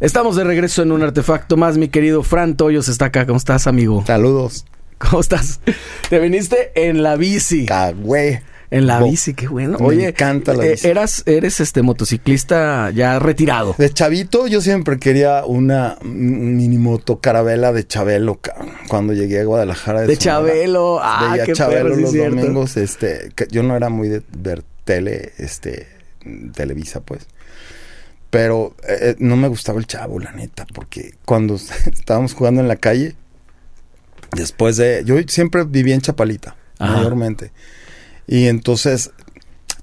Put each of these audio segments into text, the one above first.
Estamos de regreso en un artefacto más, mi querido Fran Toyos está acá. ¿Cómo estás, amigo? Saludos. ¿Cómo estás? Te viniste en la bici. Cagüey. En la Bo- bici, qué bueno. Me Oye, encanta la eh, bici. eras, eres este motociclista ya retirado. De chavito yo siempre quería una mini moto carabela de Chabelo cuando llegué a Guadalajara. De. Chabelo. Ah, Veía qué Chabelo perro, sí los cierto. domingos, este, que yo no era muy de ver tele, este, Televisa, pues. Pero eh, eh, no me gustaba el chavo, la neta, porque cuando estábamos jugando en la calle, después de, yo siempre vivía en Chapalita, Ajá. mayormente. Y entonces,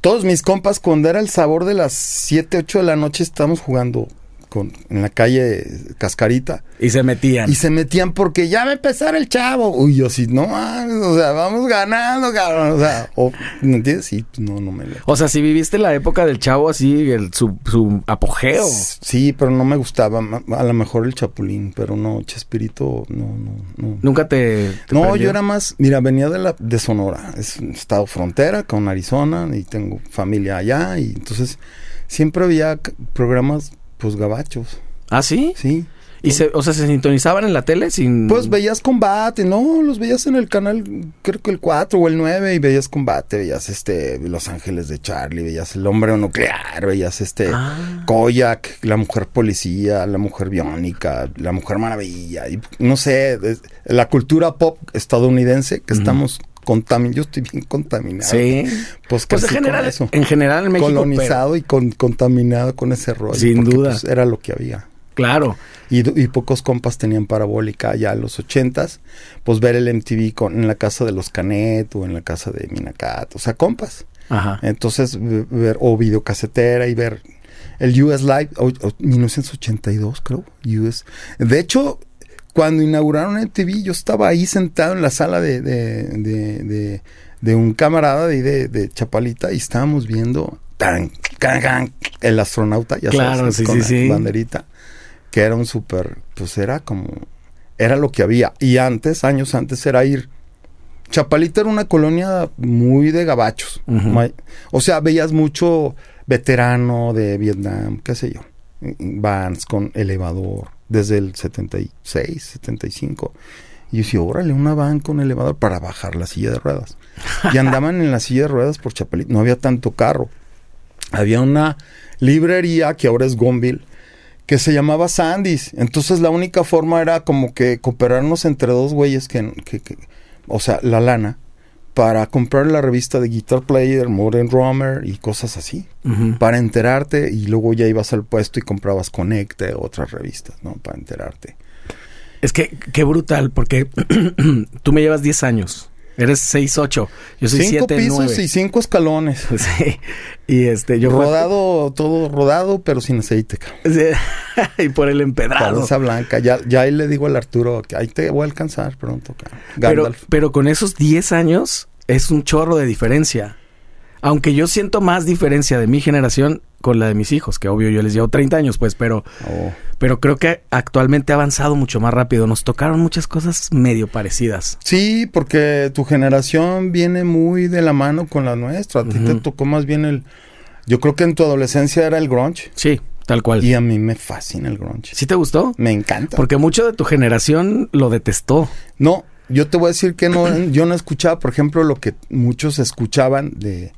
todos mis compas, cuando era el sabor de las 7, 8 de la noche, estábamos jugando con, en la calle Cascarita. Y se metían. Y se metían porque ya va a empezar el chavo. Uy, yo sí, no mames, o sea, vamos ganando, cabrón. O sea, o, ¿me entiendes? Sí, no, no me. O sea, si viviste la época del chavo así, el, su, su apogeo. Sí, pero no me gustaba. A lo mejor el chapulín, pero no, Chespirito, no, no, no. Nunca te. te No, prendió? yo era más, mira, venía de la de Sonora, es un estado frontera con Arizona y tengo familia allá y entonces siempre había programas pues gabachos, ¿Ah, sí? sí. Y se, o sea, se sintonizaban en la tele sin. Pues veías combate, no, los veías en el canal, creo que el 4 o el 9 y veías combate, veías este Los Ángeles de Charlie, veías El Hombre Nuclear, veías este Ah. Koyak, La Mujer Policía, La Mujer Biónica, La Mujer Maravilla, y no sé, es- la cultura pop estadounidense que estamos contaminados, yo estoy bien contaminado. Sí. Pues, Pues en general, eso. en general en México. colonizado y con, contaminado con ese rollo. Sin porque, duda. pues, era lo que había. claro. Y, pocos compas tenían parabólica ya en los ochentas, pues ver el MTV con, en la casa de los Canet o en la casa de Minacat, o sea, compas. Ajá. Entonces, ve- ver, o videocasetera y ver el US Live, o, o 1982 creo, US. De hecho, cuando inauguraron MTV, yo estaba ahí sentado en la sala de, de, de, de- de un camarada de, de, de Chapalita y estábamos viendo tan, can, can, el astronauta, ya Claro, sabes, sí, con sí, la sí. banderita, que era un súper, pues era como, era lo que había. Y antes, años antes, era ir Chapalita era una colonia muy de gabachos. O sea, veías mucho veterano de Vietnam, qué sé yo. Vans con elevador desde el 76, 75. Y yo decía, órale, una van con elevador para bajar la silla de ruedas. Y andaban en la silla de ruedas por Chapalita. No había tanto carro. Había una librería que ahora es Gonville que se llamaba Sandys. Entonces la única forma era como que cooperarnos entre dos güeyes que, que- que- o sea, la lana, para comprar la revista de Guitar Player, Modern Drummer y cosas así. Para enterarte y luego ya ibas al puesto y comprabas Conecte, otras revistas, ¿no? Para enterarte. Es que qué brutal, porque tú me llevas 10 años. Eres 6, 8. Yo soy cinco 7, pisos 9. y cinco escalones. Sí. Y este, yo rodado, todo rodado, pero sin aceite, cabrón. Sí. y por el empedrado. Cabeza blanca. Ya, ya ahí le digo al Arturo que ahí te voy a alcanzar pronto, cabrón. Pero, pero con esos 10 años es un chorro de diferencia. Aunque yo siento más diferencia de mi generación con la de mis hijos, que obvio yo les llevo 30 años, pues, pero, Oh. pero creo que actualmente ha avanzado mucho más rápido. Nos tocaron muchas cosas medio parecidas. Sí, porque tu generación viene muy de la mano con la nuestra. A ti te tocó más bien el... Yo creo que en tu adolescencia era el grunge. Sí, tal cual. Y a mí me fascina el grunge. ¿Sí te gustó? Me encanta. Porque mucho de tu generación lo detestó. No, yo te voy a decir que no, yo no escuchaba, por ejemplo, lo que muchos escuchaban de...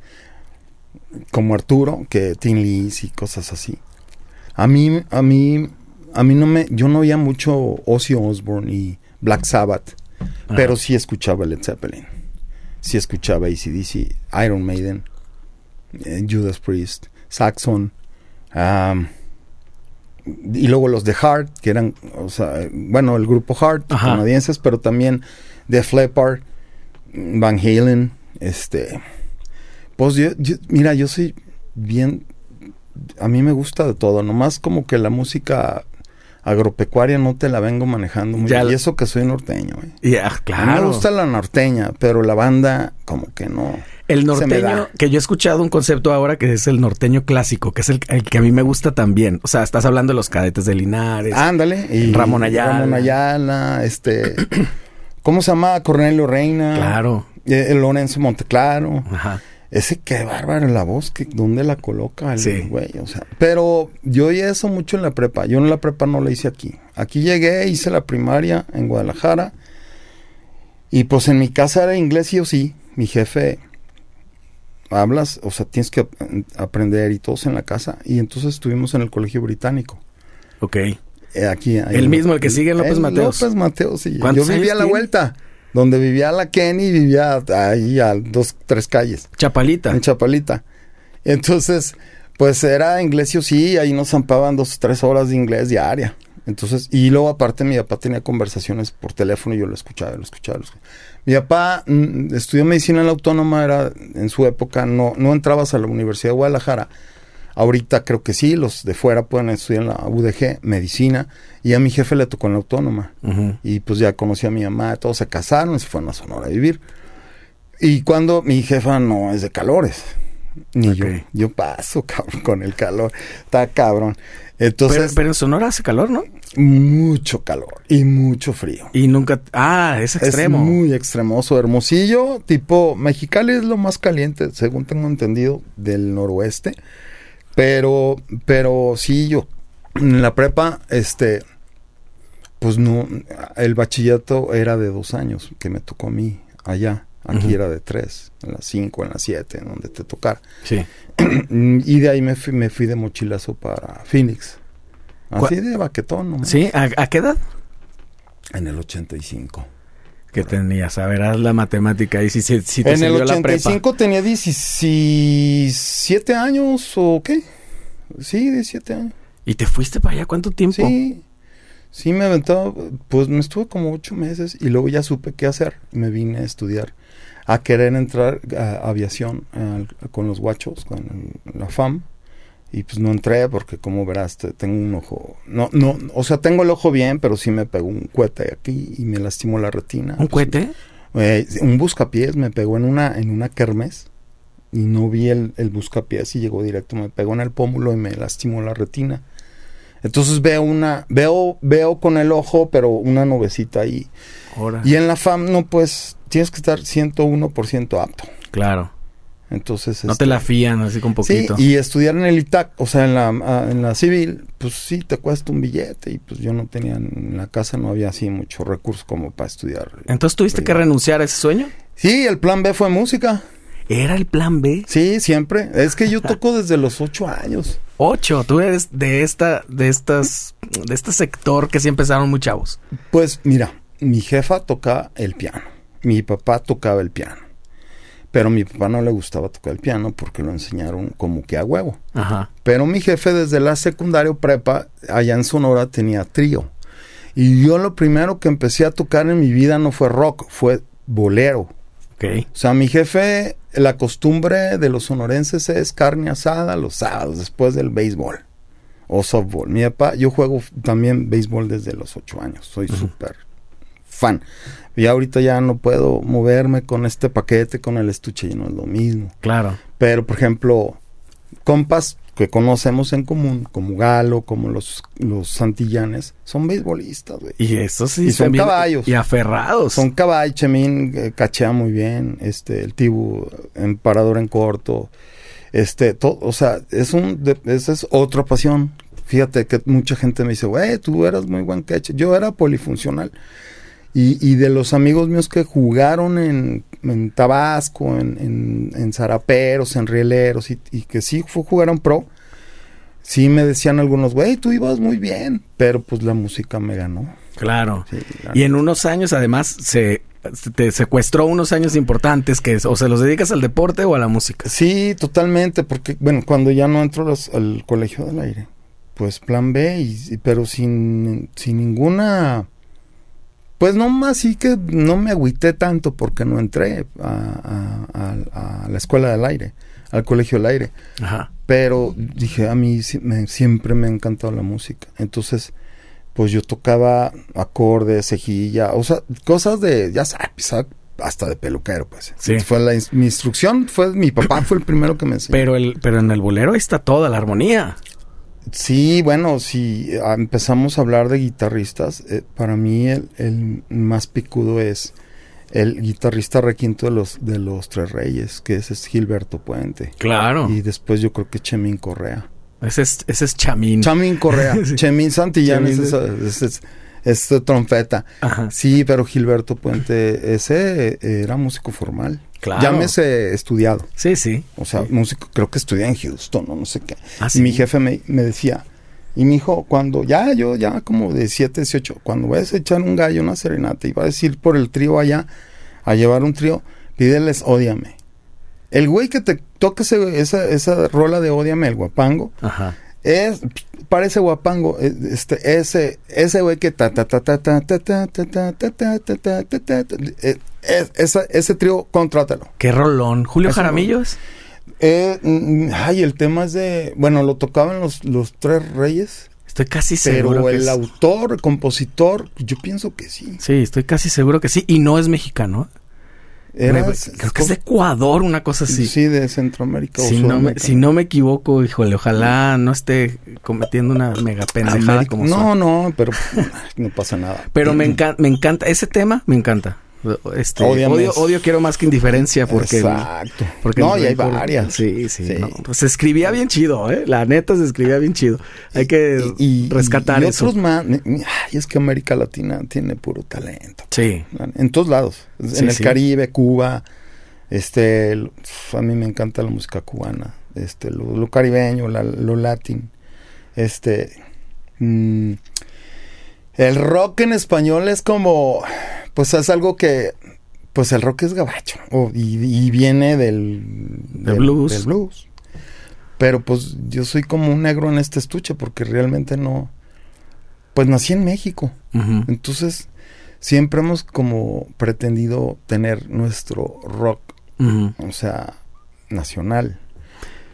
Como Arturo, que Tin Liz y cosas así. A mí, a mí, a mí no me... Yo no oía mucho Ozzy Osbourne y Black Sabbath. Pero sí escuchaba Led Zeppelin. Sí escuchaba ACDC, Iron Maiden, eh, Judas Priest, Saxon. am, y luego los de Heart, que eran, o sea, eh, bueno, el grupo Heart, Ajá. canadienses, pero también Def Leppard, Van Halen, este... Pues yo, yo- mira, yo soy bien... A mí me gusta de todo, nomás como que la música agropecuaria no te la vengo manejando muy Ya bien. Y eso que soy norteño, güey. Y, A mí claro. me gusta la norteña, pero la banda como que no. El norteño, que yo he escuchado un concepto ahora que es el norteño clásico, que es el, el que a mí me gusta también. O sea, estás hablando de los cadetes de Linares. Ándale. Y Ramón Ayala. Ramón Ayala, este... ¿Cómo se llama? Cornelio Reina. claro. eh, Lorenzo Monteclaro. Ajá. ese qué bárbaro la voz, que dónde la coloca el Sí. güey, o sea, pero yo oí eso mucho en la prepa. Yo en la prepa no la hice aquí. Aquí llegué, hice la primaria en Guadalajara. Y pues en mi casa era inglés sí o sí. Mi jefe hablas, o sea, tienes que ap- aprender y todos en la casa. Y entonces estuvimos en el colegio británico. Ok. Eh, aquí, ahí El mismo, el que sigue en López Mateos. López Mateos, sí. ¿Cuántos Yo vivía a la tiene? vuelta. Donde vivía la Kenny, vivía ahí a dos, tres calles Chapalita. en Chapalita. Entonces, pues era inglés sí o sí, ahí nos zampaban dos tres horas de inglés diaria. Entonces, y luego aparte mi papá tenía conversaciones por teléfono y yo lo escuchaba, lo escuchaba. Lo escuchaba. Mi papá mm, estudió medicina en la autónoma, era en su época, no, no entrabas a la Universidad de Guadalajara. Ahorita creo que sí, los de fuera pueden estudiar en la UDG, medicina, y a mi jefe le tocó en la autónoma. Y pues ya conocí a mi mamá, todos se casaron y se fueron a Sonora a vivir. Y cuando mi jefa no es de calores, ni yo. Yo paso, cabrón, con el calor. Está cabrón. Pero, Entonces, pero en Sonora hace calor, ¿no? mucho calor y mucho frío. Y nunca... Ah, es extremo. Es muy extremoso. Hermosillo, tipo Mexicali es lo más caliente, según tengo entendido, del noroeste. Pero, pero sí, yo en la prepa, este, pues no, el bachillerato era de dos años que me tocó a mí allá. Aquí era de tres, en las cinco, en las siete, en donde te tocara. Sí. y de ahí me fui, me fui de mochilazo para Phoenix. Así ¿Cuál- de baquetón, nomás. ¿Sí? ¿A, a qué edad? En el 85. Que tenías, a ver, haz la matemática y si, si, si te en el sirvió la prepa. 85 tenía 17 años o qué? Sí, 17 años. ¿Y te fuiste para allá cuánto tiempo? Sí, sí me aventaba, pues me estuve como ocho meses y luego ya supe qué hacer. Y me vine a estudiar, a querer entrar a aviación con los guachos, con el- la FAM. Y pues no entré porque como verás, te- tengo un ojo, no, no, o sea, tengo el ojo bien, pero sí me pegó un cohete aquí y me lastimó la retina. ¿Un Pues, cohete? eh, un buscapiés me pegó en una, en una kermés y no vi el, el buscapiés y llegó directo, me pegó en el pómulo y me lastimó la retina. Entonces veo una, veo, veo con el ojo, pero una nubecita ahí. Ahora. Y en la FAM no, pues tienes que estar 101% apto. Claro. Entonces, No este, te la fían así con Sí, poquito. y estudiar en el ITAC, o sea, en la, ah, en la civil, pues sí, te cuesta un billete. Y pues yo no tenía, en la casa no había así mucho recurso como para estudiar. Entonces tuviste que renunciar a ese sueño. Sí, el plan B fue música. Era el plan B. Sí, siempre. Es que yo toco desde los ocho años. Ocho. Tú eres de esta, de estas, de este sector que sí empezaron muy chavos. Pues mira, mi jefa tocaba el piano. Mi papá tocaba el piano. Pero a mi papá no le gustaba tocar el piano porque lo enseñaron como que a huevo. Ajá. Pero mi jefe desde la secundaria o prepa, allá en Sonora, tenía trío. Y yo lo primero que empecé a tocar en mi vida no fue rock, fue bolero. Ok. O sea, mi jefe, la costumbre de los sonorenses es carne asada los sábados después del béisbol o softball. Mi papá, yo juego también béisbol desde los ocho años, soy súper fan. Y ahorita ya no puedo moverme con este paquete, con el estuche, y no es lo mismo. Claro. Pero, por ejemplo, compas que conocemos en común, como Galo, como los, los Santillanes, son beisbolistas, güey. Y eso sí. Y son también- caballos. Y aferrados. Son caballos, Chemín eh, cachea muy bien, este, el Tibu, en parador en corto, este, todo, o sea, es un, de- esa es otra pasión. Fíjate que mucha gente me dice, güey, tú eras muy buen catcher. Yo era polifuncional. Y, y de los amigos míos que jugaron en, en Tabasco, en, en, en Zaraperos, en Rieleros, y, y que sí fue, jugaron pro, sí me decían algunos, güey, tú ibas muy bien, pero pues la música me ganó. Claro. Sí, Y en unos años, además, se te secuestró unos años importantes que es, o se los dedicas al deporte o a la música. Sí, totalmente, porque, bueno, cuando ya no entro los- al colegio del aire, pues plan B, y, y- pero sin, sin ninguna... Pues no más, sí que no me agüité tanto porque no entré a, a- a- a la escuela del aire, al colegio del aire. Ajá. Pero dije, a mí me- siempre me ha encantado la música. Entonces, pues yo tocaba acordes, cejilla, o sea, cosas de, ya sabes, hasta de peluquero, pues. Sí. Fue la, mi instrucción fue, mi papá fue el primero que me enseñó. Pero el, pero en el bolero está toda la armonía. Sí, bueno, si ah, empezamos a hablar de guitarristas, eh, para mí el, el más picudo es el guitarrista requinto de los, de los Tres Reyes, que ese es Gilberto Puente. Claro. Y después yo creo que Chemín Correa. Ese es, ese es Chamín. Chamín Correa. Sí. Chemín Santillán Chamín es, de- esa- es, es- es de trompeta. Ajá. Sí, pero Gilberto Puente, ese eh, era músico formal. Claro. Llámese estudiado. Sí, sí. O sea, músico, creo que estudia en Houston o no sé qué. Ah, Y mi jefe me, me decía, y mi hijo, cuando ya yo, ya como de 7, 18, cuando vayas a echar un gallo, una serenata y vas a ir por el trío allá a llevar un trío, pídeles ódiame. El güey que te toque ese- esa, esa rola de ódiame, el guapango, Ajá. Es, parece guapango, eh, este, ese, ese güey que ta ta ta ta ta ta ta ta ta ta ta ta ta ta ta ta, eh, es- esa- ese trío, contrátalo. Qué rolón. Julio Ese Jaramillo es. Eh, mm, ay, el tema es de, bueno, lo tocaban los, los tres reyes, Estoy casi seguro pero que el es- autor, el compositor, yo pienso que sí. Sí, estoy casi seguro que sí. Y no es mexicano. Creo que es de Ecuador, una cosa así. Sí, de Centroamérica. Si no, me, si no me equivoco, híjole, ojalá no esté cometiendo una mega pendejada América- como no, soy. no, pero no pasa nada. Pero me, encan- me encanta, ese tema me encanta. Este, odio, odio quiero más que indiferencia porque... Exacto. porque no, y hay varias. Sí, sí. Sí. no, pues se escribía bien chido, ¿eh? La neta se escribía bien chido. Hay que Y- y- rescatar y eso. otros más. Ay, es que América Latina tiene puro talento. Sí. En todos lados. Sí, en el sí. Caribe, Cuba. Este, a mí me encanta la música cubana. Este, lo, lo caribeño, la- lo latín. Este, mm, el rock en español es como, pues es algo que, pues el rock es gabacho y, y viene del, del- blues. del blues. Pero pues yo soy como un negro en este estuche porque realmente no, pues nací en México. Entonces, siempre hemos como pretendido tener nuestro rock, o sea, nacional.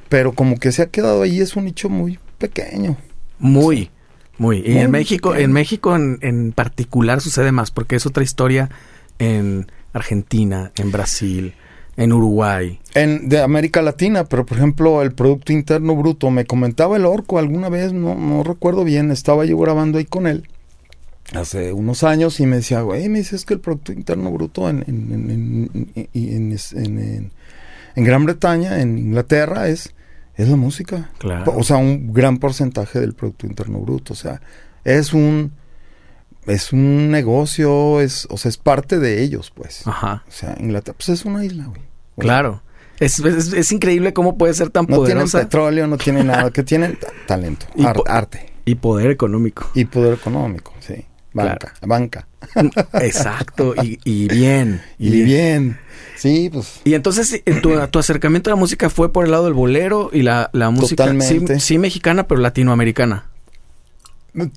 Pero como que se ha quedado ahí, es un nicho muy pequeño. Muy, muy. Y Muy en México, en México en, en particular sucede más, porque es otra historia en Argentina, en Brasil, en Uruguay. En, de América Latina, pero por ejemplo, el Producto Interno Bruto, me comentaba el Orco alguna vez, no, no recuerdo bien, estaba yo grabando ahí con él hace unos años y me decía, güey, me dices que el Producto Interno Bruto en- en- en- en Gran Bretaña, en Inglaterra, es, es la música. Claro. O sea, un gran porcentaje del Producto Interno Bruto. O sea, es un, es un negocio, es, o sea, es parte de ellos, pues. Ajá. O sea, Inglaterra, pues es una isla, güey. Claro. Es, es, es increíble cómo puede ser tan No tienen poderosa petróleo, no tienen nada, que tienen ta- talento, Y arte y poder económico. y poder económico, sí. Banca, banca. Exacto. Y, y bien. Y bien. Sí, pues Y entonces eh, tu, tu acercamiento a la música fue por el lado del bolero y la, la música sí, Totalmente. sí mexicana, pero latinoamericana.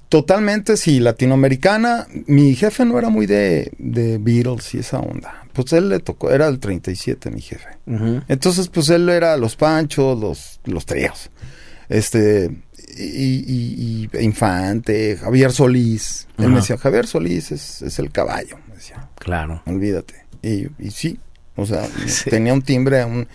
totalmente sí, latinoamericana. Mi jefe no era muy de, de Beatles y esa onda. Pues él le tocó, era el 37 mi jefe. Entonces, pues él era los Panchos, los, los tríos. Este, y, y- y Infante, Javier Solís. Él me decía, Javier Solís es, es el caballo. Me decía, Claro. olvídate. Y, y sí, o sea, Sí. tenía un timbre, un-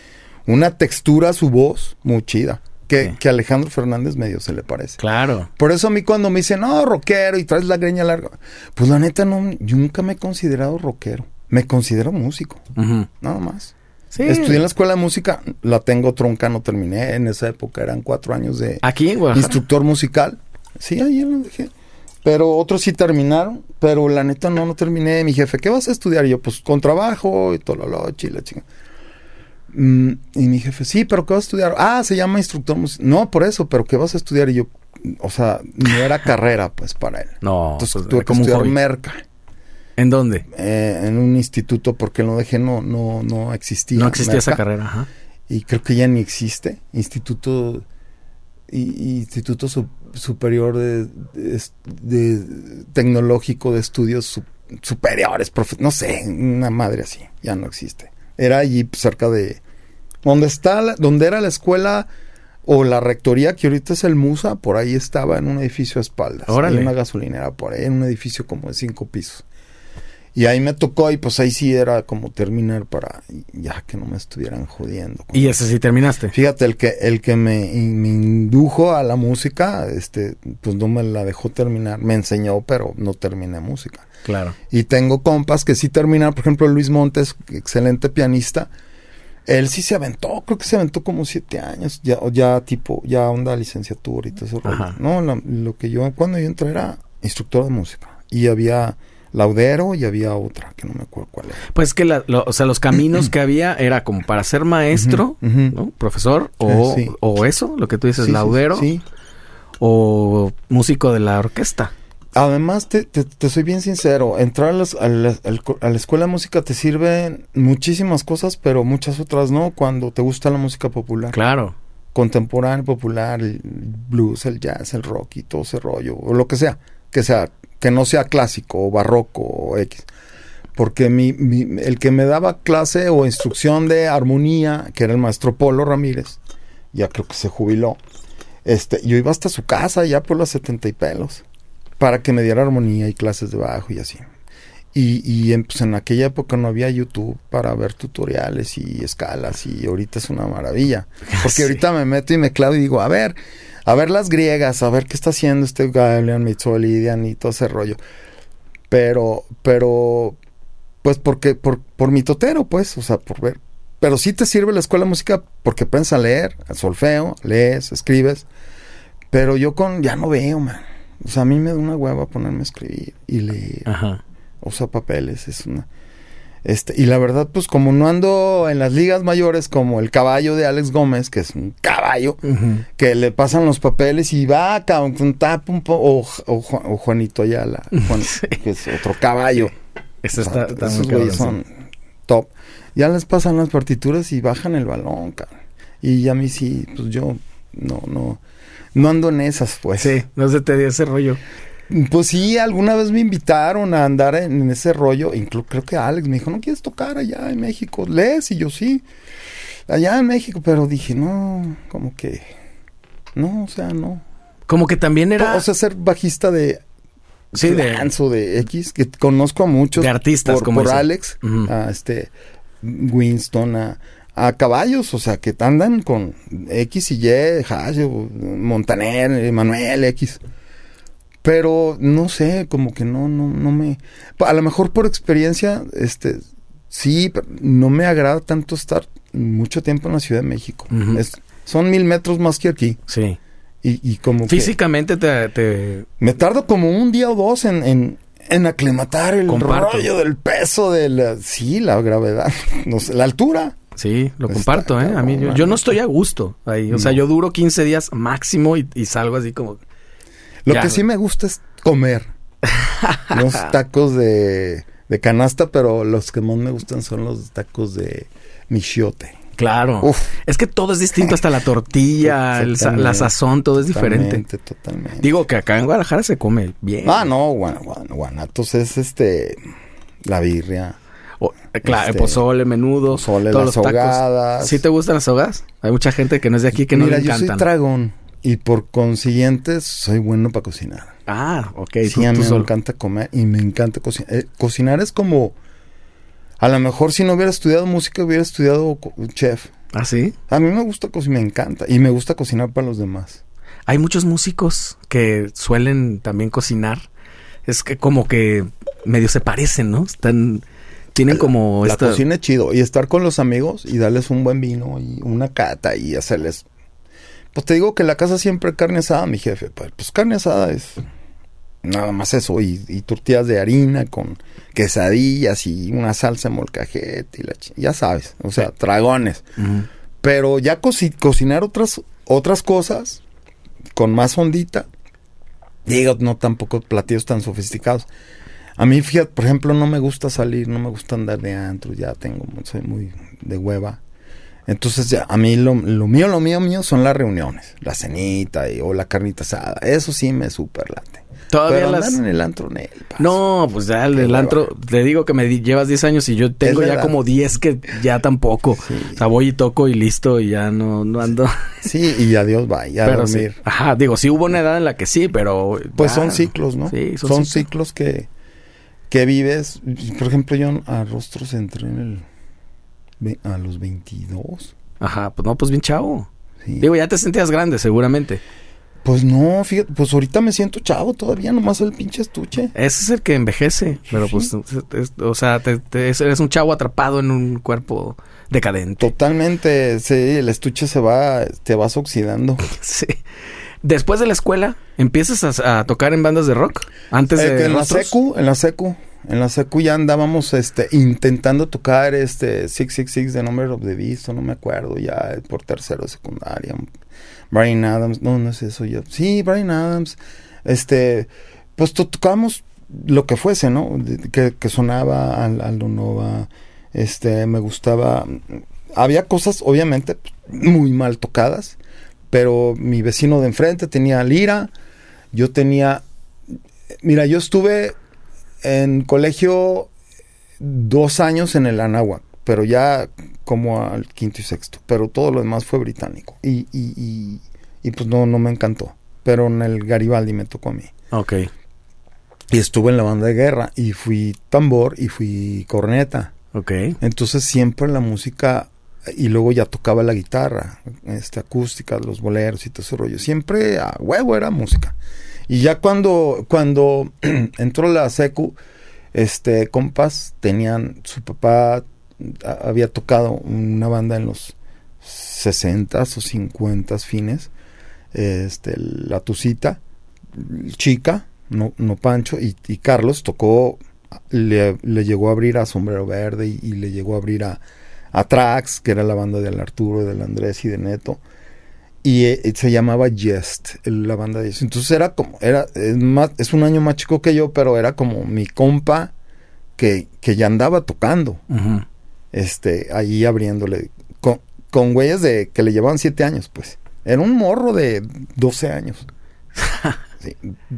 una textura a su voz muy chida. Que, Sí. que Alejandro Fernández medio se le parece. Claro. Por eso a mí cuando me dicen, no, rockero y traes la greña larga. Pues la neta, no, yo nunca me he considerado rockero. Me considero músico, nada más. Sí. Estudié en la escuela de música, la tengo tronca, no terminé. En esa época eran cuatro años de Aquí instructor musical. Sí, ahí lo dejé. Pero otros sí terminaron, pero la neta no, no terminé. Mi jefe, ¿qué vas a estudiar? Y yo, pues con trabajo y todo lo la chinga. Mm, y mi jefe, sí, pero ¿qué vas a estudiar? Ah, se llama instructor musical. No, por eso, pero ¿qué vas a estudiar? Y yo, o sea, no era carrera, pues, para él. No, Entonces pues, tuve que como estudiar merca ¿En dónde? eh, en un instituto porque lo dejé, no, no, no existía. No existía esa carrera. Ajá. y creo que ya ni existe instituto y- instituto superior de, de- de- tecnológico de estudios su- superiores no sé una madre así ya no existe era allí pues, cerca de donde está la- donde era la escuela o la rectoría que ahorita es el Musa por ahí estaba en un edificio a espaldas. Hay una gasolinera por ahí en un edificio como de cinco pisos Y ahí me tocó y pues ahí sí era como terminar para ya que no me estuvieran jodiendo. ¿Y ese sí terminaste? Fíjate, el que, el que me, me indujo a la música, este, pues no me la dejó terminar. Me enseñó, pero no terminé música. Claro. Y tengo compas que sí terminaron, por ejemplo, Luis Montes, excelente pianista. Él sí se aventó, creo que se aventó como siete años, ya, ya tipo, ya onda licenciatura y todo eso. No, la- lo que yo, cuando yo entré era instructor de música. Y había Laudero y había otra, que no me acuerdo cuál era. Pues que, la- lo- o sea, los caminos que había era como para ser maestro. Profesor, o, Eh, sí. o eso, lo que tú dices, Sí, laudero, Sí. o músico de la orquesta. Además, te, te, te soy bien sincero, entrar a, las- a la, a la escuela de música te sirven muchísimas cosas, pero muchas otras no, cuando te gusta la música popular. Claro. Contemporánea, popular, el blues, el jazz, el rock y todo ese rollo, o lo que sea, que sea, que no sea clásico o barroco o X. Porque mi, mi- el que me daba clase o instrucción de armonía, que era el maestro Polo Ramírez, ya creo que se jubiló, este, yo iba hasta su casa ya por los setenta y pelos para que me diera armonía y clases de bajo y así. Y, y en, pues, en aquella época no había YouTube para ver tutoriales y escalas y ahorita es una maravilla. Porque Sí. ahorita me meto y me clavo y digo, a ver, a ver las griegas, a ver qué está haciendo este Galeon, Mitsolidian y todo ese rollo. Pero, pero, pues porque, por, por mi totero, pues, o sea, por ver. Pero sí te sirve la escuela de música porque aprendes a leer, al solfeo, lees, escribes. Pero yo con, ya no veo, man. O sea, a mí me da una hueva ponerme a escribir y leer. Ajá. Usa papeles, es una... Este, y la verdad, pues como no ando en las ligas mayores como el caballo de Alex Gómez, que es un caballo, que le pasan los papeles y va, cabrón, un tap un po o, o Ju- o Juanito Ayala, Juan- Sí. que es otro caballo. Ese está, está Esos güeyes son top. Ya les pasan las partituras y bajan el balón, cabrón. Y a mí sí, pues yo no, no, no ando en esas, pues. Sí, no se te dio ese rollo. Pues sí, alguna vez me invitaron a andar en, en ese rollo. Incluso creo que Alex me dijo, ¿no quieres tocar allá en México? ¿Lees? Y yo sí. Allá en México, pero dije, no, como que... No, o sea, no. Como que también era O sea, ser bajista de... Sí, de- Flans o de X, que conozco a muchos. De artistas, por, como por. Alex, a este Winston, a, a caballos, o sea, que andan con X y Y, Hash, Montaner, Manuel X. Pero no sé, como que no, no, no me. A lo mejor por experiencia, este, sí, pero no me agrada tanto estar mucho tiempo en la Ciudad de México. Es- son mil metros más que aquí. Sí. Y, y como que Físicamente te, te- me tardo como un día o dos en, en, en aclimatar el Comparto. rollo del peso, de la, sí, la gravedad, no sé, la altura. Sí, lo comparto, ¿eh? A mí, yo, yo no estoy a gusto ahí. O sea, yo duro 15 días máximo y, y salgo así como... Lo Ya, que sí me gusta es comer. Los tacos de, de canasta, pero los que más me gustan son los tacos de michiote. Claro. Uf. Es que todo es distinto, hasta la tortilla, el la sazón, todo es diferente. Totalmente, totalmente. Digo que acá en Guadalajara se come bien. ah, no, Guan- Guan- Guanatos es este, la birria, O- eh, claro, Este, pozole, menudo, pozole, todos las los tacos. ahogadas. ¿Sí te gustan las ahogadas? Hay mucha gente que no es de aquí que no Mira, le yo soy encantan. Y por consiguiente soy bueno para cocinar. ah, ok. Sí, tú- a mí me solo. encanta comer y me encanta cocinar. Eh, cocinar es como... A lo mejor si no hubiera estudiado música, hubiera estudiado chef. ¿Ah, sí? A mí me gusta cocinar, me encanta. Y me gusta cocinar para los demás. Hay muchos músicos que suelen también cocinar. Es que como que medio se parecen, ¿no? Están... Tienen como La esta... cocina es chido. Y estar con los amigos y darles un buen vino y una cata y hacerles... Pues te digo que en la casa siempre carne asada, mi jefe. Pues, pues carne asada es nada más eso. Y, y tortillas de harina con quesadillas y una salsa molcajete y la Ya sabes. O sea, dragones. Pero ya coci- cocinar otras, otras cosas con más ondita. Digo, no tampoco platillos tan sofisticados. A mí, fíjate, por ejemplo, no me gusta salir, no me gusta andar de antro, ya tengo, soy muy de hueva. Entonces, ya, a mí lo, lo mío, lo mío, mío son las reuniones, la cenita y- o la carnita asada. Eso sí me super late. Todavía Pero las... andar en el antro, Nel, paso. No, pues ya el, el antro, te digo que me di- llevas 10 años y yo tengo ya como 10 que ya tampoco. Sí. O sea, voy y toco y listo y ya no, no ando. Sí, y adiós, va, ya a sí. dormir. Ajá, digo, sí hubo una edad en la que sí, pero... Pues ya- son ciclos, ¿no? Sí, son, son ciclos. ciclos que, ¿Qué vives? Por ejemplo, yo a Rostros entré en el... A los 22. Ajá, pues no, pues bien chavo. sí. Digo, ya te sentías grande, seguramente. Pues no, fíjate, pues ahorita me siento chavo todavía, nomás el pinche estuche. Ese es el que envejece. Pero pues, es- o sea, te- te- eres un chavo atrapado en un cuerpo decadente. Totalmente, sí, el estuche se va, te vas oxidando. Sí. Después de la escuela, ¿empiezas a, a tocar en bandas de rock? Antes Eh, de en la secu, en la secu, en la secu ya andábamos este intentando tocar este 666 de Number of the Beast, no me acuerdo, ya por tercero secundaria. Brian Adams, no, no es eso ya. Sí, Brian Adams. Este, pues to- tocábamos lo que fuese, ¿no? Que, que sonaba al Aldo Nova, este, me gustaba. Había cosas, obviamente, muy mal tocadas, pero mi vecino de enfrente tenía lira, yo tenía Mira, yo estuve en colegio dos años en el Anáhuac, pero ya como al quinto y sexto, pero todo lo demás fue británico. Y, y, y, y pues no, no me encantó. Pero en el Garibaldi me tocó a mí. Ok. Y estuve en la banda de guerra y fui tambor y fui corneta. Ok. Entonces siempre la música y luego ya tocaba la guitarra, este acústica, los boleros y todo ese rollo. Siempre a huevo era música. Y ya cuando cuando entró la secu, este compas tenían su papá había tocado una banda en los 60 o 50 fines, este la Tucita, chica, no, no Pancho, y, Carlos tocó, le, le llegó a abrir a Sombrero Verde y, y le llegó a abrir a, a Trax, que era la banda del Arturo, del Andrés y de Neto. Y eh, se llamaba Jest, la banda de ellos. Entonces era como, era, es, más, es un año más chico que yo, pero era como mi compa que, que ya andaba tocando, este, ahí abriéndole, con, con güeyes de que le llevaban siete años, pues. Era un morro de 12 años. Sí,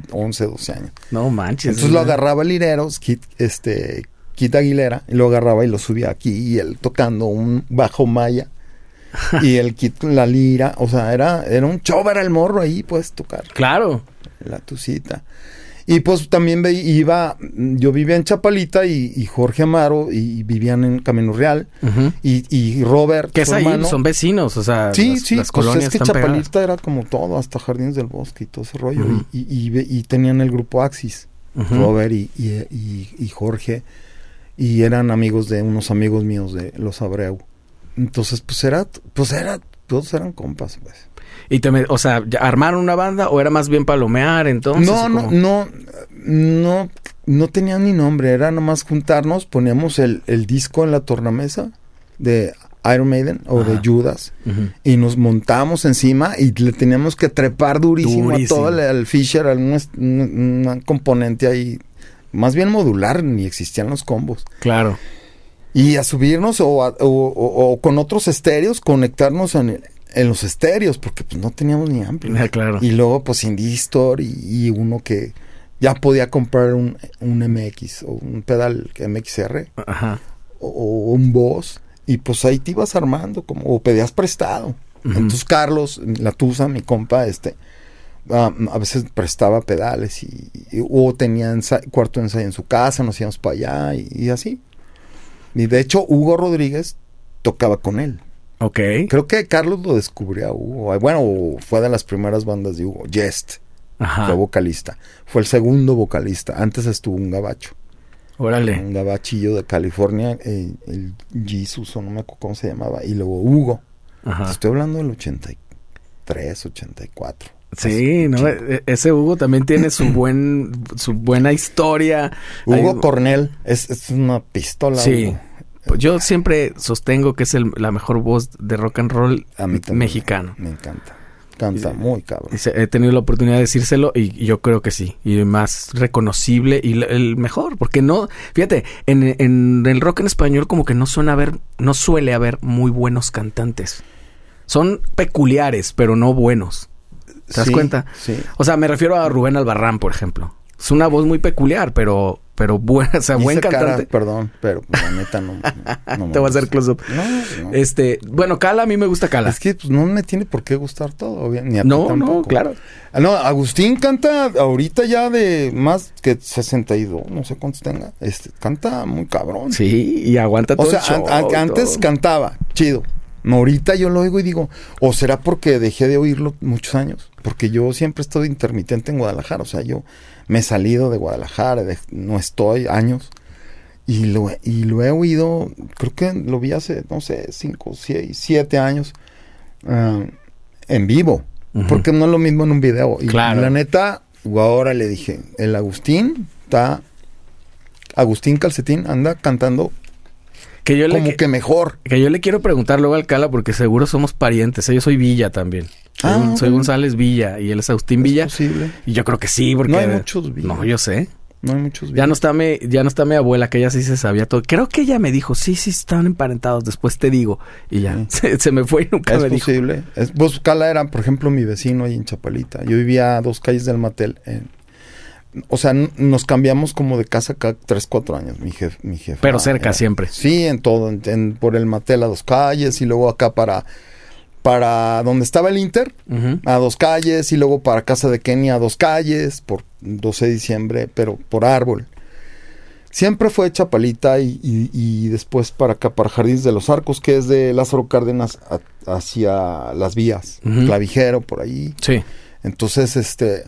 11, 12 años. No manches. Entonces lo agarraba el lirero, Kit, este, Kit Aguilera, y lo agarraba y lo subía aquí, y él tocando un bajo maya, y el Kit con la lira, o sea, era, era un show, era el morro ahí, pues, tocar Claro. la tucita. Y pues también ve- iba, yo vivía en Chapalita y, y Jorge Amaro y, vivían en Camino Real y, y Robert, Que es ahí, hermano, son vecinos, o sea, Sí, las, sí, las pues colonias es que están pegadas. Chapalita era como todo, hasta Jardines del Bosque y todo ese rollo. Ujú. y, y, tenían el grupo Axis. Robert y, y, y- y Jorge, y eran amigos de unos amigos míos de Los Abreu. Entonces, pues era, pues era, todos eran compas, pues. Y te me- o sea, ¿ya ¿armaron una banda o era más bien palomear entonces? no, ¿o no, no, no, no tenía ni nombre, era nomás juntarnos, poníamos el, el disco en la tornamesa de Iron Maiden o Ajá. de Judas. Y nos montamos encima y le teníamos que trepar durísimo, Durísimo. a todo el, el Fisher, a un, un- un componente ahí, más bien modular, ni existían los combos. Claro. Y a subirnos o, a- o- o- o con otros estéreos, conectarnos en, el- en los estéreos, porque pues no teníamos ni amplio. Ah, claro. Y luego pues Indie Store y, y uno que ya podía comprar un, un MX o un pedal MXR Ajá. o, un Boss y pues ahí te ibas armando como o pedías prestado. Entonces Carlos, la Tusa, mi compa, este, a veces prestaba pedales y, y- o tenía ensa- cuarto de ensayo en su casa, nos íbamos para allá y, y así. Y de hecho Hugo Rodríguez tocaba con él. Ok. Creo que Carlos lo descubrió a Hugo. Bueno, fue de las primeras bandas de Hugo. Jest Ajá. fue vocalista. Fue el segundo vocalista. Antes estuvo un gabacho. Órale. Un gabachillo de California, eh, el Jesus, o no me acuerdo cómo se llamaba. Y luego Hugo. Ajá. estoy hablando del 83, 84. Sí, no. E- ese Hugo también tiene su buen, su buena historia. Hugo Cornell es, es una pistola. Sí. Hugo. Pues yo siempre sostengo que es el- la mejor voz de rock and roll A mí también. mexicano. Me encanta. Canta muy cabrón. He tenido la oportunidad de decírselo y yo creo que sí. Y más reconocible y el mejor. Porque no, fíjate, en, en el rock en español como que no suena haber, no suele haber muy buenos cantantes. Son peculiares, pero no buenos. ¿Te das Sí, cuenta? Sí. O sea, me refiero a Rubén Albarrán, por ejemplo. Es una voz muy peculiar, pero pero buena, o sea, buen cara, cantante. perdón, pero la neta no. no me Te voy a hacer gusta. close-up. No, no. Este, bueno, Cala, a mí me gusta Cala. Es que pues, no me tiene por qué gustar todo, ni a ti no, no, tampoco. claro. Ah, No, Agustín canta ahorita ya de más que 62, no sé cuántos tenga. Este, canta muy cabrón. Sí, y aguanta todo o sea, el show, an- an- antes todo. cantaba, chido. No, ahorita yo lo oigo y digo, o será porque dejé de oírlo muchos años, porque yo siempre estoy intermitente en Guadalajara, o sea, yo me he salido de Guadalajara, de- no estoy años, y lo, he- y lo he oído, creo que lo vi hace, no sé, cinco, seis, siete años, ah, en vivo, porque no es lo mismo en un video. Y Claro. la neta, ahora le dije, el Agustín está, Agustín Calcetín anda cantando que yo como que, que mejor. que yo le quiero preguntar luego al Cala porque seguro somos parientes. ¿eh? Yo soy Villa también. Soy, Ah, soy. González Villa y él es Agustín ¿Es Villa. posible? Y yo creo que sí, porque No hay muchos Villa. No, yo sé. No hay muchos Ya no está mi, ya no está mi abuela, que ella sí se sabía todo. Creo que ella me dijo, sí, sí, están emparentados, después te digo. Y ya, Sí. se, se me fue y nunca Es me dijo. posible. Es, pues Cala era, por ejemplo, mi vecino ahí en Chapalita. Yo vivía a dos calles del Matel. en- o sea, nos cambiamos como de casa cada tres, cuatro años, mi jefe. Mi jefe Pero cerca siempre. Sí, en todo. en- en- por el Matel a dos calles y luego acá para, para donde estaba el Inter. A dos calles y luego para casa de Kenia a dos calles por 12 de diciembre, pero por árbol. Siempre fue Chapalita y, y- y después para acá, para Jardines de los Arcos, que es de Lázaro Cárdenas a- hacia las vías. Clavijero, por ahí. Sí. Entonces, este,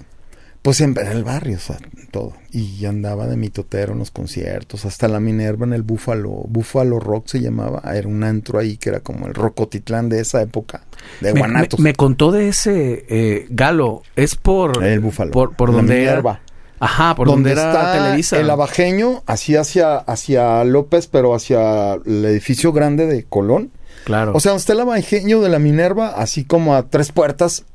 pues en, en el barrio, o sea, todo. Y andaba de mitotero en los conciertos, hasta la Minerva en el Búfalo, Búfalo Rock se llamaba, era un antro ahí que era como el Rocotitlán de esa época, de Me, Guanatos. me- me contó de ese eh, Galo. Es por. el Búfalo. Por, por donde era. Minerva. Ajá, por donde donde, era está Televisa. el abajeño, así hacia, hacia López, pero hacia el edificio grande de Colón. Claro. O sea, donde está el abajeño de la Minerva, así como a tres puertas.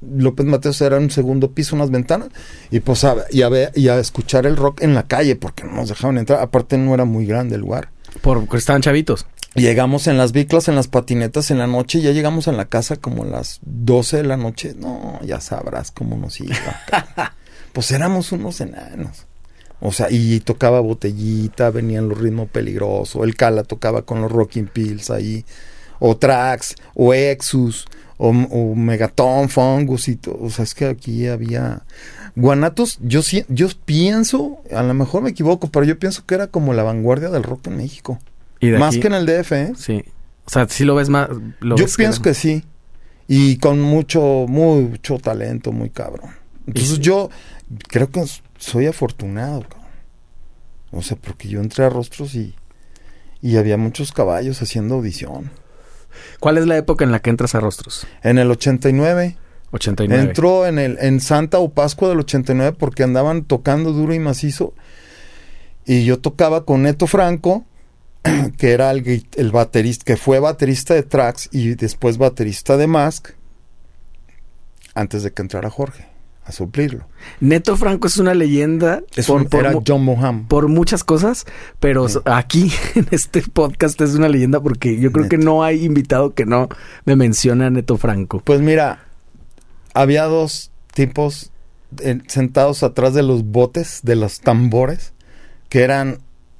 López Mateos era un segundo piso, unas ventanas, y pues a, y a, ver- y a escuchar el rock en la calle, porque no nos dejaban entrar. Aparte, no era muy grande el lugar. porque estaban chavitos. Llegamos en las biclas, en las patinetas en la noche, y ya llegamos a la casa como a las 12 de la noche. No, ya sabrás cómo nos iba. pues éramos unos enanos. O sea, y tocaba botellita, venían los ritmos peligrosos, el Cala tocaba con los Rocking Pills ahí, o Trax, o Exus, o, o Megaton, Fungus y todo. O sea, es que aquí había... Guanatos, yo, sí- yo pienso, a lo mejor me equivoco, pero yo pienso que era como la vanguardia del rock en México. Y Más aquí- que en el DF, ¿eh? Sí. O sea, sí lo ves más. lo Yo ves pienso que sí. Y con mucho, mucho talento, muy cabrón. Entonces sí. yo creo que soy afortunado, cabrón. O sea, porque yo entré a rostros y, y había muchos caballos haciendo audición. ¿Cuál es la época en la que entras a Rostros? En el 89 89. entró en el en Santa o Pascua del 89 porque andaban tocando duro y macizo. Y yo tocaba con Neto Franco, que era el, baterista, que fue baterista de Trax y después baterista de Mask, antes de que entrara Jorge a suplirlo. Neto Franco es una leyenda Es por, un- por era John Moham. por muchas cosas, pero Sí. aquí en este podcast es una leyenda porque yo creo que no hay invitado que no me mencione a Neto Franco. Pues mira, había dos tipos eh, sentados atrás de los botes, de los tambores, que eran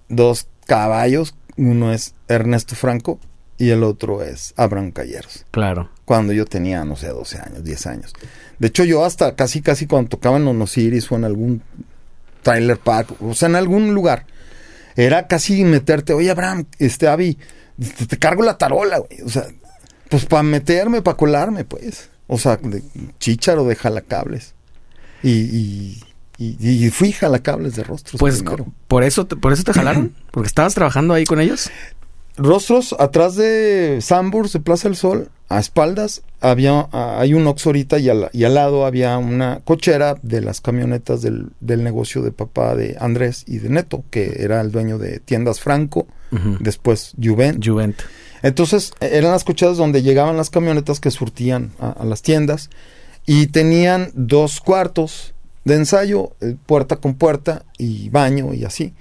dos caballos. Uno es Ernesto Franco y el otro es Abraham Calleros. Claro. Cuando yo tenía, no sé, 12 años, 10 años. De hecho, yo hasta casi, casi cuando tocaba en Onosiris o en algún trailer park, o sea, en algún lugar, era casi meterte, oye, Abraham, este, Avi, te, te cargo la tarola, güey. O sea, pues para meterme, para colarme, pues. O sea, de chícharo de jalacables. Y, y, y, y fui jalacables de rostros. Pues primero. por eso por eso te jalaron, porque estabas trabajando ahí con ellos. Rostros, atrás de Sambors, de Plaza del Sol, a espaldas, había, hay un Oxxo ahorita y al, y al lado había una cochera de las camionetas del, del negocio de papá de Andrés y de Neto, que era el dueño de Tiendas Franco, después Juvent. Juvent. Entonces, eh, eran las cocheras donde llegaban las camionetas que surtían a, a las tiendas y tenían dos cuartos de ensayo, eh, puerta con puerta y baño y así.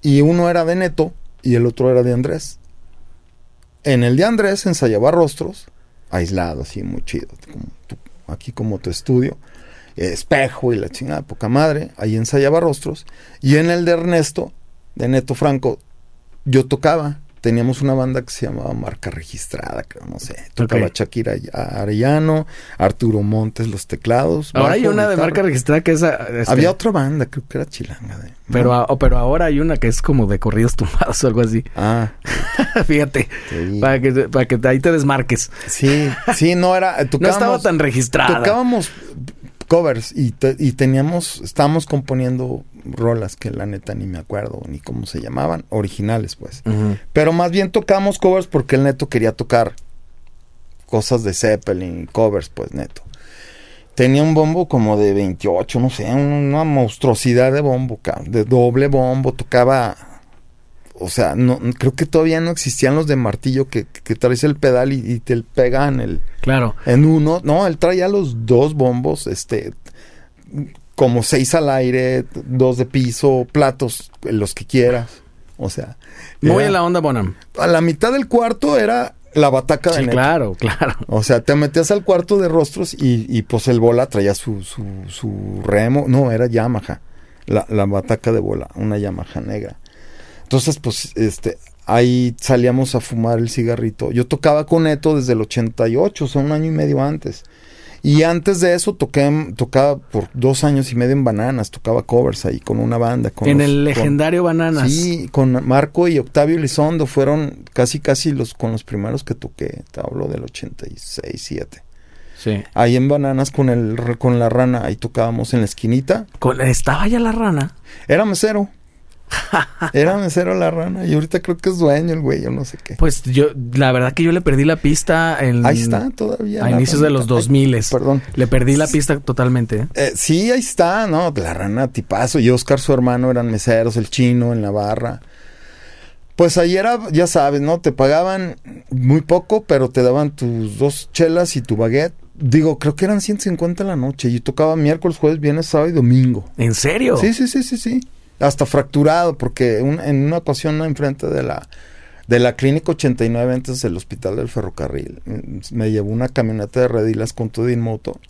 Y uno era de Neto y el otro era de Andrés. En el de Andrés ensayaba rostros, aislado, así muy chido, como aquí como tu estudio. espejo y la chingada, poca madre. Ahí ensayaba rostros. Y en el de Ernesto, de Neto Franco, yo tocaba. Teníamos una banda que se llamaba Marca Registrada, que no sé. Tocaba Ok. Shakira Arellano, Arturo Montes, los teclados. Ahora hay una de marca registrada que es... este, Había otra banda, creo que era Chilanga. de- Pero, ¿no? a- pero ahora hay una que es como de corridos tumbados o algo así. Ah, Fíjate, sí. para que, para que ahí te desmarques. Sí, sí, no era. No estaba tan registrada. Tocábamos covers y, te- y teníamos, estábamos componiendo rolas que la neta ni me acuerdo ni cómo se llamaban, originales pues. Pero más bien tocamos covers porque el neto quería tocar cosas de Zeppelin, covers pues neto. Tenía un bombo como de 28, no sé, una monstruosidad de bombo, de doble bombo, tocaba o sea, no creo que todavía no existían los de martillo que, que traes el pedal y, y te pegan el Claro. en uno, no, él traía los dos bombos, este, como seis al aire, dos de piso, platos, los que quieras. O sea, Muy en la onda, Bonham. a la mitad del cuarto era la bataca de Sí, claro, claro. O sea, te metías al cuarto de rostros y, y pues el bola traía su, su, su remo. No, era Yamaha. La, la bataca de bola, una Yamaha negra. Entonces, pues, este, ahí salíamos a fumar el cigarrito. Yo tocaba con Neto desde el 88, o sea, un año y medio antes. Y antes de eso toqué, tocaba por dos años y medio en Bananas, tocaba covers ahí con una banda. Con en los- el con- legendario Bananas. Sí, con Marco y Octavio Elizondo fueron casi casi los con los primeros que toqué. Te hablo del 86, 7. Sí. Ahí en Bananas con el con la rana, ahí tocábamos en la esquinita. Con- estaba ya la rana. Era mesero. Era mesero la rana y ahorita creo que es dueño el güey, yo no sé qué. Pues yo, la verdad que yo le perdí la pista en, Ahí está todavía. a inicios de los 2000. Ay, Perdón. Le perdí la pista totalmente. ¿eh? Eh, sí, ahí está, ¿no? La rana tipazo. Y Oscar, su hermano, eran meseros, el chino en la barra. Pues ahí era, ya sabes, ¿no? Te pagaban muy poco, pero te daban tus dos chelas y tu baguette. Digo, creo que eran 150 la noche. Yo tocaba miércoles, jueves, viernes, sábado y domingo. ¿En serio? Sí, sí, sí, sí, sí. Hasta fracturado, porque un- en una ocasión enfrente de la de la clínica 89 antes del hospital del ferrocarril mm, me llevó una camioneta de redilas con todo moto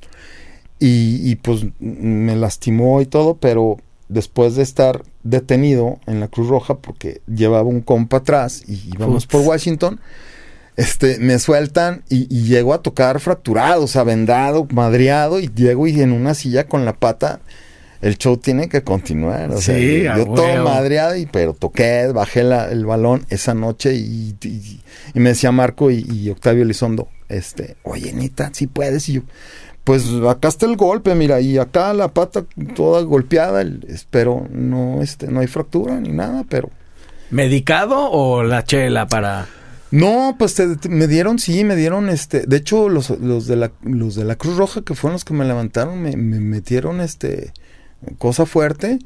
y, y pues me lastimó y todo, pero después de estar detenido en la Cruz Roja porque llevaba un compa atrás y íbamos por Washington, este, me sueltan y, y llego a tocar fracturado, o sea, vendado, madreado y llego y en una silla con la pata. El show tiene que continuar. O sea, Sí, yo todo madreado, y, pero toqué, bajé la- el balón esa noche y, y- y me decía Marco y, Octavio Elizondo, este, oye, Nita, si puedes. Y yo, pues acá está el golpe, mira, y acá la pata toda golpeada, el- espero no, este, no hay fractura ni nada, pero ¿Medicado o la chela para...? no, pues te- te- me dieron, sí, me dieron, este, de hecho los, los de la, los de la Cruz Roja que fueron los que me levantaron, me, me metieron, este, cosa fuerte.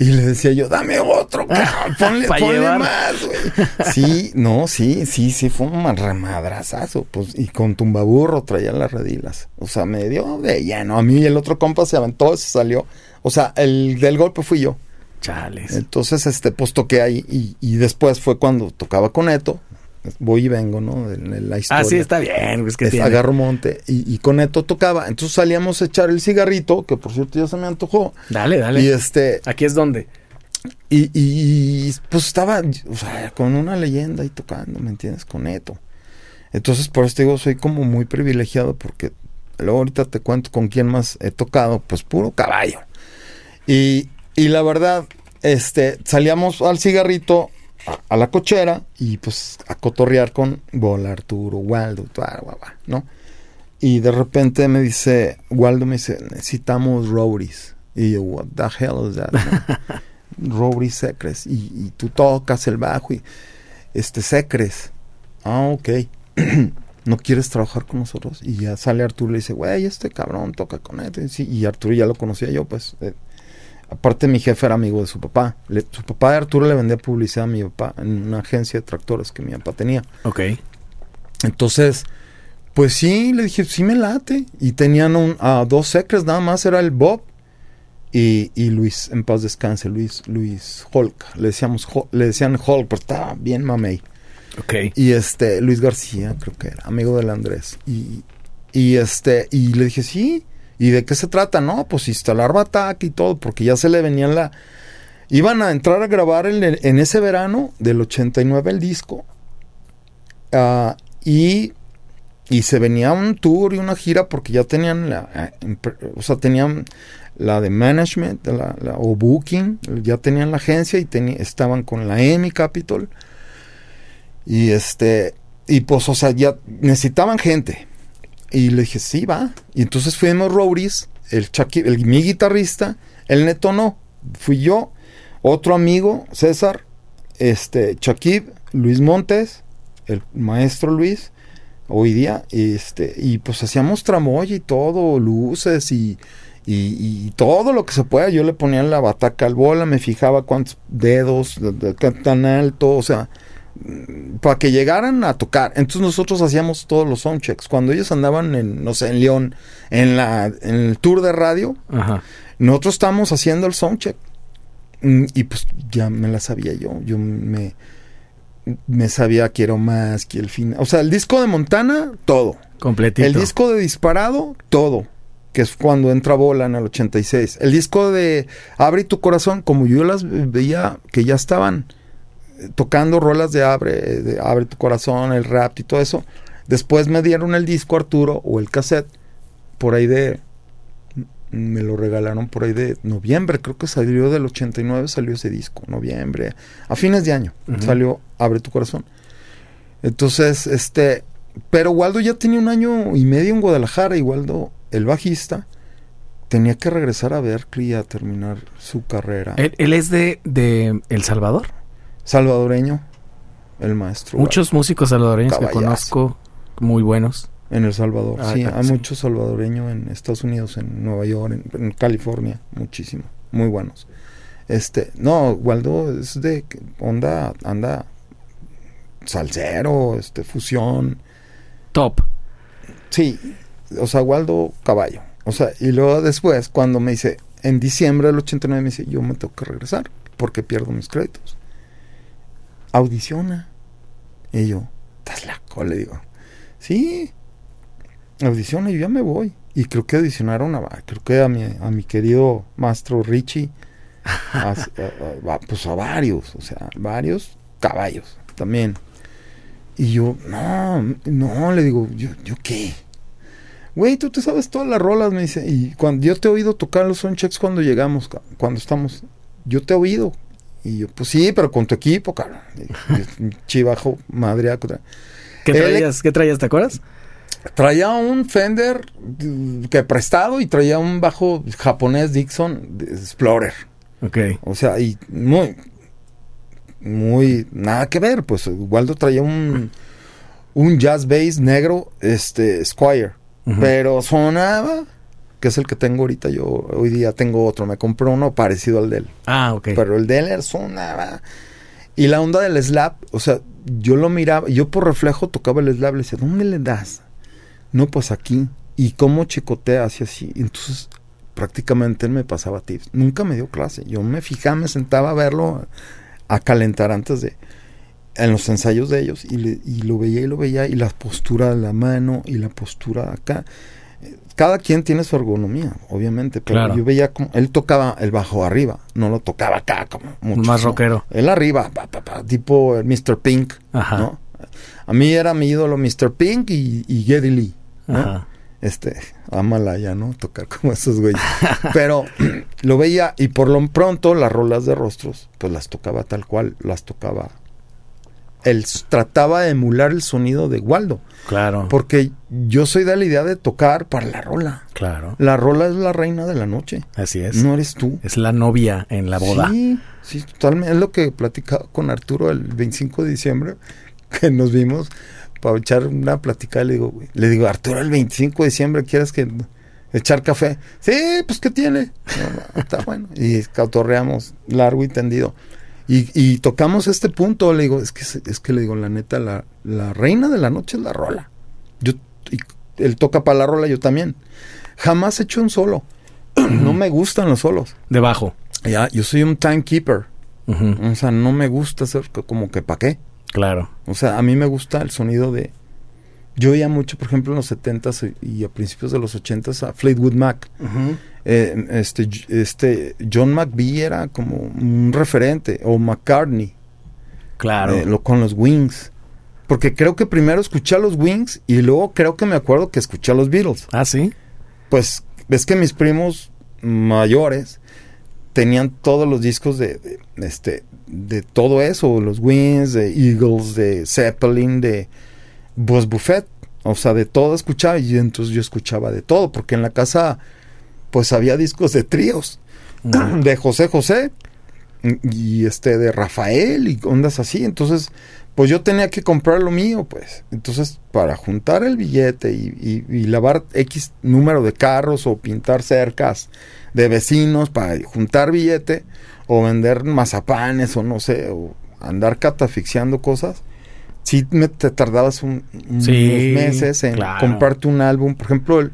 Y le decía yo, dame otro, cabrón, ponle, más, güey. Sí, no, sí, sí, sí, fue un remadrazazo, pues, y con tumbaburro traía las redilas. O sea, me dio de lleno. A mí y el otro compa se aventó, se salió. O sea, el del golpe fui yo. Chales. Entonces, este, pues toqué ahí y, y después fue cuando tocaba con Eto. Voy y vengo, ¿no? De la historia. Ah, sí, está bien. Es que Es- agarro monte y, y con Eto tocaba. Entonces salíamos a echar el cigarrito, que por cierto ya se me antojó. Dale, dale. Y este, Aquí es donde. y, pues estaba, o sea, con una leyenda ahí tocando, ¿me entiendes? Con Eto. Entonces, por eso te digo, soy como muy privilegiado porque luego ahorita te cuento con quién más he tocado, pues puro caballo. Y, y la verdad, este, salíamos al cigarrito, a, a la cochera y pues a cotorrear con Bola, Arturo, Waldo, ¿no? Y de repente me dice, Waldo me dice, necesitamos roadies. Y yo, what the hell is that? no? secres. Y, y tú tocas el bajo y, este, secres. Ah, ok. ¿No quieres trabajar con nosotros? Y ya sale Arturo y le dice, güey, este cabrón toca con él. Y, sí, y Arturo ya lo conocía yo, pues. eh, aparte, mi jefe era amigo de su papá. Le- su papá de Arturo le vendía publicidad a mi papá en una agencia de tractores que mi papá tenía. Ok. Entonces, pues sí, le dije, sí me late. Y tenían un, a dos secres nada más, era el Bob y, y Luis, en paz descanse, Luis, Luis Hulk. Le decíamos, le decían Hulk, pero estaba bien mamey. Ok. Y este, Luis García, creo que era, amigo del Andrés. Y, y este, y le dije, sí. ¿Y de qué se trata? No, pues instalar Batac y todo, porque ya se le venían la... Iban a entrar a grabar en, ese verano del 89 el disco. ah, y, y se venía un tour y una gira porque ya tenían la... eh, O sea, tenían la de management o booking, ya tenían la agencia y estaban con la EMI Capital. Y este... Y pues, o sea, ya necesitaban gente. Y le dije, sí, va. Y entonces fuimos Roadies, el, Chucky- el mi guitarrista, el Neto no. Fui yo, otro amigo, César, este, Chakib, Luis Montes, el maestro Luis, hoy día, y este, y pues hacíamos tramoya y todo, luces y, y, y todo lo que se pueda. Yo le ponía la bataca al bola, me fijaba cuántos dedos, tan alto, o sea, para que llegaran a tocar. Entonces nosotros hacíamos todos los soundchecks. Cuando ellos andaban en, no sé, en León, en la, en el tour de radio, Ajá. nosotros estábamos haciendo el soundcheck. Mm, Y pues ya me la sabía yo. Yo me, me sabía quiero más, que el fin. O sea, el disco de Montana, todo. Completito. El disco de Disparado, todo. Que es cuando entra Bola en el 86. El disco de Abre tu corazón, como yo las veía que ya estaban tocando rolas de Abre, de Abre tu corazón, el rap y todo eso. Después me dieron el disco Arturo o el cassette por ahí de me lo regalaron por ahí de noviembre, creo que salió del 89, salió ese disco, noviembre, a fines de año, salió Abre tu corazón. Entonces, este, pero Waldo ya tenía un año y medio en Guadalajara y Waldo, el bajista, tenía que regresar a Berkeley a terminar su carrera. Él, él es de, de El Salvador. Salvadoreño, el maestro. Muchos músicos salvadoreños que conozco muy buenos. En El Salvador, Ah, sí, hay sí. muchos salvadoreños en Estados Unidos, en Nueva York, en, en California, muchísimo, muy buenos. Este, no, Waldo es de onda, anda salsero, este, fusión, Top. sí, o sea, Waldo caballo, o sea, y luego después, cuando me dice, en diciembre del 89 me dice, yo me tengo que regresar, porque pierdo mis créditos. Audiciona. Y yo, estás loco, le digo, sí, audiciona y yo ya me voy. Y creo que audicionaron a, creo que a mi, a mi querido maestro Richie, a, a- a- pues a varios, o sea, varios caballos también. Y yo, no, no, le digo, ¿yo, yo qué? Güey, tú te sabes todas las rolas, me dice. Y cuando yo te he oído tocar los soundchecks cuando llegamos, cuando estamos, yo te he oído. Y yo, pues sí, pero con tu equipo, cabrón. Chivajo, madre. ¿Qué Él- traías? ¿Qué traías? ¿Te acuerdas? Traía un Fender mm, que prestado y traía un bajo japonés Dixon Explorer. Ok. O sea, y muy, muy, nada que ver. Pues Waldo traía un, un jazz bass negro, este, Squire. Pero sonaba, que es el que tengo ahorita. Yo hoy día tengo otro. Me compré uno parecido al de él. Ah, ok. Pero el de él sonaba. Y la onda del slap, o sea, yo lo miraba, yo por reflejo tocaba el slap, le decía, ¿dónde le das? No, pues aquí. Y cómo chicotea así así. Entonces, prácticamente él me pasaba tips. Nunca me dio clase. Yo me fijaba, me sentaba a verlo, a calentar antes de. En los ensayos de ellos. Y, le- y lo veía y lo veía. Y la postura de la mano y la postura acá. Cada quien tiene su ergonomía, obviamente. Pero Claro. yo veía como. Él tocaba el bajo arriba. No lo tocaba acá como muchos, Más ¿no? rockero. Él arriba, pa, pa, pa, tipo el Mr. Pink, Ajá. ¿no? A mí era mi ídolo Mr. Pink y, y Geddy Lee, ¿no? Ajá. Este, Amalaya, ¿no? Tocar como esos güeyes. Pero lo veía y por lo pronto las rolas de rostros, pues las tocaba tal cual, las tocaba. Él trataba de emular el sonido de Waldo, Claro. porque yo soy de la idea de tocar para la rola. Claro. La rola es la reina de la noche, Así es. no eres tú. Es la novia en la boda. Sí, sí, totalmente. Es lo que platicaba con Arturo el 25 de diciembre, que nos vimos para echar una platicada. Le digo, le digo, Arturo, el 25 de diciembre, ¿quieres que echar café? Sí, pues, ¿qué tiene? No, no, está bueno. Y cautorreamos largo y tendido. Y, y tocamos este punto, le digo, es que, es que le digo, la neta, la, la reina de la noche es la rola. Yo, y él toca para la rola, yo también. Jamás he hecho un solo. no me gustan los solos. Debajo. Ya, yo soy un timekeeper. Ujú. O sea, no me gusta hacer co- como que pa' qué. Claro. O sea, a mí me gusta el sonido de Yo oía mucho, por ejemplo, en los 70s y a principios de los 80s a Fleetwood Mac. Eh, este, este John McVie era como un referente, o McCartney. Claro. eh, lo- con los Wings. Porque creo que primero escuché a los Wings y luego creo que me acuerdo que escuché a los Beatles. Ah, sí. Pues ves que mis primos mayores tenían todos los discos de, de- este de todo eso, los Wings, de Eagles, de Zeppelin, de Buzz o sea, de todo escuchaba y entonces yo escuchaba de todo, porque en la casa pues había discos de tríos, de José José y este de Rafael y ondas así, entonces pues yo tenía que comprar lo mío, pues. Entonces, para juntar el billete y, y- y lavar X número de carros o pintar cercas de vecinos para juntar billete o vender mazapanes o no sé, o andar catafixiando cosas, sí me te tardabas un- unos Sí, meses en claro. comprarte un álbum. Por ejemplo, el-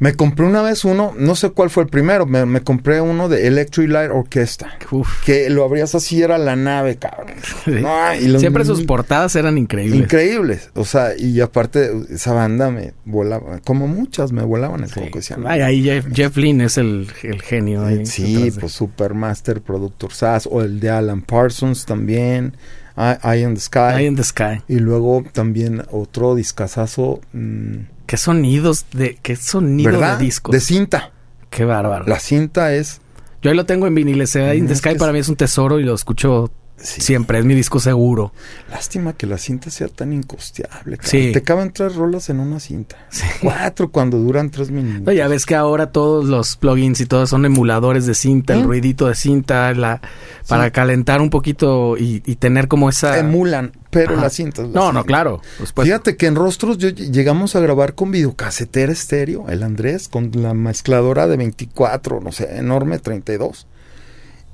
me compré una vez uno, no sé cuál fue el primero, me, me compré uno de Electric Light Orchestra. Uf. Que lo abrías así, era la nave, cabrón. No, y Siempre sus portadas eran increíbles. Increíbles. O sea, y aparte, esa banda me volaba, como muchas me volaban el Sí. coco. decían, Ay, ahí Jeff, Jeff Lynne es el, el genio. ahí Sí, pues Supermaster, Productor SAS, o el de Alan Parsons también, I- Eye in the Sky. Eye in the Sky. Y luego también otro discazazo, mm, Qué sonidos de, qué sonido ¿verdad? de discos. De cinta. Qué bárbaro. La cinta es... Yo ahí lo tengo en viniles. Eye in the Sky para mí es un tesoro y lo escucho sí, siempre. Es mi disco seguro. Lástima que la cinta sea tan incosteable. Sí. Te caben tres rolas en una cinta. Sí. Cuatro cuando duran tres minutos. No, ya ves que ahora todos los plugins y todo son emuladores de cinta, el ¿Eh? ruidito de cinta, la para calentar un poquito y, y tener como esa... Emulan, pero Ajá. la cinta es la No, no, claro. Fíjate que en Rostros yo ll- llegamos a grabar con videocasetera estéreo, el Andrés, con la mezcladora de 24, no sé, enorme, 32.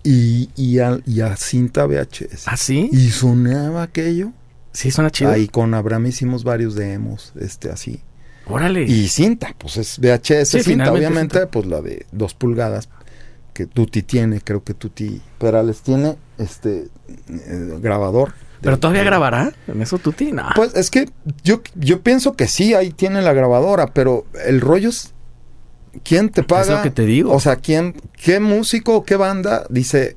Y, y, a, y a cinta VHS. ¿Ah, sí? Y sonaba aquello. Sí, suena chido. Ahí con Abraham hicimos varios demos, este, así. Órale. Y cinta, pues es VHS Sí, cinta, obviamente, cinta. pues la de dos pulgadas que Tuti tiene, creo que Tuti Perales tiene, este, eh, grabador. ¿Pero de- todavía de- grabará en eso, Tuti? No. Pues es que yo, yo pienso que sí, ahí tiene la grabadora, pero el rollo es. ¿Quién te paga? Es lo que te digo. O sea, ¿quién, qué músico o qué banda dice,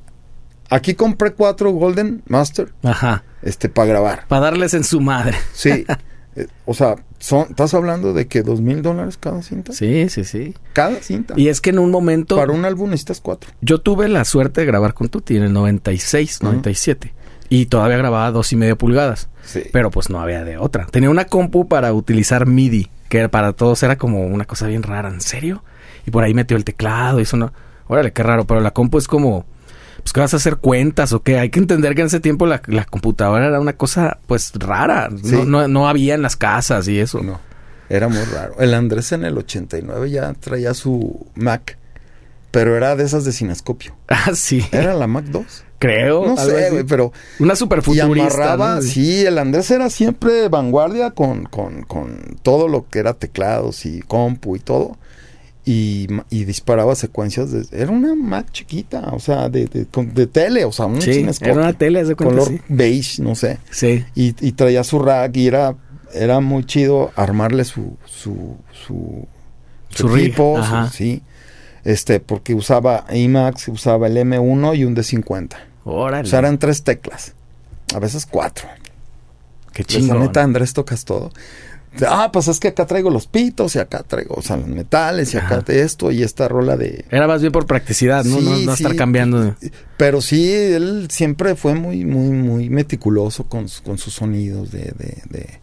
aquí compré cuatro Golden Master Ajá. este, para grabar? Para darles en su madre. Sí. Eh, o sea, son, ¿estás hablando de que dos mil dólares cada cinta? Sí, sí, sí. Cada cinta. Y es que en un momento Para un álbum necesitas cuatro. yo tuve la suerte de grabar con Tuti en el 96, Ujú. 97. Y todavía grababa dos y media pulgadas. Sí. Pero pues no había de otra. Tenía una compu para utilizar MIDI, que para todos era como una cosa bien rara. ¿En serio? Y por ahí metió el teclado y eso no... Órale, qué raro. Pero la compu es como... Pues que vas a hacer cuentas o qué. Hay que entender que en ese tiempo la, la computadora era una cosa pues rara. Sí. No, no, no había en las casas y eso. No. Era muy raro. El Andrés en el 89 ya traía su Mac, pero era de esas de cinescopio. Ah, sí. Era la Mac 2. Creo. No sé, güey, pero Una super y futurista. amarraba, ¿no? sí, el Andrés era siempre vanguardia con, con, con todo lo que era teclados y compu y todo. Y, y disparaba secuencias de... Era una Mac chiquita, o sea, de, de, con- de tele, o sea, un Sí, era una tele, haz de cuenta, Color sí. beige, no sé. Sí. Y, y traía su rack y era, era muy chido armarle su, su, su, Su equipo, ajá. sí. Este, porque usaba IMAX, usaba el M1 y un D50. Órale. O sea, eran tres teclas. A veces cuatro. Qué Pues, la neta, Andrés, tocas todo. Ah, pues es que acá traigo los pitos y acá traigo, o sea, los metales y acá Ajá. de esto y esta rola de... Era más bien por practicidad, ¿no? Sí, no, no sí. estar cambiando. Pero sí, él siempre fue muy, muy, muy meticuloso con, con sus sonidos de, de, de,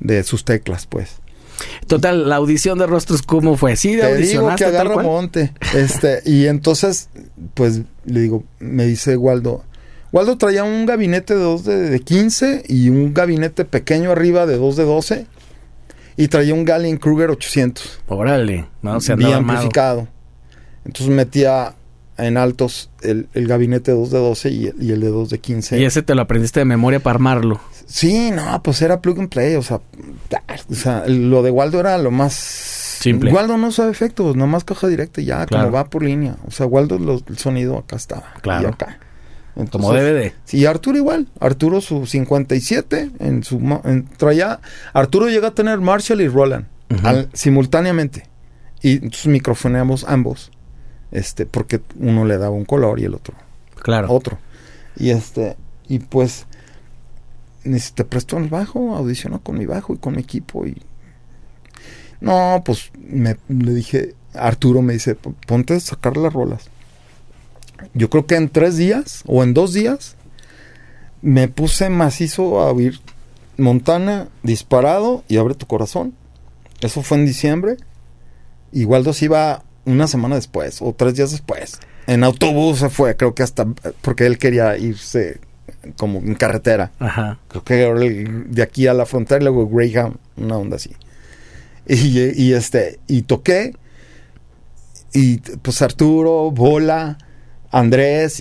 de sus teclas, pues. Total, la audición de Rostros, ¿cómo fue? ¿Sí Te digo que agarra monte. Este, y entonces, pues, le digo, me dice Waldo. Waldo traía un gabinete de 2 de, de 15 y un gabinete pequeño arriba de 2 de 12. Y traía un Gallien Kruger 800. Órale, no, se andaba amplificado. Entonces metía en altos el, el gabinete de 2 de 12 y, el- y el de 2 de 15. Y ese te lo aprendiste de memoria para armarlo. Sí, no, pues era plug and play, o sea, o sea, lo de Waldo era lo más Simple. Waldo no sabe efectos, nomás caja directa y ya, Claro. como va por línea. O sea, Waldo lo- el sonido acá estaba. Claro. Y acá. Como DVD. Sí, Arturo igual. Arturo su 57 en su en, traía Arturo llega a tener Marshall y Roland al- simultáneamente. Y entonces microfoneamos ambos. Este, porque uno le daba un color y el otro Claro. otro. Y este, y pues ni si te presto el bajo, audiciono con mi bajo y con mi equipo y no, pues me le dije, Arturo me dice, "Pon- ponte a sacar las rolas. Yo creo que en tres días o en dos días me puse macizo a oír Montana disparado y abre tu corazón. Eso fue en diciembre. Y Waldo se iba una semana después o tres días después. En autobús se fue, creo que hasta porque él quería irse como en carretera. Ajá. Creo que de aquí a la frontera y luego Greyhound, una onda así. Y, y, este, y toqué. Y pues Arturo, Bola, Andrés,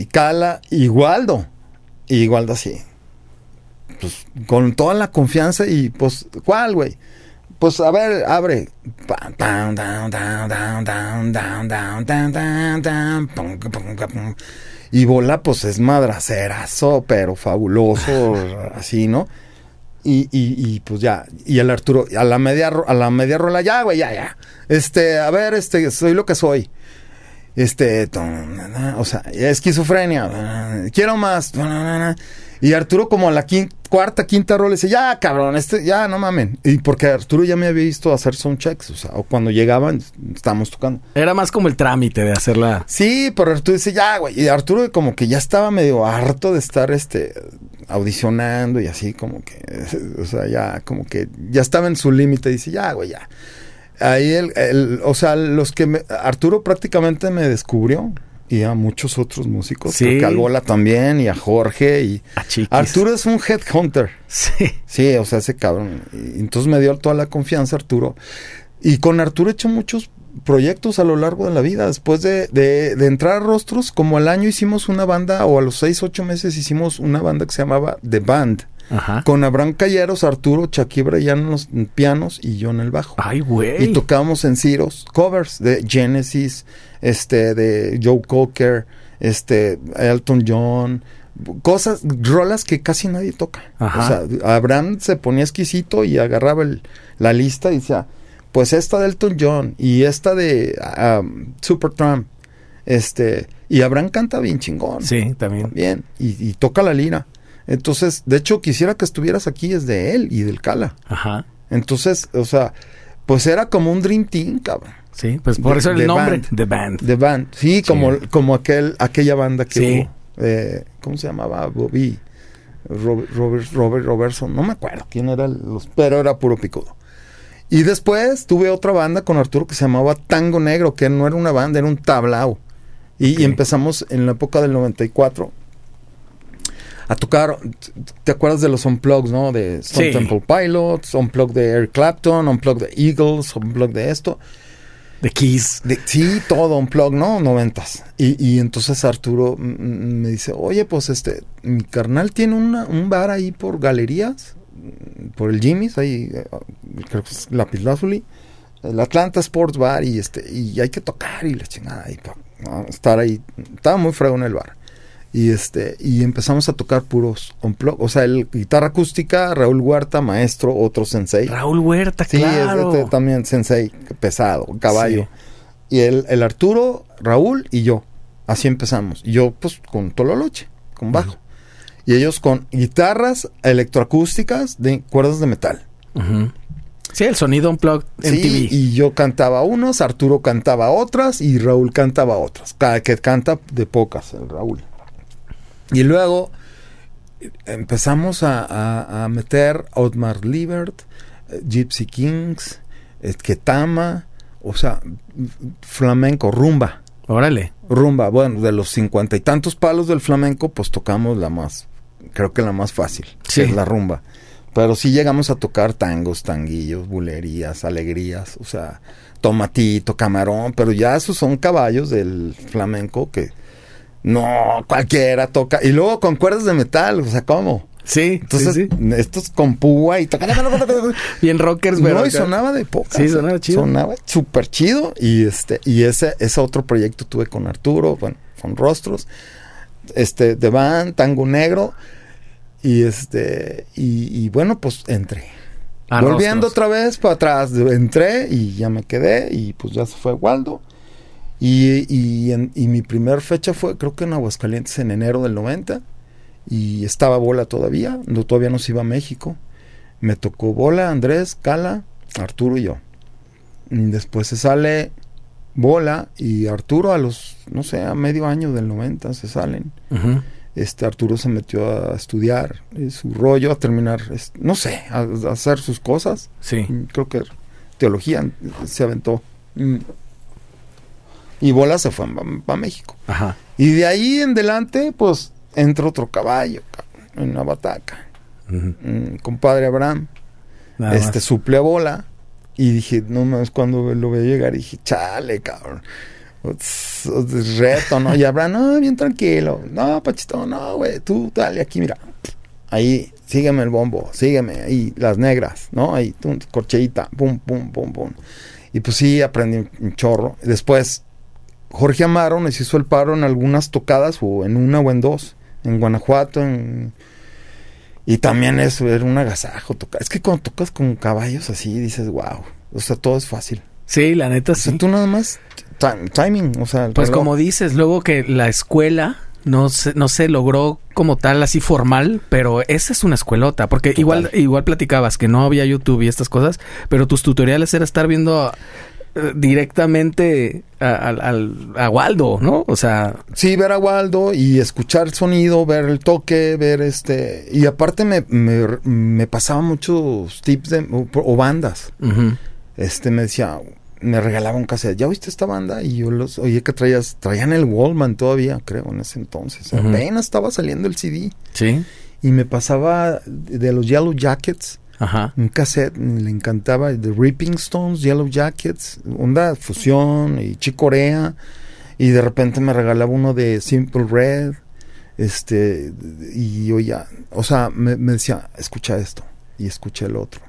y Waldo. Y Waldo así, Pues con toda la confianza y pues, ¿cuál, güey? Pues a ver, abre. Y bola, pues es madracerazo, pero fabuloso, así, ¿no? Y, y, y, pues ya, y el Arturo, a la media, a la media rola, ya, güey, ya, ya. Este, a ver, este, soy lo que soy. Este, o sea, esquizofrenia, quiero más. Y Arturo como a la cuarta, quinta rola dice, ya, cabrón, este, ya, no mamen. Y porque Arturo ya me había visto hacer soundchecks, o sea, o cuando llegaban, estábamos tocando. Era más como el trámite de hacerla. Sí, pero Arturo dice, ya, güey. Y Arturo como que ya estaba medio harto de estar, este, audicionando y así como que, o sea, ya, como que ya estaba en su límite. Dice, ya, güey, ya. Ahí el, el- o sea, los que me, Arturo prácticamente me descubrió y a muchos otros músicos. Sí. Al Bola también y a Jorge y... A. Arturo es un headhunter. Sí. Sí, o sea, ese cabrón. Y entonces me dio toda la confianza Arturo. Y con Arturo he hecho muchos proyectos a lo largo de la vida. Después de, de- de entrar a Rostros, como al año hicimos una banda, o a los seis, ocho meses hicimos una banda que se llamaba The Band. Ajá. Con Abraham Calleros, Arturo, Chaquibra ya en los pianos y yo en el bajo. Ay, güey. Y tocábamos en Ciros covers de Genesis, este, de Joe Cocker, este, Elton John, cosas, rolas que casi nadie toca. Ajá. O sea, Abraham se ponía exquisito y agarraba el- la lista y decía, pues esta de Elton John y esta de um, Supertramp, este, y Abraham canta bien chingón. Sí, también. Bien, y, y toca la lira. Entonces, de hecho, quisiera que estuvieras aquí, es de él y del Cala. Ajá. Entonces, o sea, pues era como un Dream Team, cabrón. Sí, pues por eso el The nombre. Band. The Band. The Band. Sí, como, como aquel, aquella banda que Sí. hubo. Eh, ¿Cómo se llamaba? Bobby. Robert, Robert, Robert Robertson. No me acuerdo quién era los... Pero era puro picudo. Y después tuve otra banda con Arturo que se llamaba Tango Negro, que no era una banda, era un tablao. Y, y empezamos en la época del 94 a tocar, ¿te acuerdas de los unplugs, no? De Stone Sí. Temple Pilots, unplug de Eric Clapton, unplug de Eagles, unplug de esto. The Keys. De- sí, todo un plug, ¿no? Noventas. Y, y entonces Arturo me dice, oye, pues este, mi carnal tiene una- un bar ahí por galerías, por el Jimmy's, ahí, eh, creo que es la Lazuli, el Atlanta Sports Bar, y este, y hay que tocar y la chingada, y pa- ¿no? estar ahí. Estaba muy fregón el bar. Y este, y empezamos a tocar puros unplug, o sea, el guitarra acústica, Raúl Huerta, maestro, otro sensei. Raúl Huerta, Sí, claro. es este también sensei, pesado, caballo. Y el, el Arturo, Raúl y yo. Así empezamos. Y yo, pues, con Tololoche, con bajo. Y ellos con guitarras electroacústicas de cuerdas de metal. Sí, el sonido unplugged en Sí, TV. y yo cantaba unos, Arturo cantaba otras y Raúl cantaba otras. Cada que canta de pocas, el Raúl. Y luego eh, empezamos a, a- a meter Otmar Liebert, eh, Gypsy Kings, Ketama, o sea, flamenco, rumba. Órale. Rumba, bueno, de los cincuenta y tantos palos del flamenco, pues tocamos la más, creo que la más fácil, que es la rumba. Pero sí llegamos a tocar tangos, tanguillos, bulerías, alegrías, o sea, tomatito, camarón, pero ya esos son caballos del flamenco que no cualquiera toca. Y luego con cuerdas de metal, o sea, ¿cómo? Sí, Entonces, sí, sí. estos con púa y toca. Bien rockers, pero No, y sonaba de poca. Sí, sonaba chido. Sonaba súper chido. Y este, y ese, ese otro proyecto tuve con Arturo, bueno, con Rostros. este, de van, tango negro. Y este, y, y bueno, pues entré. A Volviendo rostros. otra vez para atrás, entré y ya me quedé y pues ya se fue Waldo. Y, y, en- y mi primer fecha fue creo que en Aguascalientes en enero del 90 y estaba Bola todavía, no, todavía no se iba a México. Me tocó Bola, Andrés, Cala, Arturo y yo. Después se sale Bola y Arturo a los, no sé, a medio año del 90 se salen. Este Arturo se metió a estudiar eh, su rollo, a terminar, no sé, a, a hacer sus cosas. Sí. Mm, Creo que teología mm, se aventó. Y Bola se fue para México. Ajá. Y de ahí en delante, pues entra otro caballo cabrón, en la bataca. Ujú. Mm, compadre Abraham, Nada este más. suple a Bola. Y dije, no más, cuando lo veía llegar, dije, chale, cabrón. Uts, uts, Reto, ¿no? Y Abraham, no, bien tranquilo. No, Pachito, no, güey, tú dale aquí, mira. Ahí, sígueme el bombo, sígueme, ahí, las negras, ¿no? Ahí, tum, corcheita, pum, pum, pum, pum. Y pues sí, aprendí un chorro. Después, Jorge Amaro nos hizo el paro en algunas tocadas, o en una o en dos, en Guanajuato, en... Y también eso era un agasajo tocar. Es que cuando tocas con caballos así, dices, wow. O sea, todo es fácil. Sí, la neta O sea, sí. tú nada más ti- timing, o sea, Pues reloj. como dices, luego que la escuela no se, no se logró como tal así formal, pero esa es una escuelota, porque Total. igual igual platicabas que no había YouTube y estas cosas, pero tus tutoriales era estar viendo directamente a, a Waldo, ¿no? O sea, Sí, ver a Waldo y escuchar el sonido, ver el toque, ver este... Y aparte me, me, me pasaba muchos tips de, o, o bandas. Este me decía, me regalaba un cassette. ¿Ya viste esta banda? Y yo los oye que traías, traían el Wallman todavía, creo, en ese entonces. Apenas estaba saliendo el CD. sí, Y me pasaba de los Yellow Jackets, ajá, un cassette, le encantaba, The Ripping Stones, Yellow Jackets, onda fusión y Chicorea. Y de repente me regalaba uno de Simple Red. Este, y yo ya, o sea, me, me decía, escucha esto. Y escucha el otro.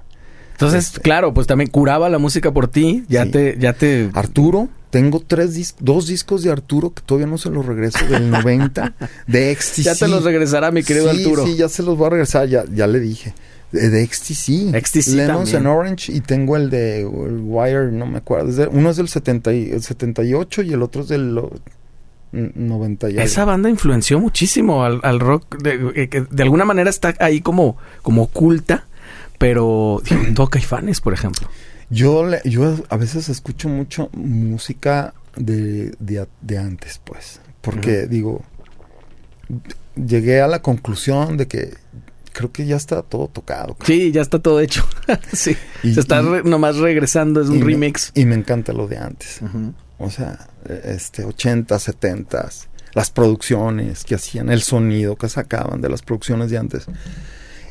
Entonces, Este- claro, pues también curaba la música por ti, ya Sí. te ya te Arturo, tengo tres dis- dos discos de Arturo que todavía no se los regreso del 90 de Ecstasy. ya te los regresará mi querido sí, Arturo. Sí, ya se los voy a regresar, ya, ya le dije. De, Ecstasy. Ecstasy Lemons también. and Orange y tengo el de el Wire, no me acuerdo. es de- uno es del 70 y- el 78 y el otro es del lo- n- 90 y Esa algo. banda influenció muchísimo al, al rock. De, eh, que de alguna manera está ahí como, como oculta, pero digo, todo Caifanes, por ejemplo. Yo, le- yo a veces escucho mucho música de, de antes, pues. Porque digo, llegué a la conclusión de que creo que ya está todo tocado. Sí, ya está todo hecho. sí. Y- Se está y- re- nomás regresando, es un me- remix. y me encanta lo de antes. O sea, este 80, 70, las producciones que hacían, el sonido que sacaban de las producciones de antes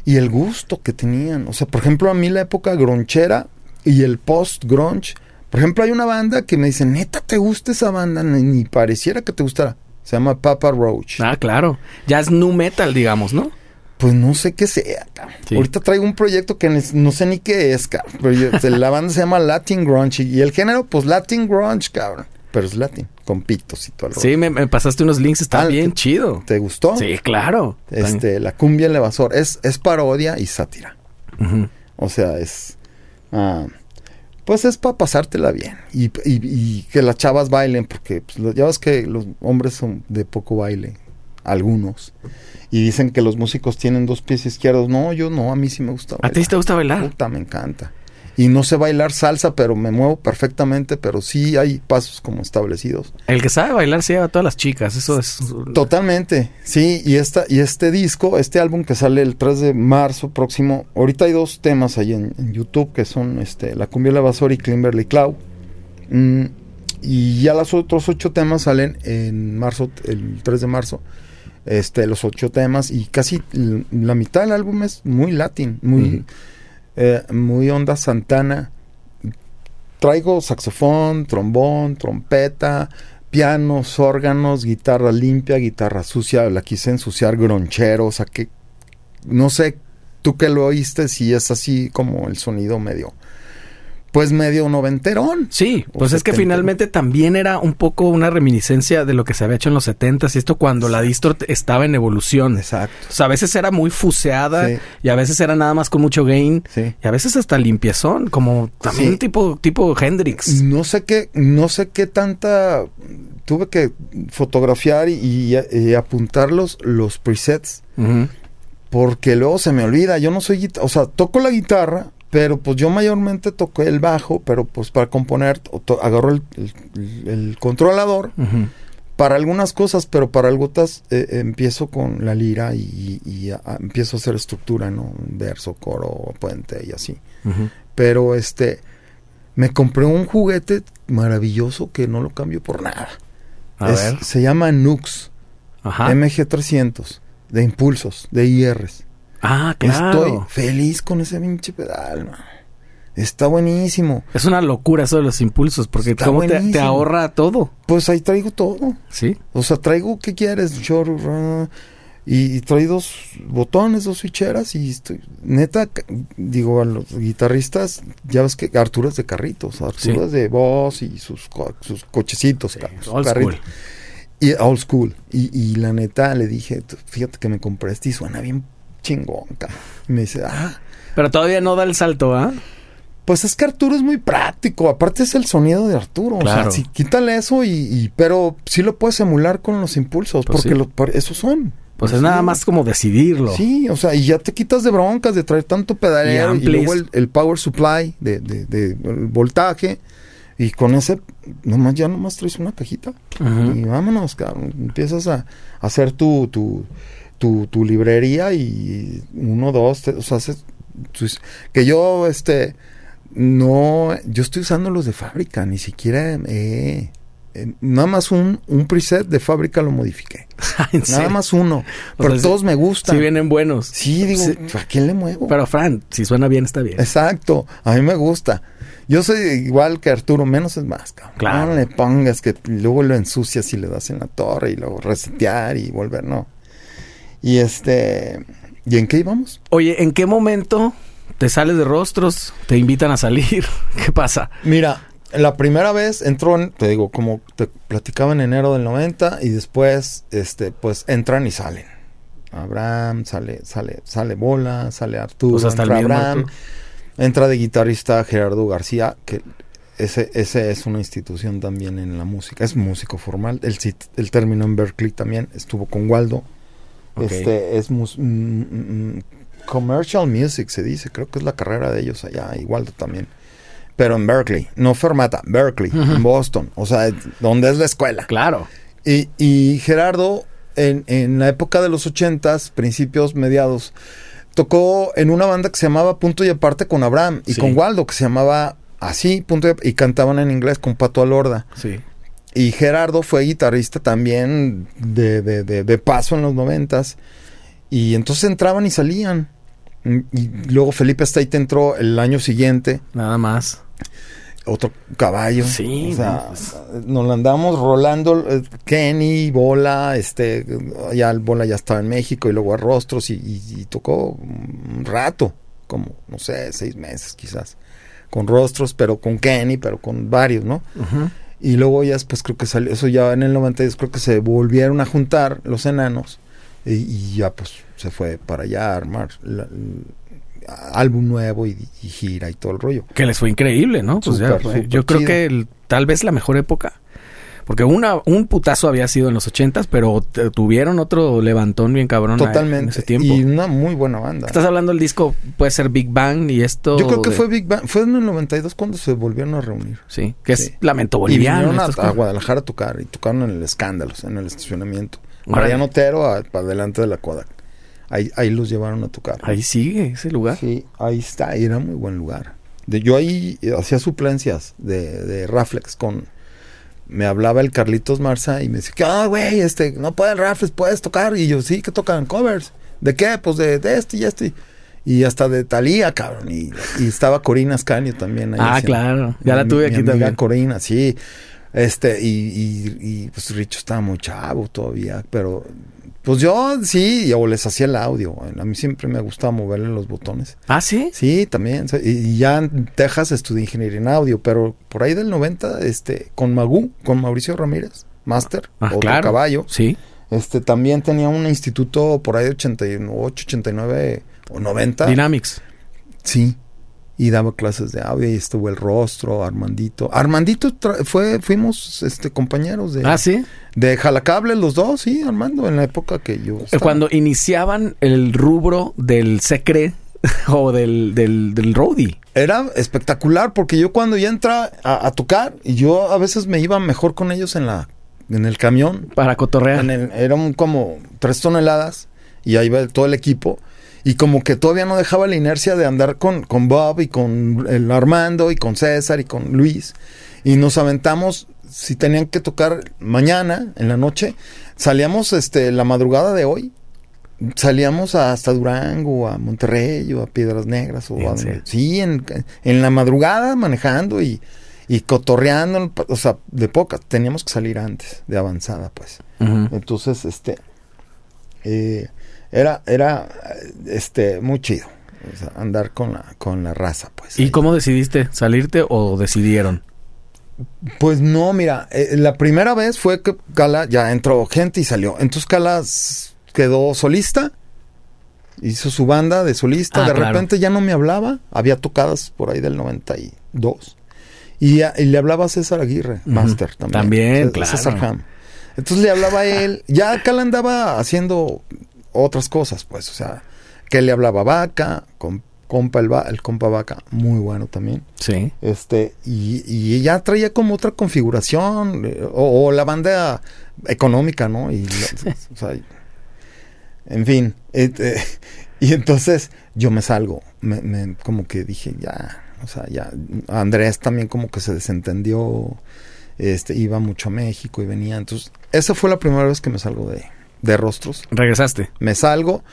y el gusto que tenían. O sea, por ejemplo, a mí la época gronchera y el post grunge. Por ejemplo, hay una banda que me dice, "Neta, ¿te gusta esa banda?" Ni, ni pareciera que te gustara. Se llama Papa Roach. Ah, claro. Ya es nu metal, digamos, ¿no? Pues no sé qué sea, cabrón. Sí. Ahorita traigo un proyecto que no sé ni qué es, cabrón. Pero yo- la banda se llama Latin Grunge y el género, pues Latin Grunge, cabrón. Pero es Latin, con pitos y todo el. Sí, me, me pasaste unos links, está Ah, bien ¿te- chido. ¿Te gustó? Sí, claro. Este, la cumbia el evasor es, es parodia y sátira. O sea, es. ah, pues es para pasártela bien. Y, y- y que las chavas bailen, porque pues, ya ves que los hombres son de poco baile. Algunos. Y dicen que los músicos tienen dos pies izquierdos. No, yo no, a mí sí me gusta ¿A ti te gusta bailar? Puta, me encanta. Y no sé bailar salsa, pero me muevo perfectamente, pero sí hay pasos como establecidos. El que sabe bailar se lleva a todas las chicas, eso es... Totalmente, sí, y esta, y este disco, este álbum que sale el 3 de marzo próximo, ahorita hay dos temas ahí en, en YouTube que son este La Cumbia La Basura y Kimberly Cloud. Mm, y ya los otros ocho temas salen en marzo, el 3 de marzo. Este, los ocho temas, y casi la mitad del álbum es muy latín, muy, eh, muy onda Santana. Traigo saxofón, trombón, trompeta, pianos, órganos, guitarra limpia, guitarra sucia. La quise ensuciar gronchero, o sea que no sé tú que lo oíste si es así como el sonido medio pues medio noventerón. Sí, pues es que finalmente también era un poco una reminiscencia de lo que se había hecho en los setentas y esto cuando la distro estaba en evolución. Exacto. O sea, a veces era muy fuseada Sí. y a veces era nada más con mucho gain Sí. y a veces hasta limpiezón, como también Sí. tipo tipo Hendrix. No sé qué, no sé qué tanta tuve que fotografiar y, y- y apuntar los, los presets porque luego se me olvida. Yo no soy o sea, toco la guitarra, pero pues yo mayormente toqué el bajo, pero pues para componer agarro el, el- el controlador para algunas cosas, pero para algunas eh, empiezo con la lira y, empiezo a hacer estructura, ¿no? Verso, coro, puente y así. Pero este, me compré un juguete maravilloso que no lo cambio por nada. A Es- ver. Se llama Nux Ajá. MG300 de impulsos, de IRs. Ah, claro. Estoy feliz con ese pinche pedal, man. Está buenísimo. Es una locura eso de los impulsos, porque Está como te, ahorra todo, Pues ahí traigo todo. ¿sí? O sea, traigo, ¿qué quieres? Short, y, y traigo dos botones, dos switcheras y estoy, neta, digo, a los guitarristas, ya ves que Arturo es de carritos, Arturo Sí. de voz y sus, co- sus cochecitos, ca- sus Old carritos. school. Y old school. Y, y la neta le dije, "T- fíjate que me compré este y suena bien chingón, cabrón. Y me dice, ah, Pero todavía no da el salto, ¿ah? pues es que Arturo es muy práctico. Aparte es el sonido de Arturo. Claro. O sea, sí, quítale eso y, y- pero sí lo puedes emular con los impulsos, Pues porque sí. lo- por- esos son. Pues es Sí. nada más como decidirlo. Sí, o sea, y ya te quitas de broncas de traer tanto pedalero Y luego el, el power supply de, de- de- el voltaje. Y con ese, nomás ya nomás traes una cajita. Y vámonos, cabrón. Empiezas a, a hacer tu, tu, tu, tu librería y uno, dos, tres, o sea, que yo, este, no, yo estoy usando los de fábrica, ni siquiera, eh, eh, nada más un, un preset de fábrica lo modifiqué. ¿En Nada serio? más uno. O pero sea, todos me gustan. Sí vienen buenos. Sí, digo, Sí. ¿a quién le muevo? Pero Fran, si suena bien, está bien. Exacto, a mí me gusta. Yo soy igual que Arturo, menos es más, cabrón. Claro. No le pongas que luego lo ensucias y le das en la torre y luego resetear y volver, no. Y este, ¿y en qué íbamos? Oye, ¿en qué momento te sales de rostros? ¿Te invitan a salir? ¿Qué pasa? Mira, la primera vez entró, en- te digo, como te platicaba en enero del 90 y después, este, pues entran y salen. Abraham, sale, sale, sale Bola, sale Arturo, Pues hasta el entra mismo Abraham, Arturo. entra de guitarrista Gerardo García, que ese, ese es una institución también en la música, es músico formal, el, el término en Berkeley también, estuvo con Waldo, Este es mus- mm, mm, commercial music se dice, creo que es la carrera de ellos allá, Waldo también. Pero en Berkeley, no Fermata, Berkeley, en Boston, o sea, donde es la escuela. Claro. Y, y Gerardo, en, en la época de los ochentas, principios, mediados, tocó en una banda que se llamaba Punto y Aparte con Abraham y Sí. con Waldo, que se llamaba así, Punto y, y cantaban en inglés con Pato Alorda. Sí. Y Gerardo fue guitarrista también de, de- de- de paso en los noventas. Y entonces entraban y salían. Mm, Y luego Felipe State entró el año siguiente, Nada más. otro caballo. Sí, O sea, no, nos la andamos rolando eh, Kenny, Bola, este, ya el Bola ya estaba en México y luego a Rostros y, y- y tocó un rato, como, no sé, seis meses quizás, con Rostros, pero con Kenny, pero con varios, ¿no? Y luego ya después creo que salió, eso ya en el 92 creo que se volvieron a juntar los enanos y, y ya pues se fue para allá a armar la- álbum nuevo y, y gira y todo el rollo. Que les fue increíble, ¿no? Pues ya, yo creo chido. que el- tal vez la mejor época. Porque una, un putazo había sido en los ochentas, pero tuvieron otro levantón bien cabrón Totalmente. en ese tiempo. Y una muy buena banda. Estás hablando del disco, puede ser Big Bang y esto. Yo creo que de- fue Big Bang, fue en el 92 cuando se volvieron a reunir. Sí, que es Sí. lamento Y boliviano. vinieron a, a. Guadalajara a tocar y tocaron en el Escándalos, en el estacionamiento. Mariano Otero a- para delante de la Kodak. Ahí, ahí los llevaron a tocar. Ahí sigue ese lugar. Sí, ahí está, y era muy buen lugar. De, yo ahí hacía suplencias de, de Raflex con... Me hablaba el Carlitos Marza y me decía, ah, güey, este, no pueden Raflex, puedes tocar. Y yo, sí, que tocan covers. ¿De qué? Pues de, de este y este. Y hasta de Talía, cabrón. Y, y estaba Corina Ascanio también ahí. Ah, claro. Ya la mi- tuve mi aquí amiga también. Corina, sí. Este, y, y, y, pues Richo estaba muy chavo todavía, pero pues yo sí, yo les hacía el audio. A mí siempre me gustaba moverle los botones. ¿Ah, sí? Sí, también. Y ya en Texas estudié ingeniería en audio, pero por ahí del 90, este, con Magú, con Mauricio Ramírez, máster, Ah, otro claro. caballo. Sí. Este, también tenía un instituto por ahí de 88, 89 o 90. Dynamics. Sí. Y daba clases de audio y estuvo el rostro, Armandito. Armandito fue, fuimos este compañeros de, Ah, sí. de Jalacable los dos, sí, Armando, en la época que yo estaba. Cuando iniciaban el rubro del secre o del, del, del roadie. Era espectacular porque yo cuando ya entra a, a tocar, y yo a veces me iba mejor con ellos en la en el camión. Para cotorrear. En el- eran como tres toneladas y ahí va todo el equipo. Y como que todavía no dejaba la inercia de andar con, con Bob y con el Armando y con César y con Luis. Y nos aventamos, si tenían que tocar mañana, en la noche, salíamos este, la madrugada de hoy. Salíamos hasta Durango, a Monterrey o a Piedras Negras. O ¿En a sí, en, en la madrugada manejando y, y cotorreando. O sea, de poca. Teníamos que salir antes, de avanzada, pues. Entonces, este, eh, era, era, este, muy chido. O sea, andar con la, con la raza, pues. ¿Y ahí. cómo decidiste? ¿Salirte o decidieron? Pues no, mira, eh, la primera vez fue que Cala ya entró gente y salió. Entonces Cala quedó solista, hizo su banda de solista. Ah, de claro. repente ya no me hablaba, había tocadas por ahí del 92. Y, a- y le hablaba a César Aguirre. Master también. También, C- claro. César Ham. Entonces le hablaba a él. Ya Cala andaba haciendo otras cosas, pues, o sea, que le hablaba Vaca, con, compa el, Va- el compa Vaca, muy bueno también. Sí. Este, y, y ya traía como otra configuración, eh, o, o la banda económica, ¿no? Y, o sea, en fin, et- eh, y entonces yo me salgo, me, me- como que dije, ya, o sea, ya, Andrés también como que se desentendió, este, iba mucho a México y venía, entonces, esa fue la primera vez que me salgo de, de rostros, Regresaste. me salgo,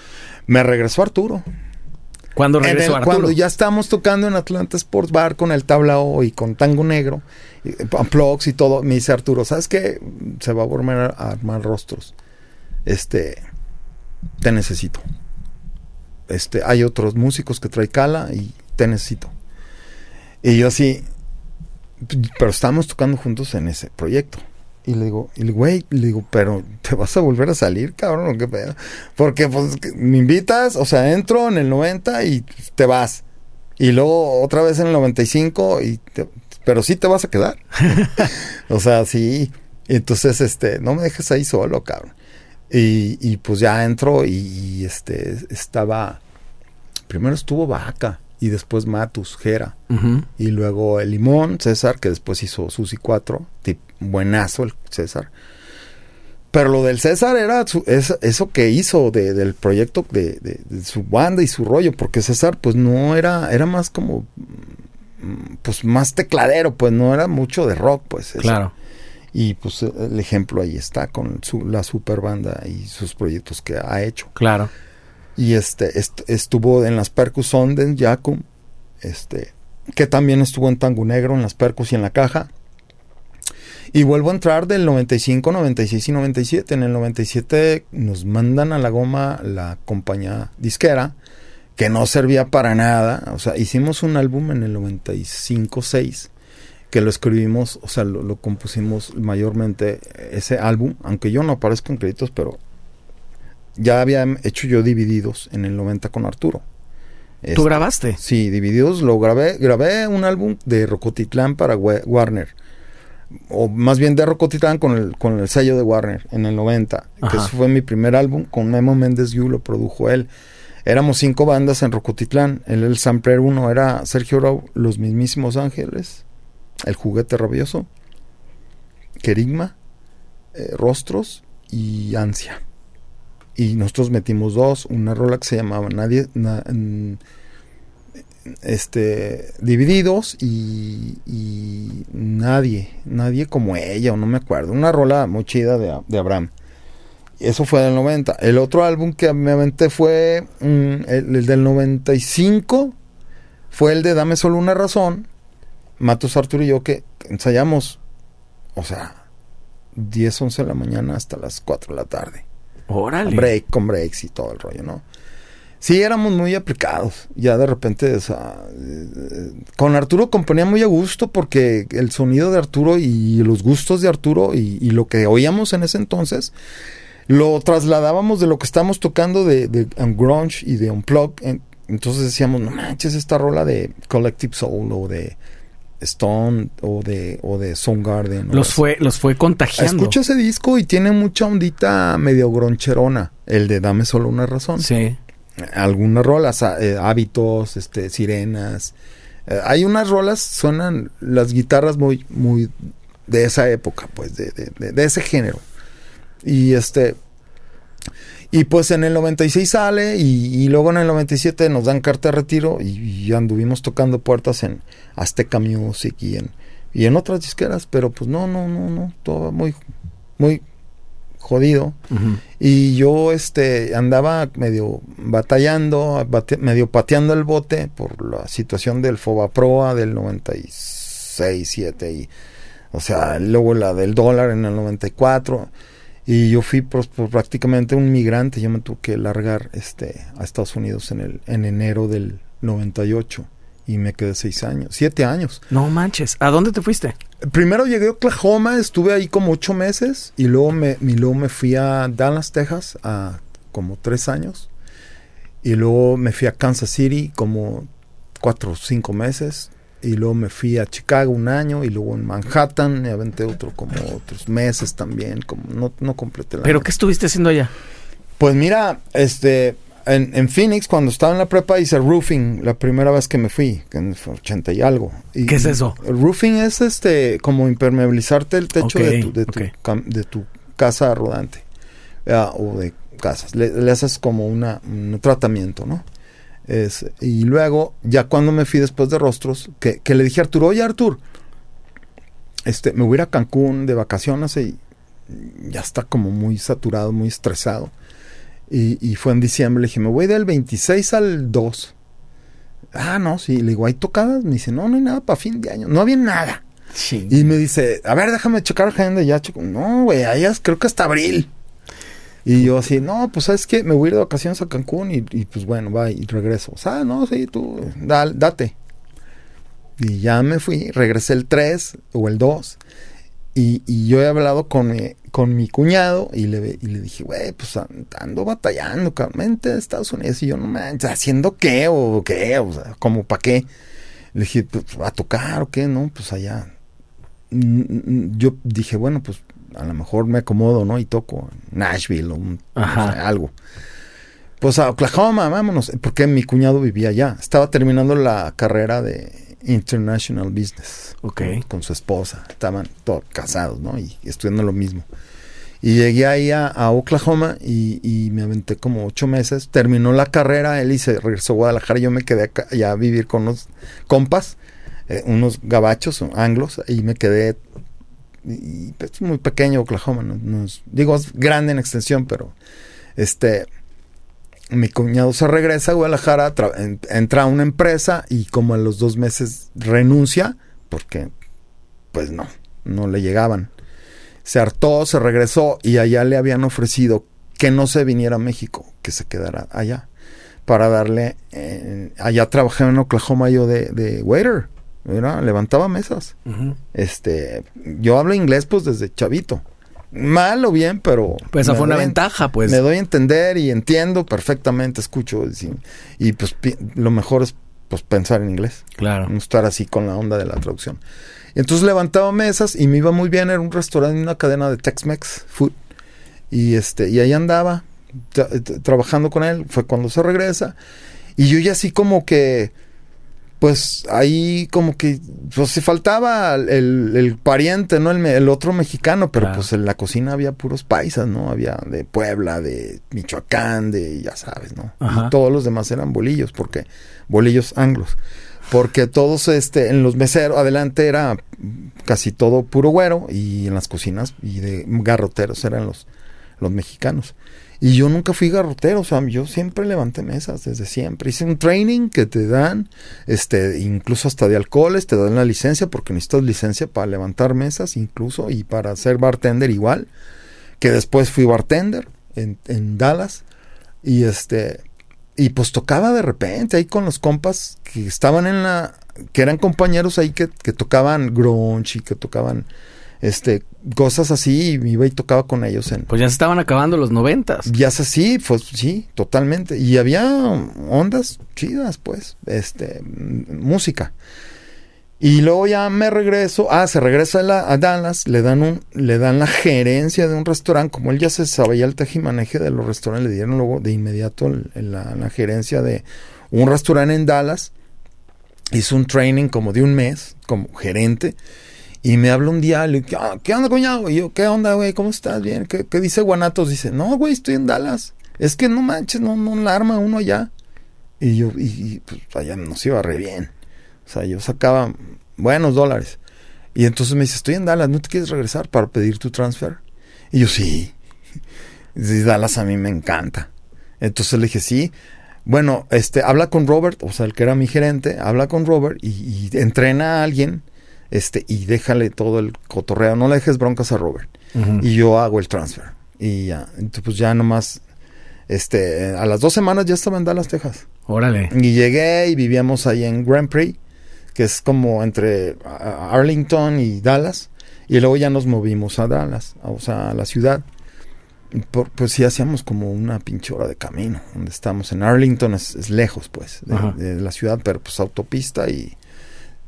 me regresó Arturo. ¿Cuándo regresó el- Arturo? Cuando ya estamos tocando en Atlanta Sports Bar con el tablao y con Tango Negro, y, eh, Unplugs y todo, me dice Arturo, ¿sabes qué? Se va a volver a armar rostros. Este, te necesito. Este, hay otros músicos que trae Cala y te necesito. Y yo así, pero estamos tocando juntos en ese proyecto. Y le digo, y le digo, güey, le digo, pero te vas a volver a salir, cabrón, ¿o qué pedo? Porque pues me invitas, o sea, entro en el 90 y te vas. Y luego otra vez en el 95 y te- pero sí te vas a quedar. o sea, sí. Entonces, este, no me dejes ahí solo, cabrón. Y, y pues ya entro y, y, este estaba primero estuvo Vaca y después Matus, Jera. Ujú. Y luego el Limón, César, que después hizo Susi 4. tip- buenazo el César. Pero lo del César era su- es- eso que hizo de- del proyecto de, de- de su banda y su rollo. Porque César, pues no era, era más como, mm, pues más tecladero, pues no era mucho de rock, pues. César. Claro. Y pues el ejemplo ahí está con su- la super banda y sus proyectos que ha hecho. Claro. Y este est- estuvo en las Percus Onden, Jacum, este, que también estuvo en Tango Negro, en las Percus y en la caja. Y vuelvo a entrar del 95, 96 y 97. En el 97 nos mandan a la goma la compañía disquera, que no servía para nada. O sea, hicimos un álbum en el 95-6, que lo escribimos, o sea, lo, lo compusimos mayormente ese álbum, aunque yo no aparezco en créditos, pero ya había hecho yo Divididos en el 90 con Arturo. ¿Tú Este, grabaste? Sí, Divididos lo grabé. Grabé un álbum de Rocotitlán para Warner. O más bien de Rocotitlán con el, con el sello de Warner en el 90. Que ese fue mi primer álbum. Con Memo Méndez Yu lo produjo él. Éramos cinco bandas en Rocotitlán. El, el sampler uno era Sergio Rau, Los Mismísimos Ángeles, El Juguete Rabioso, Querigma, eh, Rostros y Ansia. Y nosotros metimos dos, una rola que se llamaba Nadie, na- mm, este, Divididos y, y Nadie, Nadie como ella, o no me acuerdo, una rola muy chida de, de Abraham. Eso fue del 90. El otro álbum que me aventé fue mm, el, el del 95, fue el de Dame solo una razón. Matos Arturo y yo que ensayamos o sea, 10, 11 de la mañana hasta las 4 de la tarde. Break con breaks y todo el rollo, ¿no? Sí, éramos muy aplicados. Ya de repente, eh, con Arturo componía muy a gusto porque el sonido de Arturo y los gustos de Arturo y, lo que oíamos en ese entonces lo trasladábamos de lo que estábamos tocando de, de grunge y de unplug. En- entonces decíamos, no manches, esta rola de Collective Soul o de Stone o de, o de Soundgarden. Los fue, los fue contagiando. Escucha ese disco y tiene mucha ondita medio groncherona. El de Dame solo una razón. Sí. Algunas rolas, ah, eh, hábitos, este, sirenas. Eh, hay unas rolas, suenan las guitarras muy, muy de esa época, pues, de, de- de- de ese género. Y este. Y pues en el 96 sale y, y luego en el 97 nos dan carta de retiro y, y anduvimos tocando puertas en Azteca Music y en, y en otras disqueras, pero pues no, no, no, no, todo muy, muy jodido. Y yo este andaba medio batallando, bate- medio pateando el bote por la situación del Fobaproa del 96, 7 y o sea, luego la del dólar en el 94 y yo fui pues, pues, prácticamente un migrante, yo me tuve que largar este a Estados Unidos en el en enero del 98 y me quedé seis años, siete años. No manches. ¿A dónde te fuiste? Primero llegué a Oklahoma, estuve ahí como ocho meses y luego me, y luego me fui a Dallas, Texas, a como tres años. Y luego me fui a Kansas City como cuatro o cinco meses. Y luego me fui a Chicago un año y luego en Manhattan me aventé otro como otros meses también, como no, no completé la ¿Pero qué estuviste haciendo allá? pues mira, este, en, en Phoenix, cuando estaba en la prepa, hice roofing la primera vez que me fui, que en 80 y algo. Y- ¿Qué es eso? El roofing es este, como impermeabilizarte el techo de, tu, de, tu cam- de tu casa rodante. ah, o de casas. Le, le haces como una, un tratamiento, ¿no? Es, y luego, ya cuando me fui después de Rostros, que, que le dije a Arturo, oye Artur, este, me voy a ir a Cancún de vacaciones y ya está como muy saturado, muy estresado. Y, y fue en diciembre, le dije, me voy del 26 al 2. Ah, no, sí, le digo, ¿hay tocadas? Me dice, no, no hay nada para fin de año. No había nada. Sí. Y me dice, a ver, déjame checar agenda. Ya checo. No, güey, allá creo que hasta abril. Y yo así, no, pues sabes qué, me voy a ir de vacaciones a Cancún y, pues bueno, va y regreso. O sea, no, sí, tú, date. Y ya me fui, regresé el 3 o el 2. Y, yo he hablado con mi, con mi cuñado y le, y le dije, güey, pues an- ando batallando, cabrón, vente a Estados Unidos. Y yo, no manches, ¿haciendo qué o qué? O sea, ¿como para qué? Le dije, pues, ¿va a tocar o qué? No, pues allá. Yo dije, bueno, pues a lo mejor me acomodo, ¿no? Y toco Nashville o un- algo. Pues a Oklahoma, vámonos, porque mi cuñado vivía allá. Estaba terminando la carrera de International Business Ok. con, su esposa. Estaban todos casados, ¿no? Y estudiando lo mismo. Y llegué ahí a, a Oklahoma y, y me aventé como ocho meses. Terminó la carrera, él y se regresó a Guadalajara. Yo me quedé acá, ya a vivir con unos compas, eh, unos gabachos, anglos, y me quedé. Y, pues, muy pequeño Oklahoma, no, es- digo, es grande en extensión, pero este. Mi cuñado se regresa a Guadalajara, tra- en- entra a una empresa y como a los dos meses renuncia, porque pues no, no le llegaban. Se hartó, se regresó y allá le habían ofrecido que no se viniera a México, que se quedara allá. Para darle, eh, allá trabajé en Oklahoma yo de, de waiter, ¿verdad? levantaba mesas. Este, yo hablo inglés pues desde chavito. Mal o bien, pero... Pues esa fue una ventaja, pues. me doy a entender y entiendo perfectamente, escucho. Y, y, pues lo mejor es pues pensar en inglés Claro. no estar así con la onda de la traducción. Entonces levantaba mesas y me iba muy bien, era un restaurante, una cadena de Tex-Mex Food. Y este, y ahí andaba tra- trabajando con él, fue cuando se regresa. Y yo ya así como que, pues ahí como que, pues se faltaba el, el pariente, ¿no? El, el otro mexicano, pero Claro. pues en la cocina había puros paisas, ¿no? Había de Puebla, de Michoacán, de, ya sabes, ¿no? Ajá. Y todos los demás eran bolillos, porque, bolillos anglos. Porque todos, este, en los meseros, adelante era casi todo puro güero, y en las cocinas y de garroteros eran los, los mexicanos. Y yo nunca fui garrotero, o sea, yo siempre levanté mesas, desde siempre. Hice un training que te dan, este, incluso hasta de alcoholes, te dan la licencia, porque necesitas licencia para levantar mesas, incluso, y para ser bartender igual. Que después fui bartender en, en Dallas. Y este, y pues tocaba de repente ahí con los compas que estaban en la, que eran compañeros ahí que, que tocaban grunge y que tocaban este, cosas así, y iba y tocaba con ellos en... Pues ya se estaban acabando los noventas. Ya es así, pues sí, totalmente. Y había ondas chidas, pues, este, música. Y luego ya me regreso, ah, se regresa a, la, a, Dallas, le dan un, le dan la gerencia de un restaurante, como él ya se sabía el tejimaneje de los restaurantes, le dieron luego de inmediato la, la gerencia de un restaurante en Dallas. Hizo un training como de un mes, como gerente. Y me habla un día, le digo, ¿qué onda, cuñado? Y yo, ¿qué onda, güey? ¿Cómo estás? Bien. ¿Qué, ¿Qué, dice Guanatos? Dice, no, güey, estoy en Dallas. Es que no manches, no, no la arma uno allá. Y yo, y, y pues allá nos iba re bien. O sea, yo sacaba buenos dólares. Y entonces me dice, estoy en Dallas, ¿no te quieres regresar para pedir tu transfer? Y yo, sí. Y Dallas a mí me encanta. Entonces le dije, sí. Bueno, este, habla con Robert, o sea, el que era mi gerente, habla con Robert y entrena a alguien este, y déjale todo el cotorreo, no le dejes broncas a Robert. Uh -huh. Y yo hago el transfer. Y ya, entonces pues ya nomás, este, a las dos semanas ya estaba en Dallas, Texas. Órale. Y llegué y vivíamos ahí en Grand Prix, que es como entre Arlington y Dallas. Y luego ya nos movimos a Dallas, o sea, a la ciudad. Por, pues sí hacíamos como una pinche hora de camino. Donde estamos en Arlington es, es lejos, pues, de, de, la ciudad, pero pues autopista y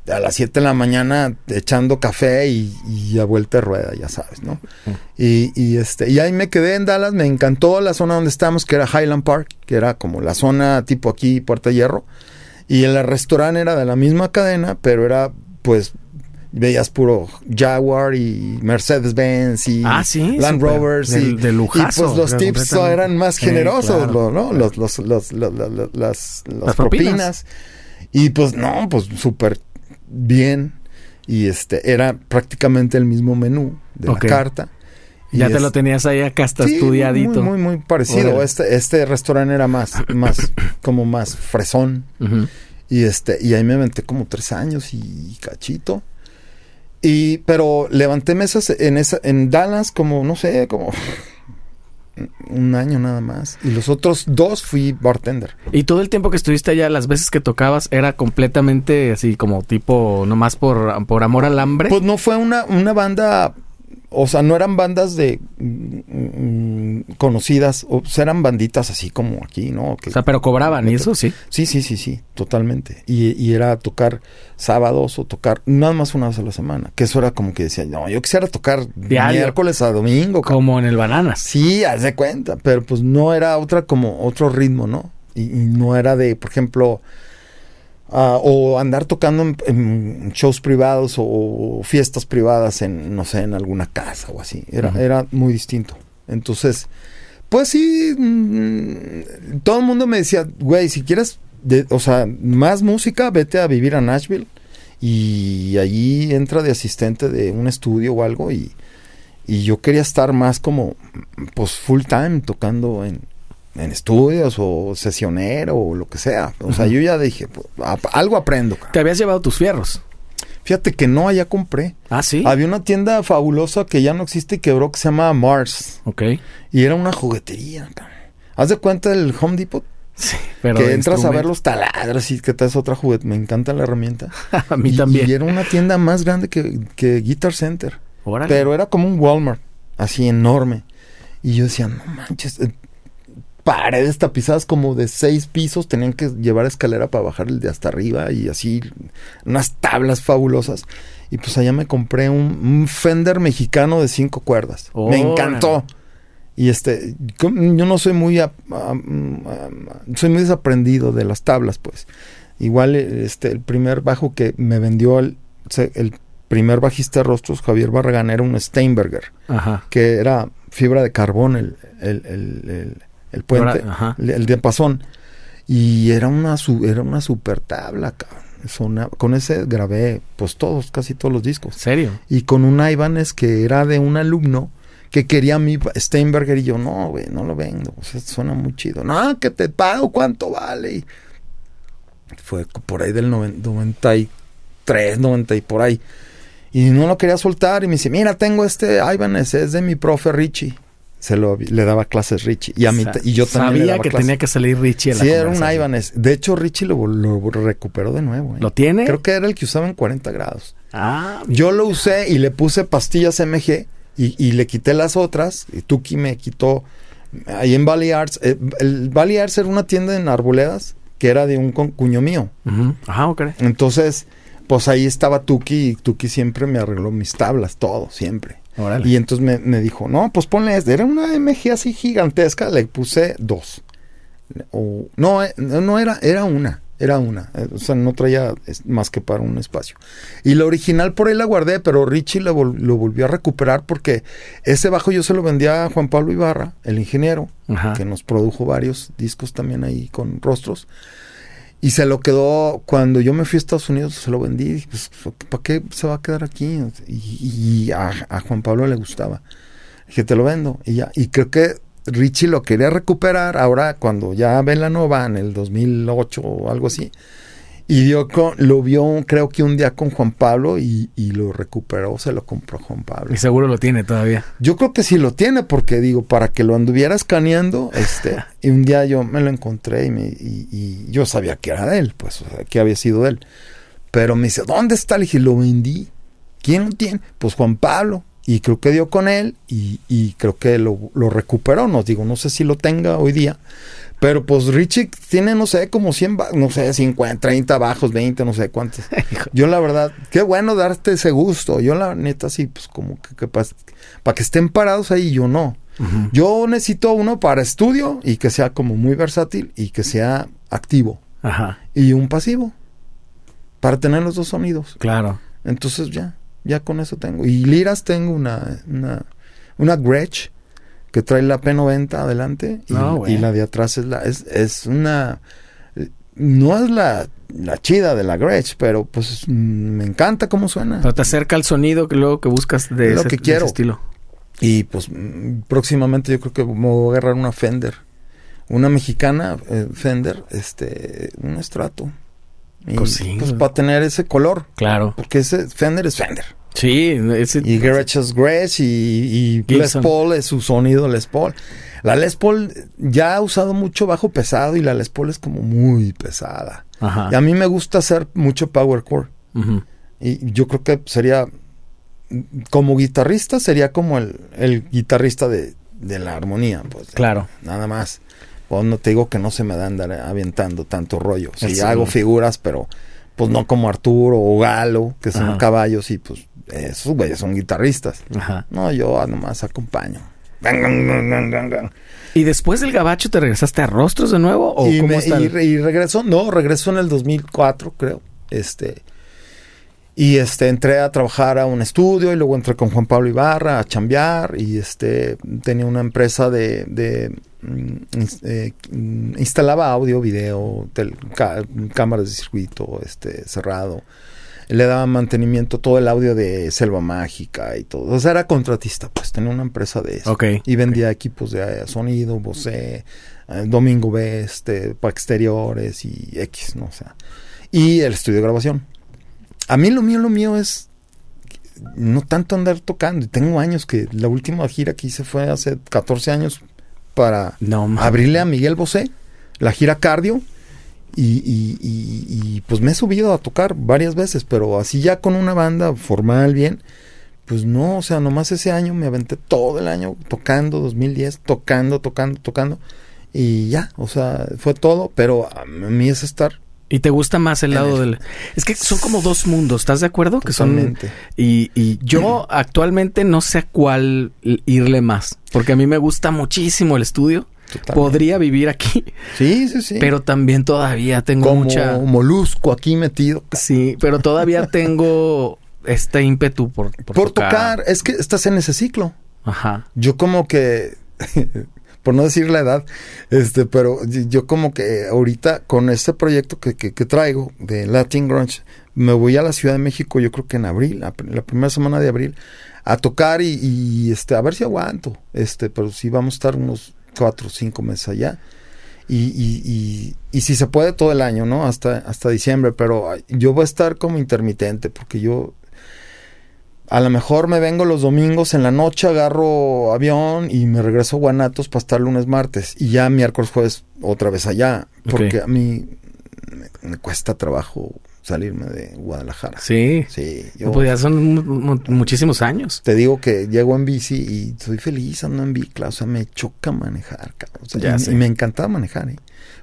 a las 7 de la mañana echando café y, y, a vuelta de rueda, ya sabes, ¿no? Uh -huh. y, y, este, y ahí me quedé en Dallas, me encantó la zona donde estábamos, que era Highland Park, que era como la zona tipo aquí, Puerta Hierro. Y el restaurante era de la misma cadena, pero era pues veías puro Jaguar y Mercedes-Benz y ah, ¿sí? Land. Rovers de, y, de lujazo, y, pues los tips eran más generosos, claro, ¿no? Claro. Los, los, los, las, las, propinas. propinas. Y pues no, pues súper bien. Y este era prácticamente el mismo menú de okay. la carta. Y ya es, te lo tenías ahí acá hasta sí, estudiadito. Muy, muy, muy parecido. Este, este restaurante era más, más, como más fresón. Uh -huh. Y este, y ahí me aventé como tres años y cachito. Y, pero levanté mesas en esa, en Dallas como, no sé, como un año nada más. Y los otros dos fui bartender. Y todo el tiempo que estuviste allá, las veces que tocabas, era completamente así como tipo, nomás por, por amor al hambre. Pues no fue una, una banda o sea, no eran bandas de mm, conocidas, o sea, eran banditas así como aquí, ¿no? Que, o sea, pero cobraban, ¿y eso sí? Sí, sí, sí, sí, totalmente. Y, y, era tocar sábados o tocar nada más una vez a la semana, que eso era como que decía, no, yo quisiera tocar Diario. miércoles a domingo. Como en el Bananas. Sí, haz de cuenta, pero pues no era otra como otro ritmo, ¿no? Y, y no era de, por ejemplo, Uh, o andar tocando en, en, shows privados o fiestas privadas en, no sé, en alguna casa o así. Era, uh -huh. era muy distinto. Entonces, pues sí, mmm, todo el mundo me decía, güey, si quieres, de, o sea, más música, vete a vivir a Nashville y allí entra de asistente de un estudio o algo y, y yo quería estar más como, pues full time tocando en, en estudios o sesionero o lo que sea. O sea, uh -huh. yo ya dije, pues, algo aprendo. ¿Te habías llevado tus fierros? Fíjate que no, allá compré. Ah, sí. Había una tienda fabulosa que ya no existe y quebró que se llama Mars. Ok. Y era una juguetería. ¿Haz de cuenta del Home Depot? Sí, pero. Que entras a ver los taladros y que te es otra juguete. Me encanta la herramienta. a mí y, también. Y era una tienda más grande que, que Guitar Center. Órale. Pero era como un Walmart, así enorme. Y yo decía, no manches, eh, paredes tapizadas como de seis pisos, tenían que llevar escalera para bajar el de hasta arriba y así unas tablas fabulosas. Y pues allá me compré un, un Fender mexicano de cinco cuerdas. Oh, me encantó. Y este, yo no soy muy, uh, soy muy desaprendido de las tablas, pues. Igual, este, el primer bajo que me vendió el, el primer bajista de rostros, Javier Barragán, era un Steinberger, Ajá. que era fibra de carbón, el, el, el, el el puente, Ahora, el, el diapasón. Y era una, era una super tabla, cabrón. con ese grabé, pues todos, casi todos los discos. ¿Serio? Y con un Ibanez que era de un alumno que quería mi Steinberger y yo, no, güey, no lo vendo, o sea, suena muy chido. No, que te pago, ¿cuánto vale? Y fue por ahí del 93, 90 y por ahí. Y no lo quería soltar y me dice, mira, tengo este Ibanez, es de mi profe Richie. Se lo, le daba clases Richie. Y, a mí, y yo también Sabía le daba que clases. tenía que salir Richie a la Sí, era un. Ibanez. De hecho, Richie lo, lo recuperó de nuevo. ¿eh? ¿Lo tiene? Creo que era el que usaba en 40 grados. Ah, Yo lo usé y le puse pastillas MG y, y le quité las otras. Y Tuki me quitó ahí en Valley Arts. eh, el Valley Arts era una tienda en Arboledas que era de un cuño mío. Ajá, ok. Entonces, pues ahí estaba Tuki y Tuki siempre me arregló mis tablas, todo, siempre. Órale. Y entonces me, me dijo, no, pues ponle esta. Era una MG así gigantesca, le puse dos. O, no, eh, no era, era una, era una. Eh, O sea, no traía más que para un espacio. Y la original por ahí la guardé, pero Richie lo, vol- lo volvió a recuperar porque ese bajo yo se lo vendía a Juan Pablo Ibarra, el ingeniero, Ajá. que nos produjo varios discos también ahí con rostros. Y se lo quedó, cuando yo me fui a Estados Unidos, se lo vendí. Dije, pues, ¿para qué se va a quedar aquí? Y, y a, Juan Pablo le gustaba. Dije, te lo vendo. Y ya. Y creo que Richie lo quería recuperar ahora cuando ya ve la nova en el 2008 o algo así. Y dio con- lo vio, creo que un día con Juan Pablo y, y lo recuperó, se lo compró Juan Pablo. Y seguro lo tiene todavía. Yo creo que sí lo tiene, porque digo, para que lo anduviera escaneando, este, y un día yo me lo encontré y, me- y- y yo sabía que era de él, pues, o sea, que había sido de él. Pero me dice, ¿dónde está? Le dije, lo vendí. ¿Quién lo tiene? Pues Juan Pablo. Y creo que dio con él y, y creo que lo, lo recuperó. No digo, no sé si lo tenga hoy día. Pero pues Richie tiene, no sé, como 100, ba- no sé, 50, 30 bajos, 20, no sé cuántos. Yo la verdad, qué bueno darte ese gusto. Yo la neta sí, pues como que, para que estén parados ahí, yo no. Yo necesito uno para estudio y que sea como muy versátil y que sea activo. Ajá, Y un pasivo. Para tener los dos sonidos. claro. Entonces ya, ya con eso tengo. Y liras tengo una, una, una Gretsch que trae la P90 adelante y, No, güey. y la de atrás es la, es, es una, no es la, la chida de la Gretsch, pero pues me encanta cómo suena. Pero te acerca al sonido que luego que buscas de, Lo ese, que de quiero. ese estilo. Y pues próximamente yo creo que me voy a agarrar una Fender. Una mexicana eh, Fender, este, un estrato. Y, Pues. Pues para tener ese color. Claro. Porque ese Fender es Fender. Sí, ese, Y es Gretsch y, y Les. Paul es su sonido Les Paul. La Les Paul ya ha usado mucho bajo pesado y la Les Paul es como muy pesada. Ajá. Y a mí me gusta hacer mucho power chord. Ujú. Y yo creo que sería, como guitarrista, sería como el, el guitarrista de, de la armonía. Pues, Claro. Nada más. Pues no te digo que no se me da andar avientando tanto rollo. Sí, hago figuras, pero pues no como Arturo o Galo, que son Ajá. caballos y pues esos güeyes son guitarristas. Ajá. No, yo nomás acompaño. ¿Y después del gabacho te regresaste a Rostros de nuevo? ¿O y, cómo me- está? y el- re- y regresó, no, regresó en el 2004, creo. Este. Y este, entré a trabajar a un estudio y luego entré con Juan Pablo Ibarra a chambear y este, tenía una empresa de, de mm, eh, instalaba audio, video, tel- ca- cámaras de circuito, este, cerrado. Le daba mantenimiento todo el audio de Selva Mágica y todo. O sea, era contratista, pues tenía una empresa de eso. Y vendía equipos de eh, sonido, Bose, eh, Domingo Best, eh, para exteriores y X, ¿no? O sea. Y el estudio de grabación. A mí lo mío, lo mío es no tanto andar tocando. Tengo años que la última gira que hice fue hace 14 años para No, abrirle a Miguel Bosé, la gira cardio. Y, y- y- y, pues me he subido a tocar varias veces, pero así ya con una banda formal bien, pues no, o sea, nomás ese año me aventé todo el año tocando, 2010, tocando, tocando, tocando, y ya, o sea, fue todo, pero a mí es estar ¿Y te gusta más el lado el- del...? Es que son como dos mundos, ¿estás de acuerdo? Que son... totalmente. Y, y yo actualmente no sé a cuál irle más. Porque a mí me gusta muchísimo el estudio. Totalmente. Podría vivir aquí, Sí, sí, sí. pero también todavía tengo como mucha... molusco aquí metido. Sí, pero todavía tengo este ímpetu por, por, Por tocar, es que estás en ese ciclo. Ajá. Yo como que, por no decir la edad, este, pero yo como que ahorita con este proyecto que, que, que traigo de Latin Grunge, me voy a la Ciudad de México, yo creo que en abril, la, la primera semana de abril, a tocar y, y, este, a ver si aguanto. Este, pero sí vamos a estar unos cuatro o cinco meses allá. Y, y, y, y, si se puede todo el año, ¿no? Hasta, hasta diciembre, pero yo voy a estar como intermitente, porque yo a lo mejor me vengo los domingos en la noche, agarro avión y me regreso a Guanatos para estar lunes, martes. Y ya miércoles, jueves, otra vez allá. Porque a mí me, me cuesta trabajo salirme de Guadalajara. Sí. Sí, yo pues ya son mu- mu- muchísimos años. te digo que llego en bici y soy feliz, ando en bicla. O sea, me choca manejar, cabrón. O sea, Ya y, sé. y me encantaba manejar, ¿eh?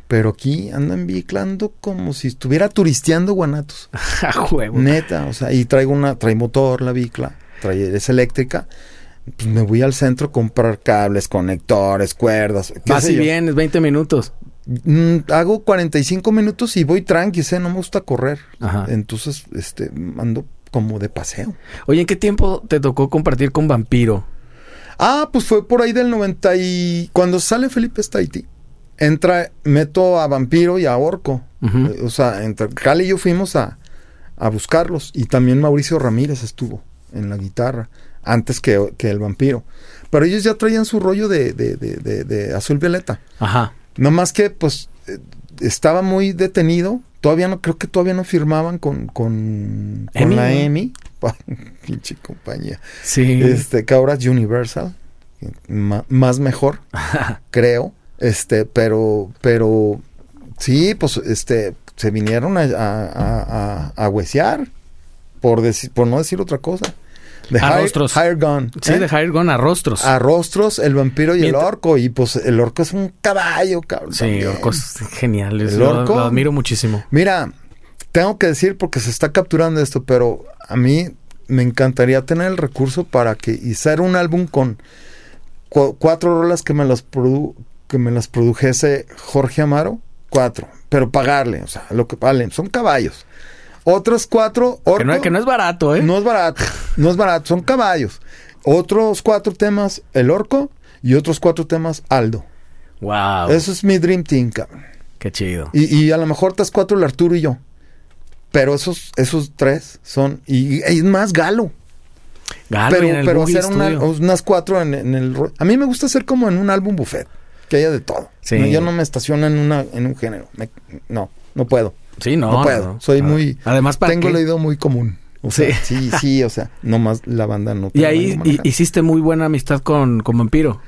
Pero aquí ando en bicla, ando como si estuviera turisteando Guanatos. A huevo. Neta, o sea, y traigo una, trae motor la bicla, trae, es eléctrica. Pues me voy al centro a comprar cables, conectores, cuerdas. y yo. vienes 20 minutos. Mm, hago 45 minutos y voy tranqui, ¿eh? No me gusta correr. Ajá. Entonces, este, ando como de paseo. Oye, ¿en qué tiempo te tocó compartir con Vampiro? Ah, pues fue por ahí del 90 y... Cuando sale Felipe Staiti, entra, meto a Vampiro y a Orco. Eh, O sea, entre Cali y yo fuimos a, a buscarlos. Y también Mauricio Ramírez estuvo en la guitarra, antes que, que el Vampiro. Pero ellos ya traían su rollo de, de, de, de- de azul violeta. Ajá. No más que, pues, eh, estaba muy detenido. Todavía no, creo que todavía no firmaban con, con, con EMI, la. EMI. Pinche compañía. Sí. Este, que ahora es Universal. Más mejor, creo. Este, pero, pero, sí, pues, este, se vinieron a, a, a- a huesear, por, decir, por no decir otra cosa. De A High- rostros. Higher Gun. Sí, ¿eh? de Higher Gun a rostros. A rostros, el vampiro y Mientras- el orco. Y pues el orco es un caballo, cabrón. sí, también. orcos geniales. El Lo, orco. lo admiro muchísimo. Mira, tengo que decir porque se está capturando esto, pero a mí me encantaría tener el recurso para que hacer un álbum con cu- cuatro rolas que me las produ- que me las produjese Jorge Amaro, cuatro, pero pagarle, o sea, lo que valen, son caballos. Otros cuatro, Que orco, no, que no es barato, ¿eh? no es barato, no es barato, son caballos. Otros cuatro temas, el orco, y otros cuatro temas, Aldo. Wow. Eso es mi dream team, cabrón. Qué chido. Y, y a lo mejor estás cuatro el Arturo y yo. Pero esos, esos tres son. Y, es más galo. Galo pero en el pero hacer una- unas cuatro en, en el. A mí me gusta hacer como en un álbum buffet. Que haya de todo. Sí. No, yo no me estaciono en, una, en un género. Me- no, no puedo. Sí, no. No, puedo. Soy muy. Además, para Tengo qué? el oído muy común. O sea, Sí. sí, sí, o sea, nomás la banda no. Y ahí hiciste muy buena amistad con, con Vampiro.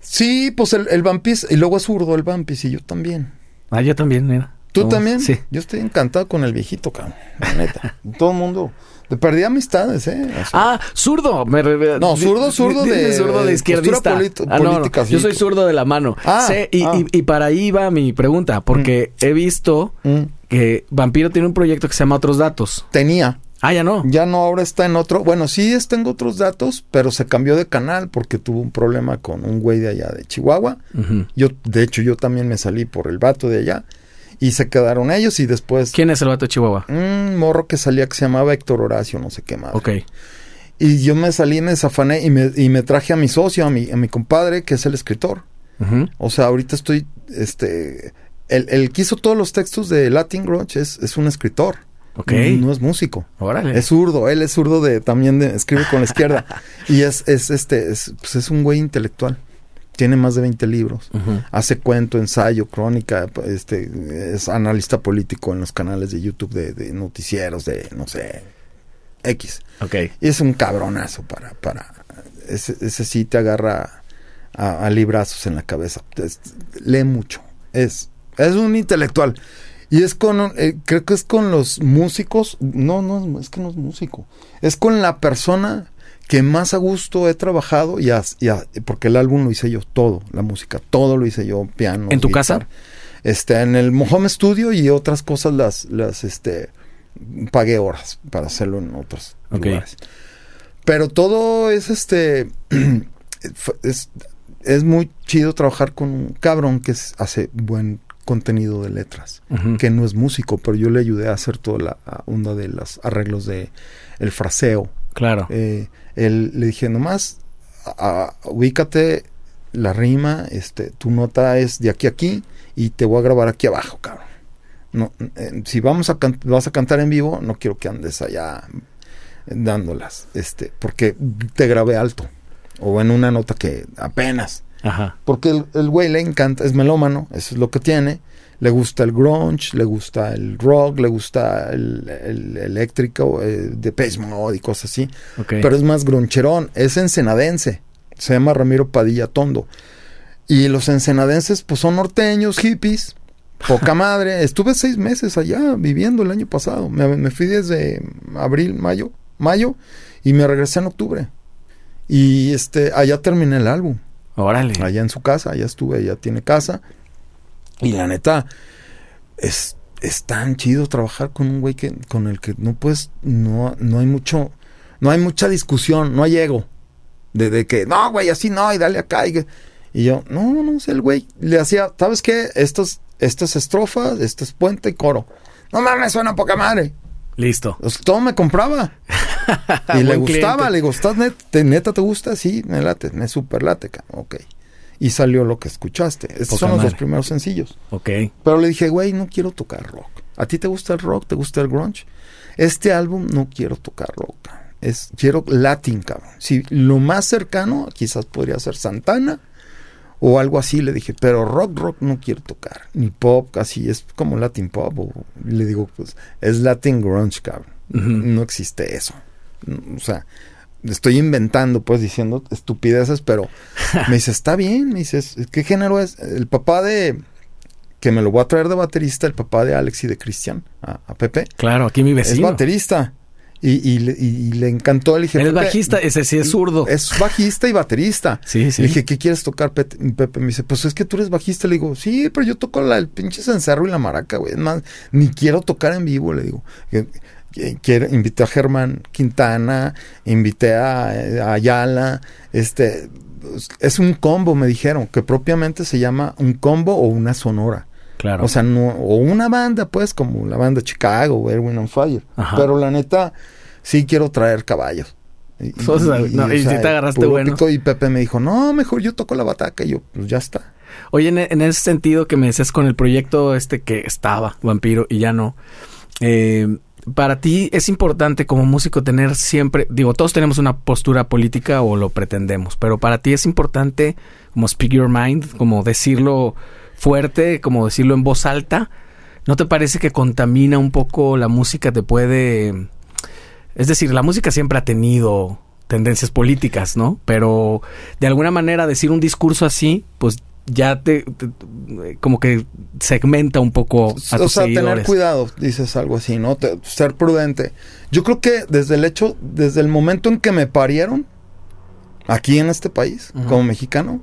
Sí, pues el, el Vampis. Y luego es zurdo el Vampis y yo también. Ah, yo también, mira. ¿Tú ¿Cómo? también? Sí. Yo estoy encantado con el viejito, cabrón. La neta. Todo el mundo. Te perdí amistades, ¿eh? O sea, Ah, zurdo. Me re- No, zurdo, zurdo de- zurdo de izquierdista. Ah, no, no. política, sí. Yo soy zurdo de la mano. Ah, y, ah. y- y para ahí va mi pregunta, porque he visto mm, que Vampiro tiene un proyecto que se llama Otros Datos. tenía. Ah, ya no. Ya no, ahora está en otro. Bueno, sí es- tengo otros datos, pero se cambió de canal porque tuvo un problema con un güey de allá de Chihuahua. Yo, de hecho, yo también me salí por el vato de allá. Y se quedaron ellos y después... ¿Quién es el vato de Chihuahua? Un morro que salía que se llamaba Héctor Horacio, no sé qué más. Ok. Y yo me salí, me desafané y me, y me traje a mi socio, a mi, a mi compadre, que es el escritor. O sea, ahorita estoy, este, el, el que hizo todos los textos de Latin Grunge es, es un escritor. Ok. No es músico. Órale. Es zurdo, él es zurdo de, también de, escribe con la izquierda. y es, es, este, es, pues es un güey intelectual. Tiene más de 20 libros. Hace cuento, ensayo, crónica, este, es analista político en los canales de YouTube de, de noticieros, de, no sé, X. Ok. Y es un cabronazo para, para, ese, ese sí te agarra a, a librazos en la cabeza. Es- lee mucho. Es, es un intelectual. Y es con, eh, creo que es con los músicos, no, no, es que no es músico. Es con la persona que más a gusto he trabajado y, as- y a- porque el álbum lo hice yo todo, la música, todo lo hice yo, piano. ¿En tu casa? Este, en el home studio y otras cosas las, las, este, pagué horas para hacerlo en otros lugares. Pero todo es este, es, es muy chido trabajar con un cabrón que es- hace buen contenido de letras, que no es músico, pero yo le ayudé a hacer toda la onda de los arreglos de el fraseo. Claro. Eh, él, le dije, nomás, a- a- ubícate la rima, este, tu nota es de aquí a aquí y te voy a grabar aquí abajo, cabrón. No, eh, si vamos a vas a cantar en vivo, no quiero que andes allá dándolas, este, porque te grabé alto o en una nota que apenas. Ajá. Porque el, el güey le encanta, es melómano, eso es lo que tiene. Le gusta el grunge, le gusta el rock, le gusta el, el eléctrico, eh, de Page Mode y cosas así. Pero es más gruncherón, es ensenadense. Se llama Ramiro Padilla Tondo. Y los ensenadenses, pues son norteños, hippies, poca madre. Estuve seis meses allá viviendo el año pasado. Me, me fui desde abril, mayo, mayo, y me regresé en octubre. Y este, allá terminé el álbum Órale. allá en su casa, allá estuve, allá tiene casa. Y la neta, es, es tan chido trabajar con un güey que, con el que no puedes, no, no hay mucho, no hay mucha discusión, no hay ego. De, de que, no, güey, así no, y dale acá. Y, y yo, no, no sé, el güey le hacía, ¿sabes qué? Estas, estas estrofas, este es puente y coro. No mames, suena poca madre. Listo. Pues, todo me compraba. y le gustaba, cliente. le digo, ¿estás net- te- neta te gusta? Sí, me late, me super late, ok. Y salió lo que escuchaste. Estos Poca son los dos primeros sencillos. Ok. Pero le dije, güey, no quiero tocar rock. ¿A ti te gusta el rock? ¿Te gusta el grunge? Este álbum no quiero tocar rock. Es, quiero latin, cabrón. Si lo más cercano, quizás podría ser Santana o algo así. Le dije, pero rock, rock no quiero tocar. Ni pop, casi es como latin pop. O, le digo, pues, es latin grunge, cabrón. No existe eso. O sea, estoy inventando, pues, diciendo estupideces, pero me dice, está bien. Me dice, ¿qué género es? El papá de, que me lo voy a traer de baterista, el papá de Alex y de Cristian, a, a Pepe, Claro, aquí mi es vecino. baterista. Y, y le, y- y le encantó. Le dije, Él es "Pepe, bajista, ese sí es zurdo. Es bajista y baterista. Sí, sí. Le dije, ¿qué quieres tocar, Pete? Y Pepe? Me dice, pues es que tú eres bajista. Le digo, sí, pero yo toco la, el pinche cencerro y la maraca, güey. Es más, ni quiero tocar en vivo, le digo. Que- Quiero, invité a Germán Quintana, invité a, eh, a Ayala, este, es un combo, me dijeron, que propiamente se llama un combo o una sonora. Claro. O sea, no, o una banda, pues, como la banda Chicago o Erwin on Fire. Ajá. Pero la neta, sí quiero traer caballos. Y, O sea, no, y sí te agarraste bueno. y Pepe me dijo, no, mejor yo toco la bataca. Y yo, pues ya está. Oye, en, en ese sentido que me decías con el proyecto este que estaba, Vampiro, y ya no. eh, para ti es importante como músico tener siempre, digo, todos tenemos una postura política o lo pretendemos, pero para ti es importante como speak your mind, como decirlo fuerte, como decirlo en voz alta. ¿No te parece que contamina un poco la música? Te puede... Es decir, la música siempre ha tenido tendencias políticas, ¿no? Pero de alguna manera decir un discurso así, pues ya te, como que segmenta un poco a o tus sea, tener cuidado, dices algo así, ¿no? Te- ser prudente. Yo creo que desde el hecho, desde el momento en que me parieron, aquí en este país, como mexicano,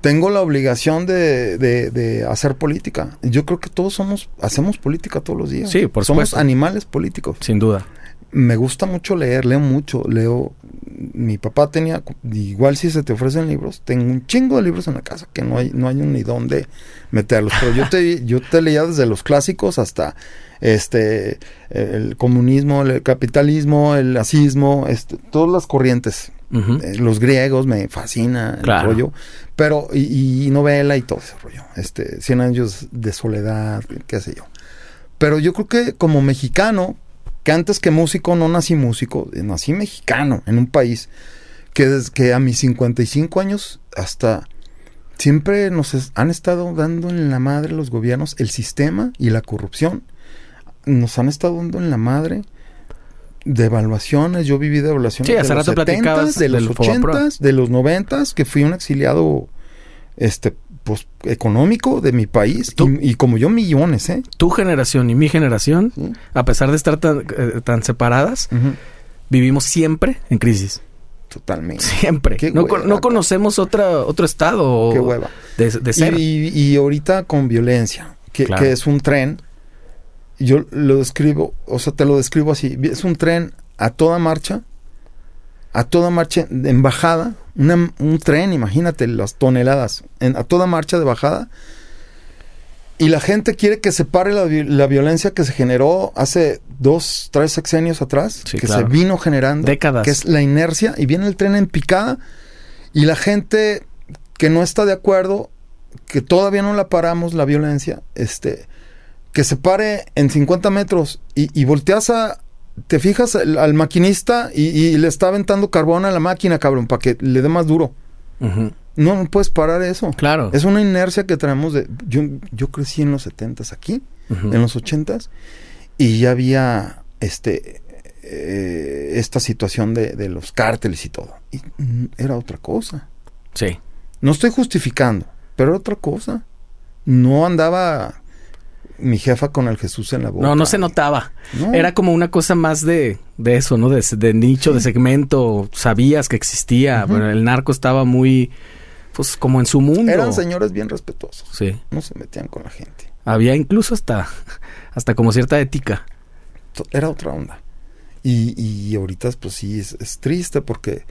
tengo la obligación de, de- de hacer política. Yo creo que todos somos, hacemos política todos los días. Sí, por Somos supuesto. animales políticos. Sin duda. Me gusta mucho leer, leo mucho, leo. Mi papá tenía, igual si se te ofrecen libros, tengo un chingo de libros en la casa que no hay, no hay ni dónde meterlos. Pero yo te, yo te leía desde los clásicos hasta este el comunismo, el capitalismo, el nazismo, este, todas las corrientes. Eh, los griegos me fascina el Claro. rollo. Pero, y, y novela y todo ese rollo. Este, 100 años de soledad, qué sé yo. Pero yo creo que como mexicano, que antes que músico no nací músico, eh, nací mexicano en un país que desde que a mis 55 años hasta siempre nos es- han estado dando en la madre los gobiernos, el sistema y la corrupción. Nos han estado dando en la madre de evaluaciones. Yo viví de evaluaciones Sí, hace de los rato 70s, platicabas de los del Fobaproa. 80s, de los 90s, que fui un exiliado este pues económico de mi país y, y como yo millones, ¿eh? Tu generación y mi generación, Sí. a pesar de estar tan, eh, tan separadas, vivimos siempre en crisis. Totalmente. Siempre. Qué no, hueva, no conocemos otra, otro estado Qué hueva. de, de ser. Y, y- y ahorita con violencia, que, Claro. que es un tren, yo lo describo, o sea, te lo describo así, es un tren a toda marcha, a toda marcha en bajada, una- un tren, imagínate las toneladas, en- a toda marcha de bajada, y la gente quiere que se pare la, la violencia que se generó hace dos, tres sexenios atrás, Sí, que claro. se vino generando, Décadas. que es la inercia, y viene el tren en picada, y la gente que no está de acuerdo, que todavía no la paramos, la violencia, este, que se pare en 50 metros y, y volteas a, te fijas al, al maquinista y, y le está aventando carbón a la máquina, cabrón, para que le dé más duro. No, no puedes parar eso. Claro. Es una inercia que traemos de... Yo, yo crecí en los 70s aquí, en los 80s, y ya había este eh, esta situación de, de los cárteles y todo. Y mm, era otra cosa. Sí. No estoy justificando, pero era otra cosa. No andaba mi jefa con el Jesús en la boca. No, no se notaba. No. Era como una cosa más de, de eso, ¿no? De, de nicho, de segmento. Sabías que existía. Pero el narco estaba muy, pues, como en su mundo. Eran señores bien respetuosos. Sí. No se metían con la gente. Había incluso hasta, hasta como cierta ética. Era otra onda. Y, y ahorita, pues sí, es, es triste porque...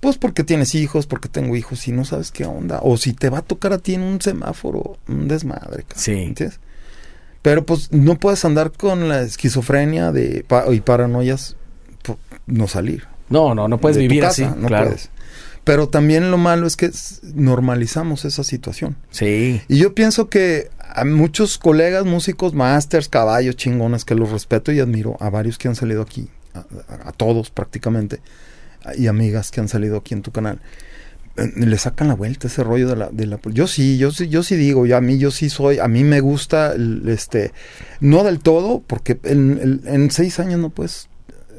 Pues porque tienes hijos, porque tengo hijos y no sabes qué onda. O si te va a tocar a ti en un semáforo, un desmadre. cabrón, Sí. ¿Entiendes? Pero pues no puedes andar con la esquizofrenia de pa- y paranoias por no salir. No, no, no puedes de vivir casa, así. No claro. puedes. Pero también lo malo es que normalizamos esa situación. Sí. Y yo pienso que a muchos colegas músicos, masters, caballos, chingones, que los respeto y admiro, a varios que han salido aquí, a, a- a todos prácticamente, y amigas que han salido aquí en tu canal, le sacan la vuelta ese rollo de la, de la yo sí yo sí yo sí digo yo a mí yo sí soy a mí me gusta el, este no del todo porque en, seis años no puedes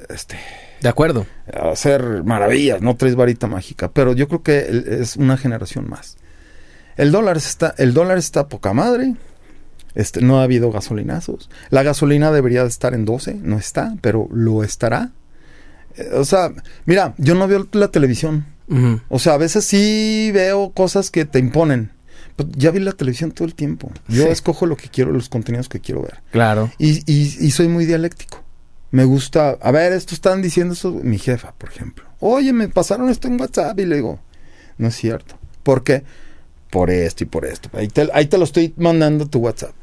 este De acuerdo. hacer maravillas, no traes varita mágica, pero yo creo que es una generación más. El dólar está, el dólar está poca madre. Este, no ha habido gasolinazos. La gasolina debería de estar en 12, no está, pero lo estará. Eh, o sea, mira, yo no veo la televisión. O sea, a veces sí veo cosas que te imponen. Pero ya vi la televisión todo el tiempo. Yo Sí. escojo lo que quiero, los contenidos que quiero ver. Claro. Y, y- y soy muy dialéctico. Me gusta, a ver, esto están diciendo eso, mi jefa, por ejemplo. Oye, me pasaron esto en WhatsApp y le digo, no es cierto. ¿Por qué? Por esto y por esto. Ahí te, ahí te lo estoy mandando a tu WhatsApp.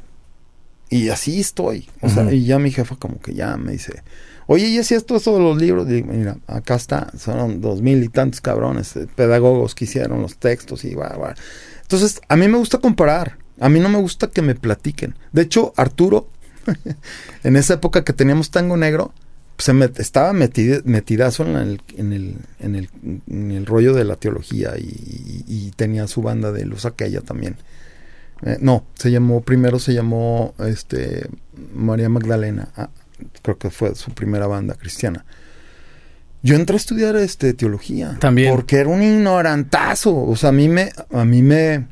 Y así estoy. O sea, y ya mi jefa como que ya me dice, oye, ¿y es esto, esto de los libros? Digo, mira, acá está, son dos mil y tantos cabrones, eh, pedagogos que hicieron los textos y va, va. Entonces, a mí me gusta comparar. A mí no me gusta que me platiquen. De hecho, Arturo, en esa época que teníamos Tango Negro, se me, estaba metid- metidazo en el, en, el, en, el, en el rollo de la teología y tenía su banda de luz aquella también. Eh, no, se llamó, primero se llamó este María Magdalena, ah, creo que fue su primera banda cristiana. Yo entré a estudiar este teología. También. Porque era un ignorantazo. O sea, a mí me, a mí me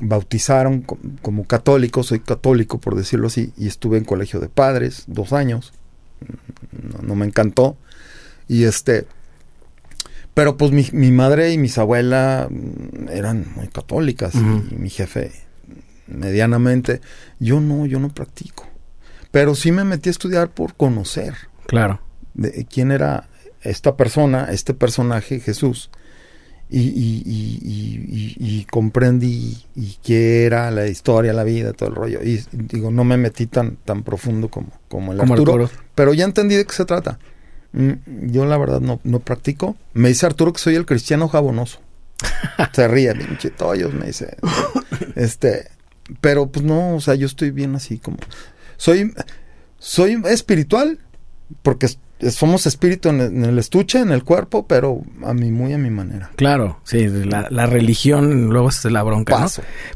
bautizaron co- como católico, soy católico por decirlo así, y estuve en colegio de padres dos años. No, no me encantó. Y este, pero pues mi, mi madre y mis abuelas eran muy católicas y mi jefe medianamente. Yo no, yo no practico. Pero sí me metí a estudiar por conocer Claro. de quién era esta persona, este personaje, Jesús. Y, y- y- y- comprendí y qué era la historia, la vida, todo el rollo. Y digo, no me metí tan, tan profundo como, como el Como Arturo, Arturo. pero ya entendí de qué se trata. Mm, Yo la verdad no, no practico. Me dice Arturo que soy el cristiano jabonoso. se ríe, pinche me dice. Este, pero pues no, o sea, yo estoy bien así como... Soy, soy espiritual, porque somos espíritu en el, en el estuche, en el cuerpo, pero a mí, muy a mi manera. Claro, sí, la, la religión luego es la bronca.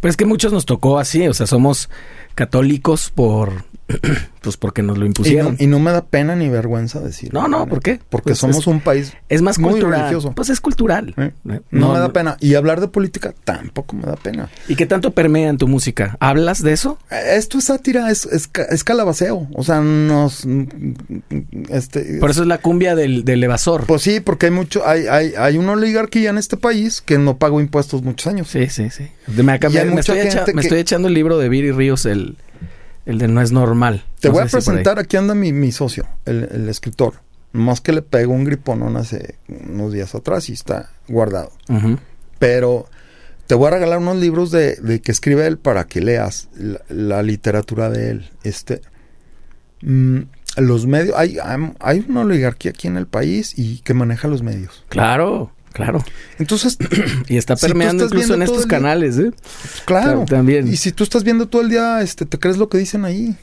Pero es que muchos nos tocó así, o sea, somos católicos por, pues porque nos lo Y no, impusieron. y no me da pena ni vergüenza decirlo. No, no, la ¿por qué? Porque Pues somos es- un país es más muy cultural. religioso. Pues es cultural. ¿eh? ¿eh? No, me da pena. Y hablar de política tampoco me da pena. ¿Y qué tanto permea en tu música? ¿Hablas de eso? Eh, Esto es sátira, es, es, ca- es calabaceo. O sea, nos... Este, Por eso es la cumbia del, del evasor. Pues sí, porque hay mucho, hay, hay, hay una oligarquía en este país que no pagó impuestos muchos años. Sí, sí, sí. Me, hay me estoy, echa- me que- estoy echando el libro de Viri Ríos, el, el de No es normal. Te No voy a si presentar, aquí anda mi, mi socio, el, el escritor. Más que le pegó un griponón hace unos días atrás y está guardado. Pero te voy a regalar unos libros de, de que escribe él para que leas la, la literatura de él. Este, mm, los medios, hay- hay una oligarquía aquí en el país y que maneja los medios. Claro, claro. Entonces, Y está permeando incluso en estos canales, ¿eh? claro, Claro, también. Y si tú estás viendo todo el día, este, te crees lo que dicen ahí.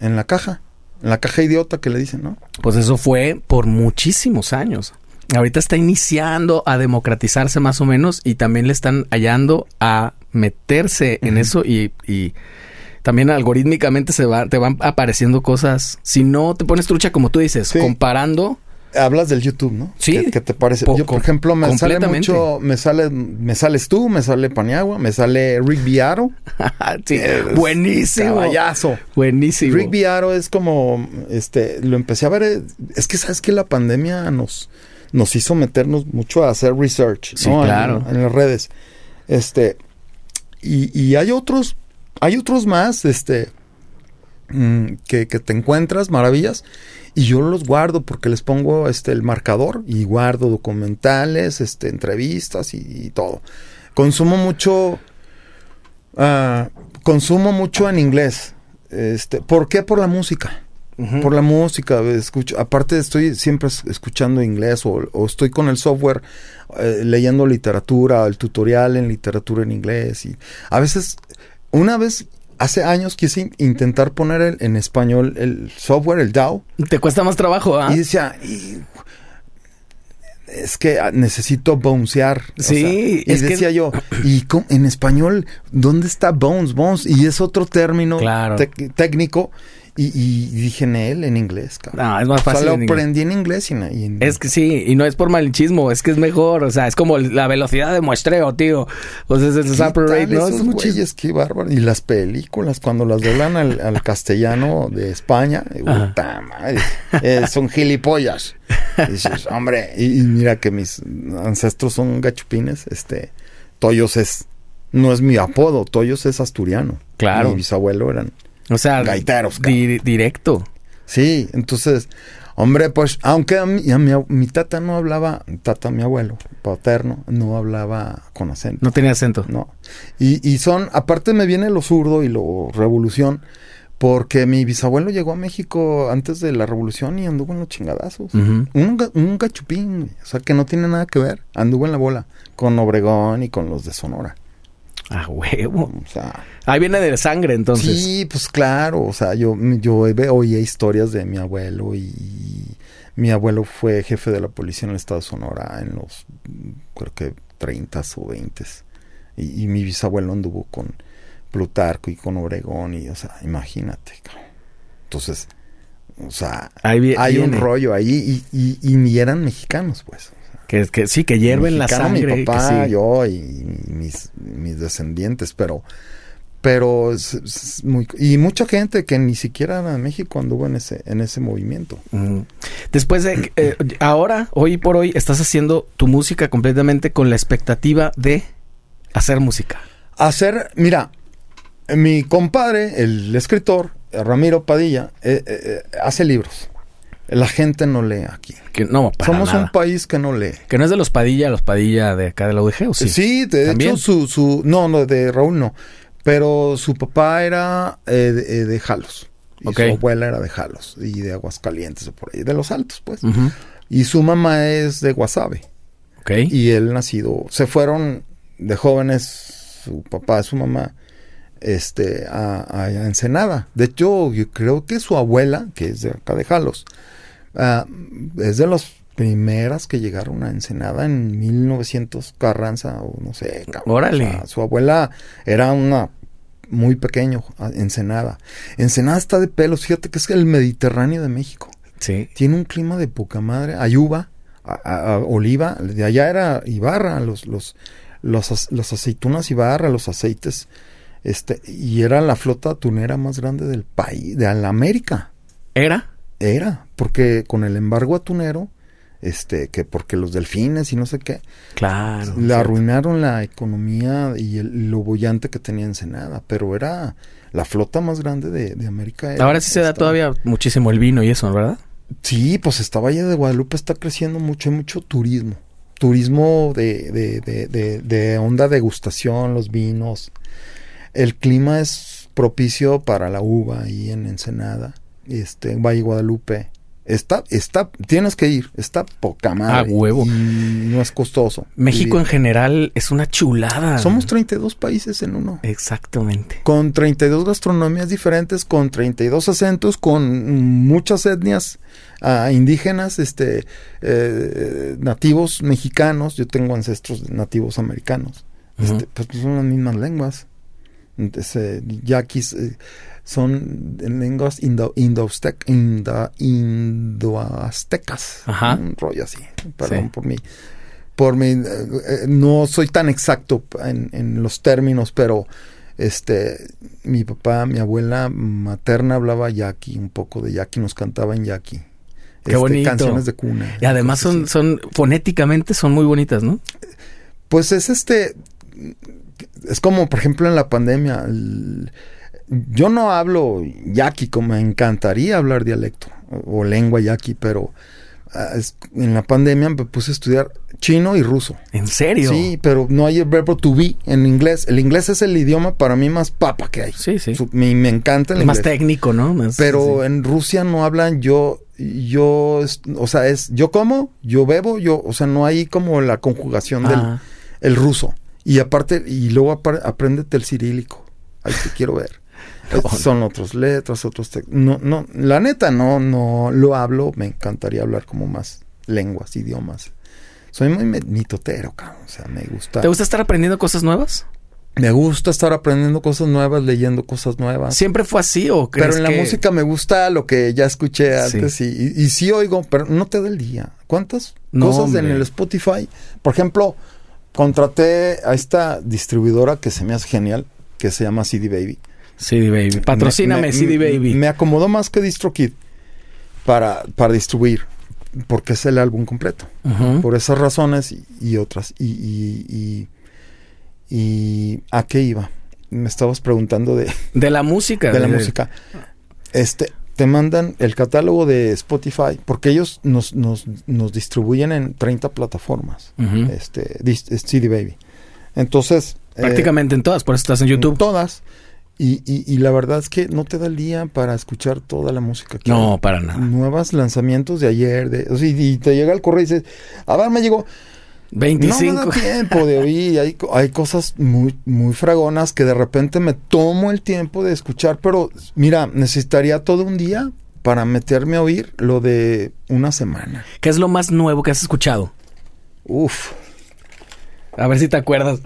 en la caja, en la caja idiota que le dicen, ¿no? Pues eso fue por muchísimos años. Ahorita está iniciando a democratizarse más o menos y también le están hallando a meterse en eso y, y también algorítmicamente se va, te van apareciendo cosas. Si no te pones trucha, como tú dices, Sí. comparando. Hablas del YouTube, ¿no? Sí. ¿Qué, qué te parece? Yo, por ejemplo, me sale mucho, me sale, me sales tú, me sale Paniagua, me sale Rick Viaro. sí, buenísimo. Caballazo. Buenísimo. Rick Viaro es como, este, lo empecé a ver, eh, es que sabes que la pandemia nos, nos hizo meternos mucho a hacer research, Sí, ¿no? Claro. En, las redes. Este, y, y hay otros, hay otros más, este, mm, que, que te encuentras maravillas y yo los guardo porque les pongo este el marcador y guardo documentales, este entrevistas y, y todo. Consumo mucho ah, consumo mucho en inglés. Este, ¿por qué? Por la música. Por la música, escucho, aparte estoy siempre es- escuchando inglés o, o estoy con el software eh, leyendo literatura, el tutorial en literatura en inglés y a veces, una vez, hace años quise in- intentar poner el- en español el software, el DAO, Te cuesta más trabajo, ¿ah? y decía, y- es que ah, necesito bouncear. o Sí, sea, y es que- decía yo, y cómo- en español, ¿dónde está bones? Bones, y es otro término Claro. técnico. Y, y dije en él, en inglés, cabrón. No, es más o sea, fácil. lo en aprendí en inglés y en, y en- Es que sí, y no es por malinchismo, es que es mejor, o sea, es como la velocidad de muestreo, tío. O sea, es el ¿Qué sample rate, ¿no? esos güeyes? qué bárbaro. Y las películas, cuando las doblan al, al castellano de España, eh, puta madre, eh, son gilipollas. Y dices, hombre, y, y mira que mis ancestros son gachupines, este, Toyos es, no es mi apodo, Toyos es asturiano. Claro. Mi bisabuelo eran, O sea, Gaiteros, di- directo. sí, entonces, hombre, pues, aunque a mi, a mi, mi tata no hablaba, tata, mi abuelo paterno, no hablaba con acento. No tenía acento. No. Y, y son, aparte me viene lo zurdo y lo revolución, porque mi bisabuelo llegó a México antes de la revolución y anduvo en los chingadazos. Un, un gachupín, o sea, que no tiene nada que ver. Anduvo en la bola con Obregón y con los de Sonora. Ah, huevo. O sea, Ahí viene de sangre, entonces. sí, pues claro, o sea, yo, yo oía historias de mi abuelo y mi abuelo fue jefe de la policía en el estado de Sonora en los, creo que 30 o 20 y, y mi bisabuelo anduvo con Plutarco y con Obregón y, o sea, imagínate. Entonces, o sea, Ahí hay un rollo ahí y, y, y ni eran mexicanos, pues. Que, que sí, que hierven la sangre. Mi que papá, sí. yo y mis, mis descendientes, pero pero es, es muy y mucha gente que ni siquiera era de México anduvo en ese en ese movimiento. Después de... eh, ahora, hoy por hoy, estás haciendo tu música completamente con la expectativa de hacer música. Hacer, mira, mi compadre, el escritor Ramiro Padilla, eh, eh, eh, hace libros. La gente no lee aquí. Que no, para Somos nada. un país que no lee. Que no es de los Padilla, los Padilla de acá de la UDG, ¿o sí? Sí, de ¿También? hecho su, su no, no, de Raúl no, pero su papá era eh, de, eh, de Jalos. Y su abuela era de Jalos y de Aguascalientes o por ahí, de los Altos, pues. Y su mamá es de Guasave. Ok. Y él nacido, se fueron de jóvenes, su papá y su mamá, este, a, a Ensenada. De hecho, yo creo que su abuela, que es de acá de Jalos, ah, es de las primeras que llegaron a Ensenada en 1900 Carranza o no sé. cabrón. Órale. O sea, su abuela era una muy pequeño, a- Ensenada. Ensenada está de pelos, fíjate que es el Mediterráneo de México. Sí. Tiene un clima de poca madre. Ayuba, a, a- a Oliva, de allá era Ibarra, los, los, los, los aceitunas Ibarra, los aceites, este, y era la flota tunera más grande del país, de la América. ¿Era? Era, porque con el embargo atunero, este, que porque los delfines y no sé qué, Claro. le cierto. arruinaron la economía y el, lo bollante que tenía Ensenada, pero era la flota más grande de, de América. era- Ahora sí se da todavía muchísimo el vino y eso, ¿verdad? Sí, pues esta Valle de Guadalupe está creciendo mucho, hay mucho turismo. Turismo de, de, de, de, de onda degustación, los vinos. El clima es propicio para la uva ahí en Ensenada. Este, Valle Guadalupe Está, está, tienes que ir, está poca madre. A huevo. Y no es costoso. México en general es una chulada. Somos 32 países en uno. Exactamente. Con 32 gastronomías diferentes, con 32 acentos, con muchas etnias ah, indígenas, este, eh, nativos mexicanos. Yo tengo ancestros nativos americanos. Ujú. Este, pues son las mismas lenguas. Entonces, eh, yaquis eh, son lenguas indo, indo-aztec- indo- indoaztecas. Ajá. Un rollo así. Perdón Sí. por mi. Por mi. eh, eh, no soy tan exacto en, en los términos, pero este. Mi papá, mi abuela materna hablaba yaqui, un poco de yaqui, nos cantaba en yaqui. Qué bonito. Canciones de cuna. Y además son, así. son fonéticamente son muy bonitas, ¿no? Pues es este. Es como, por ejemplo, en la pandemia. el- yo no hablo yaqui, como me encantaría hablar dialecto o, o lengua yaqui, pero ah, es- en la pandemia me puse a estudiar chino y ruso. ¿En serio? Sí, pero no hay el verbo to be en inglés. El inglés es el idioma para mí más papa que hay. Sí, sí. Su- me, me encanta el Es más inglés. técnico, ¿no? Más- Pero sí. en Rusia no hablan yo, yo, o sea, es yo como, yo bebo, yo, o sea, no hay como la conjugación del Ah, el ruso. Y aparte, y luego apréndete el cirílico. Ahí te quiero ver. No. Son otras letras, otros textos. No, no, la neta no, no lo hablo. Me encantaría hablar como más lenguas, idiomas. Soy muy mitotero, cabrón. O sea, me gusta. ¿Te gusta estar aprendiendo cosas nuevas? Me gusta estar aprendiendo cosas nuevas, leyendo cosas nuevas. ¿Siempre fue así o crees Pero en la música me gusta lo que ya escuché Sí. antes y, y, y sí oigo, pero no te da el día. ¿Cuántas No, cosas en el Spotify? Por ejemplo, contraté a esta distribuidora que se me hace genial, que se llama CD Baby. CD Baby. Patrocíname, Me- me- CD Baby. Me acomodó más que DistroKid para, para distribuir, porque es el álbum completo. Por esas razones y, y otras. Y, y, y, ¿a qué iba? Me estabas preguntando de, De la música. de la música. Este, te mandan el catálogo de Spotify, porque ellos nos, nos, nos distribuyen en 30 plataformas. Ujú. Este, dis- es CD Baby. Entonces. eh, Prácticamente en todas, por eso estás en YouTube. Todas. Y, y, y la verdad es que no te da el día para escuchar toda la música que No, hay. para nada. Nuevos lanzamientos de ayer. De, o sea, y, te llega el correo y dices, a ver, me llegó. No 25. me da tiempo de oír. Hay, hay cosas muy, muy fragonas que de repente me tomo el tiempo de escuchar. Pero mira, necesitaría todo un día para meterme a oír lo de una semana. ¿Qué es lo más nuevo que has escuchado? Uf. A ver si te acuerdas.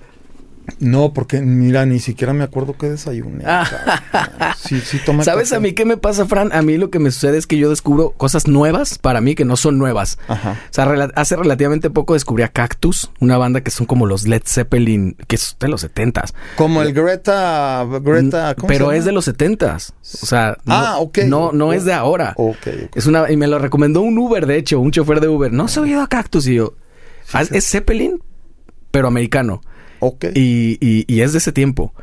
No, porque mira, ni siquiera me acuerdo qué desayuné. Ah. cabrón. Sí, sí, toma ¿Sabes café. a mí qué me pasa, Fran? A mí lo que me sucede es que yo descubro cosas nuevas para mí que no son nuevas. Ajá. O sea, hace relativamente poco descubrí a Cactus, una banda que son como los Led Zeppelin, que es de los setentas. Como el Greta, Greta, ¿cómo Pero se es de los setentas. O sea, no, Ah, no, no es de ahora. Es una, y me lo recomendó un Uber, de hecho, un chofer de Uber. No se ha oído a Cactus y yo. "Ah, sí. Es Zeppelin, pero americano. Ok. Y, y, y es de ese tiempo.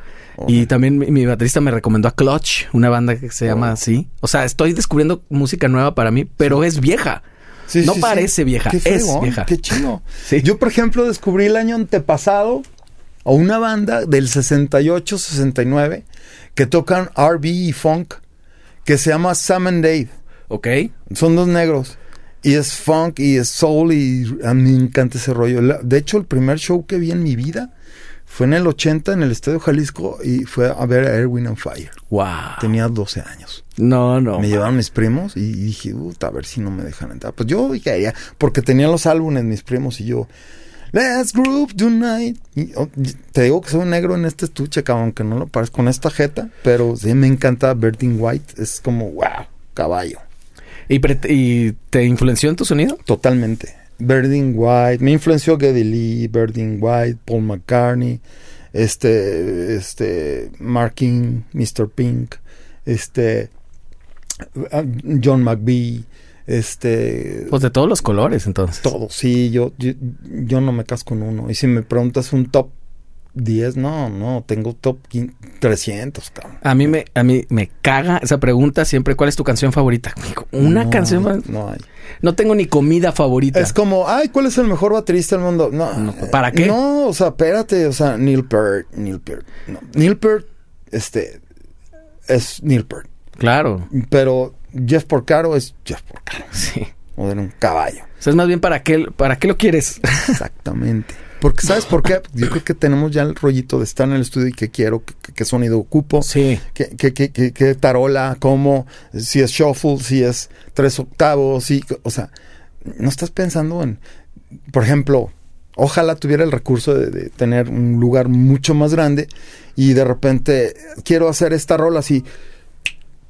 Y también mi, mi baterista me recomendó a Clutch, una banda que se llama Oh. así. O sea, estoy descubriendo música nueva para mí, pero es vieja. Sí, no sí, parece vieja, Qué es fregón, vieja. Qué chido. Sí. Yo, por ejemplo, descubrí el año antepasado a una banda del 68, 69 que tocan RB y funk que se llama Sam and Dave. Ok. Son dos negros. Y es funk y es soul y a mí me encanta ese rollo. De hecho, el primer show que vi en mi vida fue en el 80 en el Estadio Jalisco y fue a ver a Erwin on Fire. Wow. Tenía 12 años. No, no. Me llevaron mis primos y dije, "Puta, a ver si no me dejan entrar. Pues yo quería, porque tenían los álbumes mis primos y yo, Let's Group Tonight. Y, oh, te digo que soy negro en este estuche, cabrón, aunque no lo parezco con esta jeta, pero sí me encanta Bertin White. Es como, wow, caballo. ¿Y, te influenció en tu sonido? Totalmente. Bertin White, me influenció Geddy Lee, Bertin White, Paul McCartney, este, este, Mark King, Mr. Pink, este, John McVie, este, Pues de todos los colores, entonces. todo. Sí, yo, yo, yo no me casco en uno. Y si me preguntas un top 10, no, no, tengo top 15 300, cabrón. A mí me, a mí me caga esa pregunta siempre. ¿Cuál es tu canción favorita? Una No canción. hay, fa- No hay. No tengo ni comida favorita. Es como, ay, ¿cuál es el mejor baterista del mundo? No. No, ¿para qué? No, o sea, espérate, o sea, Neil Peart, Neil Peart. No. Neil Peart, este, es Neil Peart. Claro. Pero Jeff Porcaro es Jeff Porcaro. Sí. O de un caballo. O sea, es más bien para qué, para qué lo quieres. Exactamente. Porque, ¿sabes por qué? Yo creo que tenemos ya el rollito de estar en el estudio y que quiero, qué que sonido ocupo, Sí. que tarola, cómo, si es shuffle, si es tres octavos, si, o sea, no estás pensando en, por ejemplo, ojalá tuviera el recurso de, de tener un lugar mucho más grande y de repente quiero hacer esta rola así,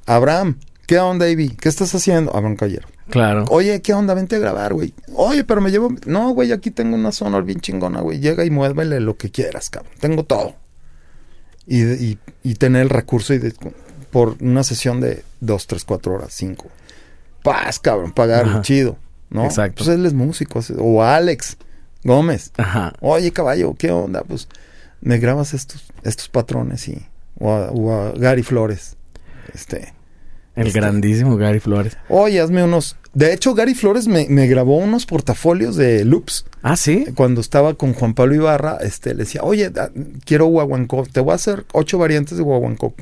Abraham, ¿qué onda, Davey? ¿Qué estás haciendo? Abraham Callero. Claro. Oye, ¿qué onda? Vente a grabar, güey. Oye, pero me llevo. No, güey, aquí tengo una zona bien chingona, güey. Llega y muévele lo que quieras, cabrón. Tengo todo. Y, y, y tener el recurso y de- por una sesión de dos, tres, cuatro horas, cinco. Paz, cabrón, pagar Ajá. chido, ¿no? Exacto. Pues él es músico. O Alex Gómez. Ajá. Oye, caballo, ¿qué onda? Pues me grabas estos, estos patrones y. O a, o a Gary Flores. Este. El Este- grandísimo Gary Flores. Oye, hazme unos. De hecho, Gary Flores me, me grabó unos portafolios de loops. Ah, sí. Cuando estaba con Juan Pablo Ibarra, este, le decía, oye, da- quiero guaguancó. Te voy a hacer ocho variantes de guaguancó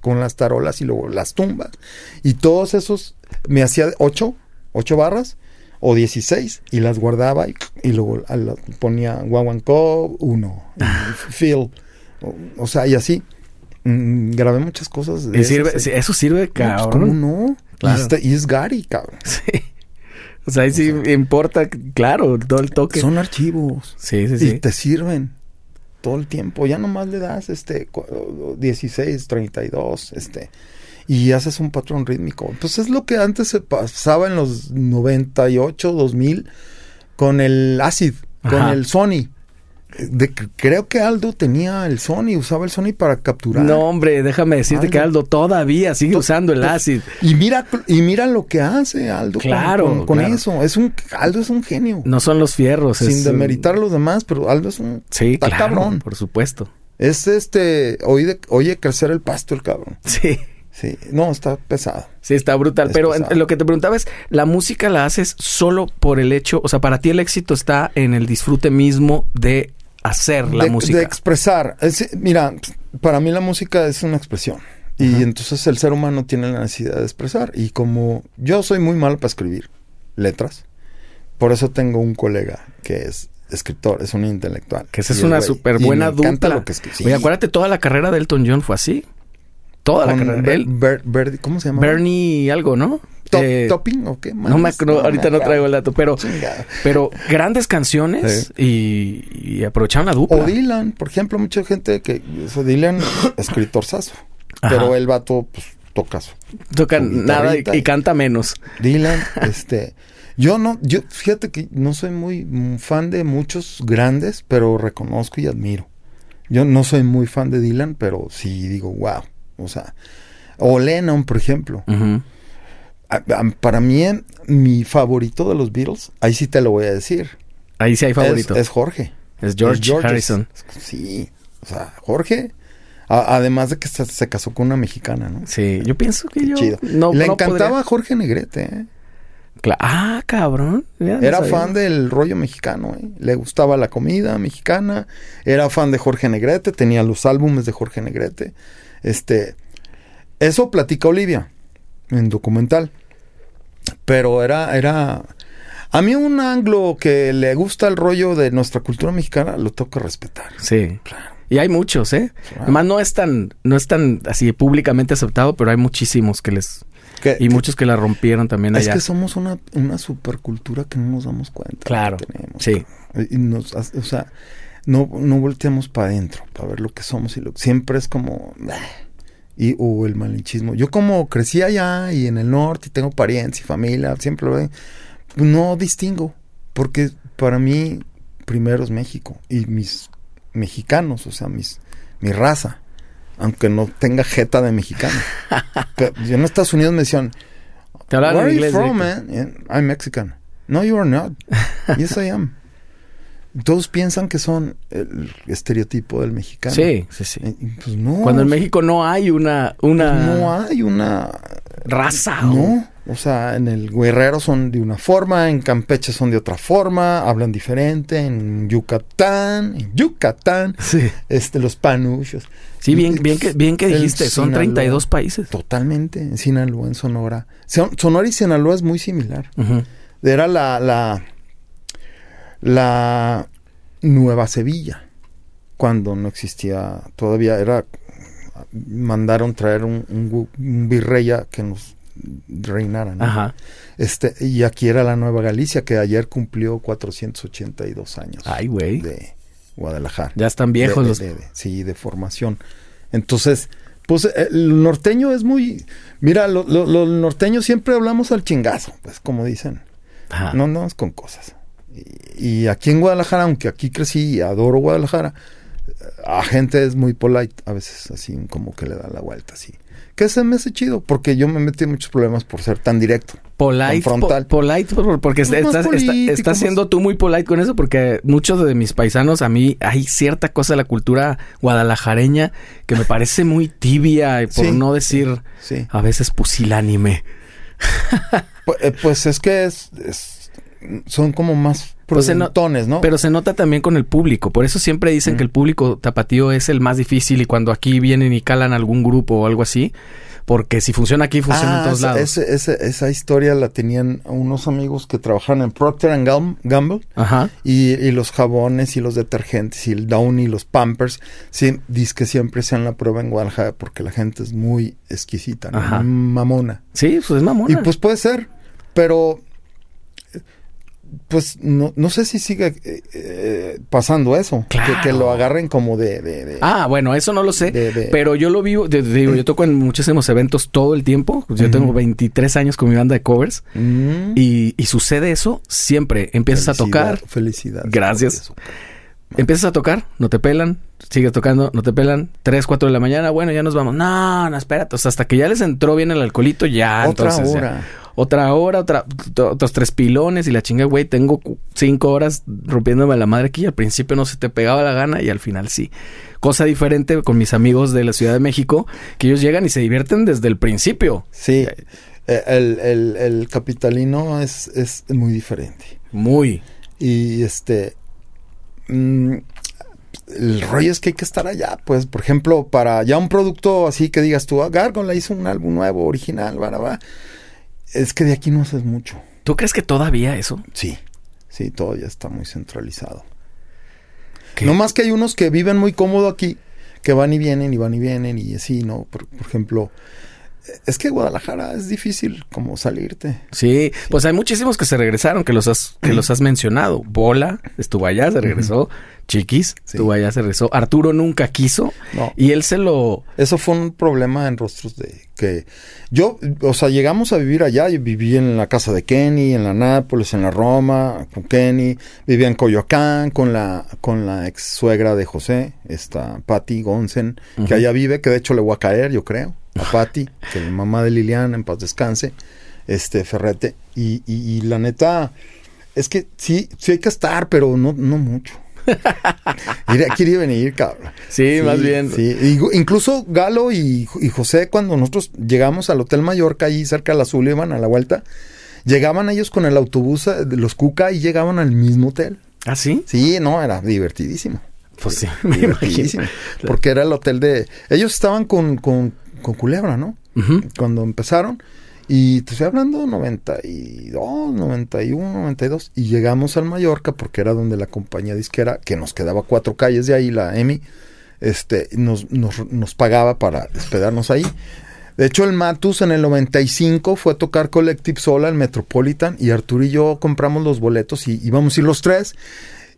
con las tarolas y luego las tumbas. Y todos esos, me hacía ocho, ocho barras o dieciséis y las guardaba y, y luego a la- ponía guaguancó uno, Phil. O, o sea, y así. Mm, grabé muchas cosas. de Y esas, sirve, eh. sí, eso sirve, No, pues, cabrón. ¿Cómo no? Claro. Y, está- y es Gary, cabrón. Sí. O sea, ahí sí importa, claro, todo el toque. Son archivos. Sí, sí, Y sí. te sirven todo el tiempo. Ya nomás le das este cu- 16, 32, este y haces un patrón rítmico. Pues es lo que antes se pasaba en los 98, 2000 con el Acid, con el Sony. De, creo que Aldo tenía el Sony, usaba el Sony para capturar. No, hombre, déjame decirte Aldo. que Aldo todavía sigue usando el ácido. Y mira y mira lo que hace Aldo con- Claro, con, con claro. eso. Es un Aldo es un genio. No son los fierros. Sin es, demeritar los demás, pero Aldo es un Sí, claro, cabrón. por supuesto. Es este, oye, oye crecer el pasto el cabrón. Sí. Sí, no, está pesado. Sí, está brutal. Es Pero pesado. lo que te preguntaba es, ¿la música la haces solo por el hecho? O sea, para ti el éxito está en el disfrute mismo de hacer la de, música. de expresar. Es- mira, para mí la música es una expresión. Y Ajá. entonces el ser humano tiene la necesidad de expresar. Y como yo soy muy malo para escribir letras, por eso tengo un colega que es escritor, es un intelectual. que esa es una súper buena dupla. lo que escribe. Sí. Oye, acuérdate, toda la carrera de Elton John fue así. Toda la Con carrera. Ber- Ber- Ber- ¿Cómo se llama? Bernie algo, ¿no? Top- Eh, ¿Topping o qué? no me ahorita no traigo el dato, pero, Chingada. pero grandes canciones y, y aprovecharon la dupla. O Dylan, por ejemplo, mucha gente que... o Dylan, escritor saso. Ajá. Pero el vato, pues, toca su Toca nada y, canta menos. Dylan, este, yo no, yo fíjate que no soy muy fan de muchos grandes, pero reconozco y admiro. Yo no soy muy fan de Dylan, pero sí digo, wow, o sea, o Lennon, por ejemplo. Para mí, mi favorito de los Beatles, ahí sí te lo voy a decir. Ahí sí hay favorito. Es, Es, es Jorge. George, Es George. Harrison. Sí, o sea, Jorge. a- además de que se, se casó con una mexicana, ¿no? Sí, yo pienso que yo Chido. no Le no encantaba podría- Jorge Negrete, ¿eh? Cla- ah, cabrón. Era fan del rollo mexicano, ¿eh? Le gustaba la comida mexicana, era fan de Jorge Negrete, tenía los álbumes de Jorge Negrete. Este, eso platica Olivia en documental. Pero era, era, a mí un anglo que le gusta el rollo de nuestra cultura mexicana lo tengo que respetar. Sí. Claro. Y hay muchos, ¿eh? Claro. Además no es tan, no es tan así públicamente aceptado, pero hay muchísimos que les, Que- y muchos que la rompieron también es allá. que somos una, una supercultura que no nos damos cuenta. Claro, que tenemos, sí. Y nos o sea, no, no volteamos para adentro para ver lo que somos y lo siempre es como "Bah", y o el malinchismo. Yo como crecí allá y en el norte y tengo parientes y familia, siempre lo ven, no distingo porque para mí primero es México y mis mexicanos, o sea, mis mi raza, aunque no tenga jeta de mexicano. Yo en Estados Unidos me decían, Te Where are you from, man? I'm Mexican. No, you are not. Yes, I am. Todos piensan que son el estereotipo del mexicano. Sí, sí, sí. Eh, Pues no. Cuando en México no hay una, una. pues no hay una. raza. No, o sea, en el Guerrero son de una forma, en Campeche son de otra forma, hablan diferente, en Yucatán, en Yucatán, Sí. este, los panuchos. Sí, bien, bien que, bien que dijiste, son Sinaloa. 32 países. Totalmente, en Sinaloa, en Sonora. Son- Sonora y Sinaloa es muy similar. Era la, la, la Nueva Sevilla, cuando no existía todavía, era, mandaron traer un, un un virrey que nos reinara, ¿no? Ajá. Este, y aquí era la Nueva Galicia, que ayer cumplió 482 años Ay, güey. de Guadalajara. Ya están viejos De- los... de- de- sí, de formación. Entonces, pues el norteño es muy... Mira, lo- lo- los norteños siempre hablamos al chingazo, pues como dicen. Ajá. No andamos con cosas. Y, y aquí en Guadalajara, aunque aquí crecí y adoro Guadalajara, eh, a gente es muy polite, a veces así como que le da la vuelta así. Que se me hace chido, porque yo me metí en muchos problemas por ser tan directo. Polite, Confrontal. po- polite, por- porque Pues estás, está- estás siendo tú muy polite con eso, porque muchos de mis paisanos, a mí hay cierta cosa de la cultura guadalajareña que me parece muy tibia, y por Sí. no decir Sí. a veces pusilánime. Pu- eh, Pues, es que es, es- son como más se no-. Pero se nota también con el público. Por eso siempre dicen Mm. que el público tapatío es el más difícil y cuando aquí vienen y calan algún grupo o algo así, porque si funciona aquí, funciona en Ah, todos esa- lados. esa historia la tenían unos amigos que trabajan en Procter Gamble Ajá. y, y los jabones y los detergentes y el Downy y los Pampers. Sí, dice que siempre sean la prueba en Guadalajara porque la gente es muy exquisita, ¿no? Ajá. mamona. Sí, pues es mamona. Y pues puede ser, pero pues no, no sé si sigue eh, eh, pasando eso. Que, Claro. que lo agarren como de... de- de- Ah, bueno, eso no lo sé. de- Pero yo lo vivo, digo, yo toco en muchísimos eventos todo el tiempo. Yo tengo 23 años con mi banda de covers Mm. y, y sucede eso siempre. Empiezas a Felicidad- tocar, Felicidades. Gracias. empiezas a tocar, no te pelan, sigues tocando, no te pelan, 3, 4 de la mañana, bueno, ya nos vamos. No, no, espérate. O sea, hasta que ya les entró bien el alcoholito, ya. Otra entonces, ya. Otra hora, otra, otros tres pilones y la chinga, güey, tengo cinco horas rompiéndome la madre aquí. Al principio no se te pegaba la gana y al final sí. Cosa diferente con mis amigos de la Ciudad de México, que ellos llegan y se divierten desde el principio. Sí, eh, el, el- el capitalino es, es muy diferente. Muy. Y este. mm, el rollo es que hay que estar allá, pues, por ejemplo, para ya un producto así que digas tú, ah, Gargoyle hizo un álbum nuevo, original, va. Es que de aquí no haces mucho. ¿Tú crees que todavía eso? Sí, sí, todo ya está muy centralizado. ¿Qué? No más que hay unos que viven muy cómodo aquí, que van y vienen y van y vienen y así, ¿no? Por, por ejemplo, es que Guadalajara es difícil como salirte. Sí, pues hay muchísimos que se regresaron, que los has, que los has mencionado. Bola estuvo allá, se regresó. Chiquis Sí. estuvo allá, se regresó. Arturo nunca quiso No. y él se lo... Eso fue un problema en rostros de que yo, o sea, llegamos a vivir allá. Yo viví en la casa de Kenny, en la Nápoles, en la Roma, con Kenny. Vivía en Coyoacán con la, con la ex suegra de José, esta Patty Gonsen, Ujú. que allá vive, que de hecho le voy a caer, yo creo, a Patty, que es la mamá de Liliana, en paz descanse, este Ferrete. Y, y, y la neta, es que sí, sí hay que estar, pero no, no mucho. Mira, quiere venir, cabrón. Sí, más bien. Sí, Y- incluso Galo y, y José, cuando nosotros llegamos al Hotel Mallorca, ahí cerca de la Sullivan, a la vuelta, llegaban ellos con el autobús eh, de los Cuca y llegaban al mismo hotel. ¿Ah, sí? Sí, no, era divertidísimo. Pues sí, me imagino. Porque era el hotel de... Ellos estaban con, con, con Culebra, ¿no? Cuando empezaron. Y te estoy hablando 92, 91, 92. Y llegamos al Mallorca porque era donde la compañía disquera, que nos quedaba cuatro calles de ahí, la EMI, este, nos, nos, nos pagaba para hospedarnos ahí. De hecho, el Matus en el 95 fue a tocar Collective Sola, el Metropolitan, y Arturo y yo compramos los boletos y íbamos a ir los tres.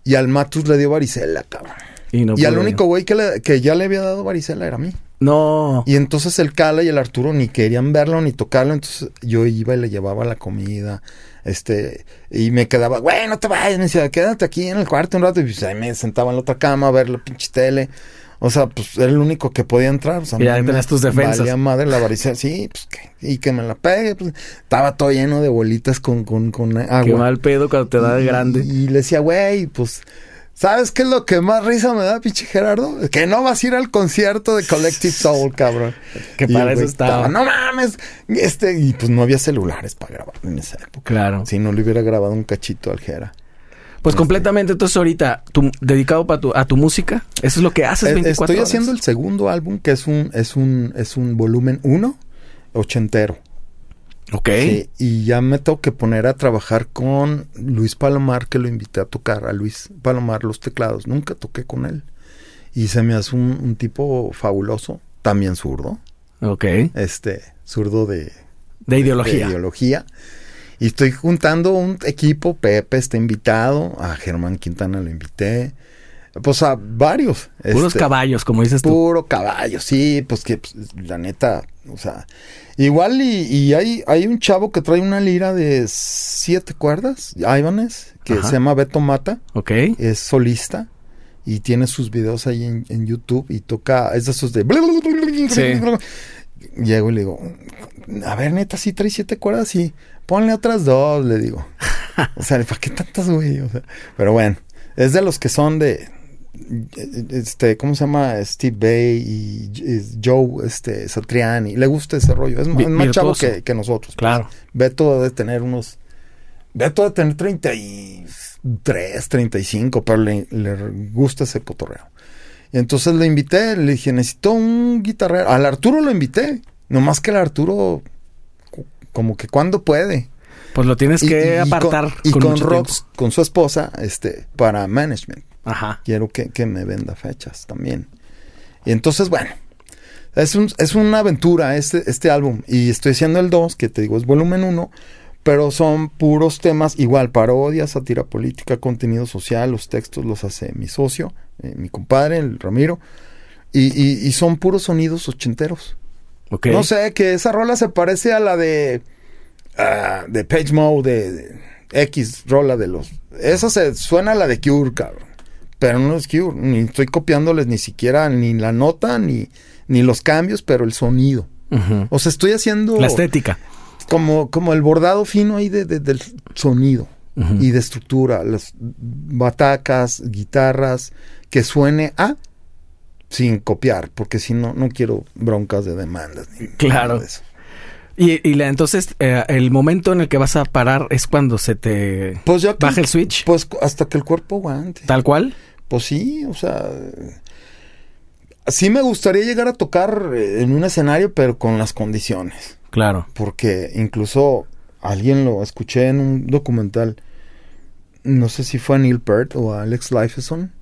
Y al Matus le dio varicela, cabrón. Y, no y al único güey que, que ya le había dado varicela era a mí. No. Y entonces el Cala y el Arturo ni querían verlo ni tocarlo, entonces yo iba y le llevaba la comida, este, y me quedaba, güey, no te vayas, me decía, quédate aquí en el cuarto un rato, y pues ahí me sentaba en la otra cama a ver la pinche tele. O sea, pues era el único que podía entrar. O sea, Y ya tenías tus defensas. Valía madre la varicela, sí, pues que, y que me la pegue, pues estaba todo lleno de bolitas con, con, con agua. Qué mal pedo cuando te da de Y- grande. Y, le decía, güey, pues ¿Sabes qué es lo que más risa me da, pinche Gerardo? Que no vas a ir al concierto de Collective Soul, cabrón. que para eso estaba. No mames. Este, y pues no había celulares para grabar en esa época. Claro. Si no le hubiera grabado un cachito al Gera. Pues completamente. Entonces, ahorita, tú, dedicado pa tu- a tu música, eso es lo que haces Eh, 24 Estoy horas. haciendo el segundo álbum, que es un, es un, es un volumen 1, ochentero. Ok. Sí, y ya me tengo que poner a trabajar con Luis Palomar, que lo invité a tocar, a Luis Palomar los teclados. Nunca toqué con él. Y se me hace un, un tipo fabuloso, también zurdo, Ok. este, zurdo de, De ideología. de ideología. Y estoy juntando un equipo, Pepe está invitado, a Germán Quintana lo invité, pues a varios. Puros este, caballos, como dices tú. Puro caballo, sí, pues que pues, la neta, o sea, igual y, y hay, hay un chavo que trae una lira de siete cuerdas, Ivanes, que Ajá. se llama Beto Mata, Ok. es solista y tiene sus videos ahí en, en YouTube y toca, es de esos de... Sí. Llego y le digo, a ver, neta, sí trae siete cuerdas, sí, ponle otras dos, le digo. O sea, ¿para qué tantas, güey? O sea, pero bueno, es de los que son de, este, ¿cómo se llama? Steve Bay y Joe, este, Satriani. Le gusta ese rollo. Es, más- Vi- es más chavo que, que nosotros. Claro. Beto debe tener unos, Beto debe tener 33, 35, pero le, le gusta ese cotorreo. Y entonces le invité, le dije, necesito un guitarrero. Al Arturo lo invité. Nomás que el Arturo, como que cuando puede. Pues lo tienes Y- que y- y apartar con, y con, con mucho Rox, con su esposa, este, para management. Ajá. Quiero que, que me venda fechas también. Y entonces, bueno, es, un- es una aventura este, este álbum. Y estoy haciendo el 2, que te digo es volumen 1, pero son puros temas, igual, parodia, sátira política, contenido social, los textos los hace mi socio, eh, mi compadre, el Ramiro. Y, y- y son puros sonidos ochenteros. Ok. No sé, que esa rola se parece a la de. ah, de Page Mode, de, de X rola de los. Esa se suena a la de Cure, cabrón. Pero no es Cure. Ni estoy copiándoles ni siquiera ni la nota, ni, ni los cambios, pero el sonido. O sea, estoy haciendo La estética. como, como el bordado fino ahí de, de- del sonido y de estructura. Las batacas, guitarras, que suene a sin copiar, porque si no, no quiero broncas de demandas. ni Claro. nada de eso. Y, y la, entonces, eh, el momento en el que vas a parar es cuando se te Pues ya que- baja el switch. Pues hasta que el cuerpo aguante. Tal cual. Pues sí, o sea. Sí me gustaría llegar a tocar eh, en un escenario, pero con las condiciones. Claro. Porque incluso alguien lo escuché en un documental. No sé si fue a Neil Peart o a Alex Lifeson.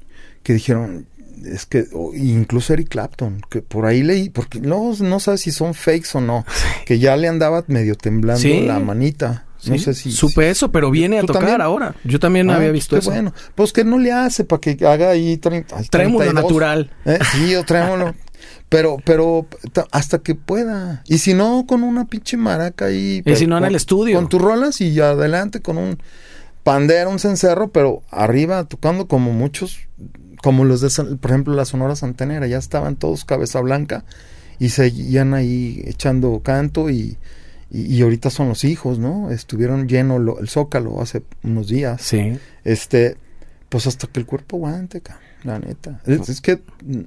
Que dijeron. Es que. o incluso Eric Clapton. Que por ahí leí. Porque no, no sabes si son fakes o no. Que ya le andaba medio temblando Sí. la manita. No Sí, sé si. Supe eso, pero viene a ¿Tú tocar también? ahora. Yo también Ah, había pues visto qué eso. bueno. Pues que no le hace para que haga ahí 30, ay, Trémulo 32. natural. Eh, Sí, o trémulo. pero, pero ta- hasta que pueda. Y si no, con una pinche maraca ahí. Y si no, en el estudio. Con tus rolas y adelante con un pandero, un cencerro, pero arriba tocando como muchos, como los de, por ejemplo, la Sonora Santanera. Ya estaban todos cabeza blanca y seguían ahí echando canto y... Y, y ahorita son los hijos, ¿no? Estuvieron lleno lo- el zócalo hace unos días. Sí. Este, pues hasta que el cuerpo aguante, cabrón, la neta. Es, es que mm,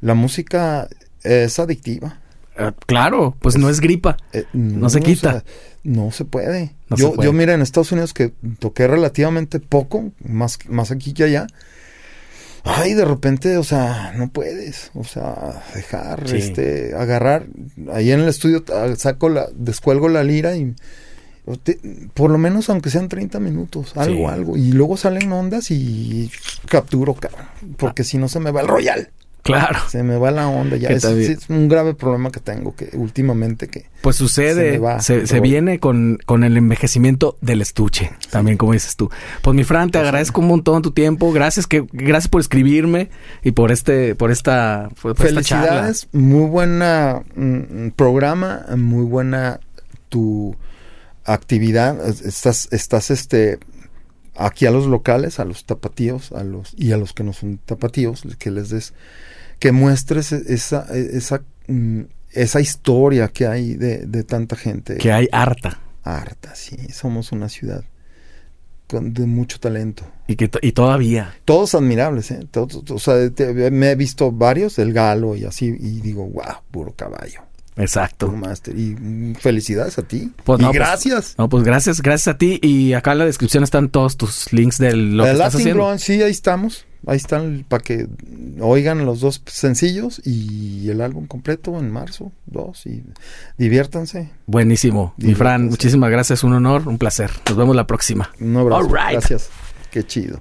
la música es adictiva. Eh, claro, pues no es gripa. Eh, No se o quita. sea, no se puede. No yo, se puede. yo, mira, en Estados Unidos que toqué relativamente poco, más, más aquí que allá. Ay, de repente, o sea, no puedes, o sea, dejar, Sí. este, agarrar, ahí en el estudio ah, saco la, descuelgo la lira y te- por lo menos aunque sean 30 minutos, algo, Sí. algo, y luego salen ondas y capturo, cabrón, porque si no se me va el royal, Claro. se me va la onda, ya es, un grave problema que tengo que últimamente que Pues sucede, va se, viene con, con el envejecimiento del estuche, también como dices tú. Pues mi Fran, te agradezco un montón tu tiempo, gracias que gracias por escribirme y por este por esta por esta charla. Felicidades, muy buena mm, programa, muy buena tu actividad. Es- Estás, estás este aquí a los locales, a los tapatíos, a los y a los que no son tapatíos, que les des, que muestres e- esa, e- esa, mm, esa historia que hay de, de tanta gente Que hay harta. harta, sí, somos una ciudad con- de mucho talento. Y, que y todavía. Todos admirables, ¿eh? Todos- o sea, te- me he visto varios, el galo y así, y digo, wow, puro caballo, Exacto. puro máster. Y mm, felicidades a ti. Pues y pues, gracias. No, pues gracias, gracias a ti. Y acá en la descripción están todos tus links de lo que estás haciendo. Sí, ahí estamos. Ahí están para que oigan los dos sencillos y el álbum completo en marzo, dos, y diviértanse. Buenísimo. Mi Diviértanse. Fran, muchísimas gracias. Un honor, un placer. Nos vemos la próxima. Un abrazo. Right. Gracias. Qué chido.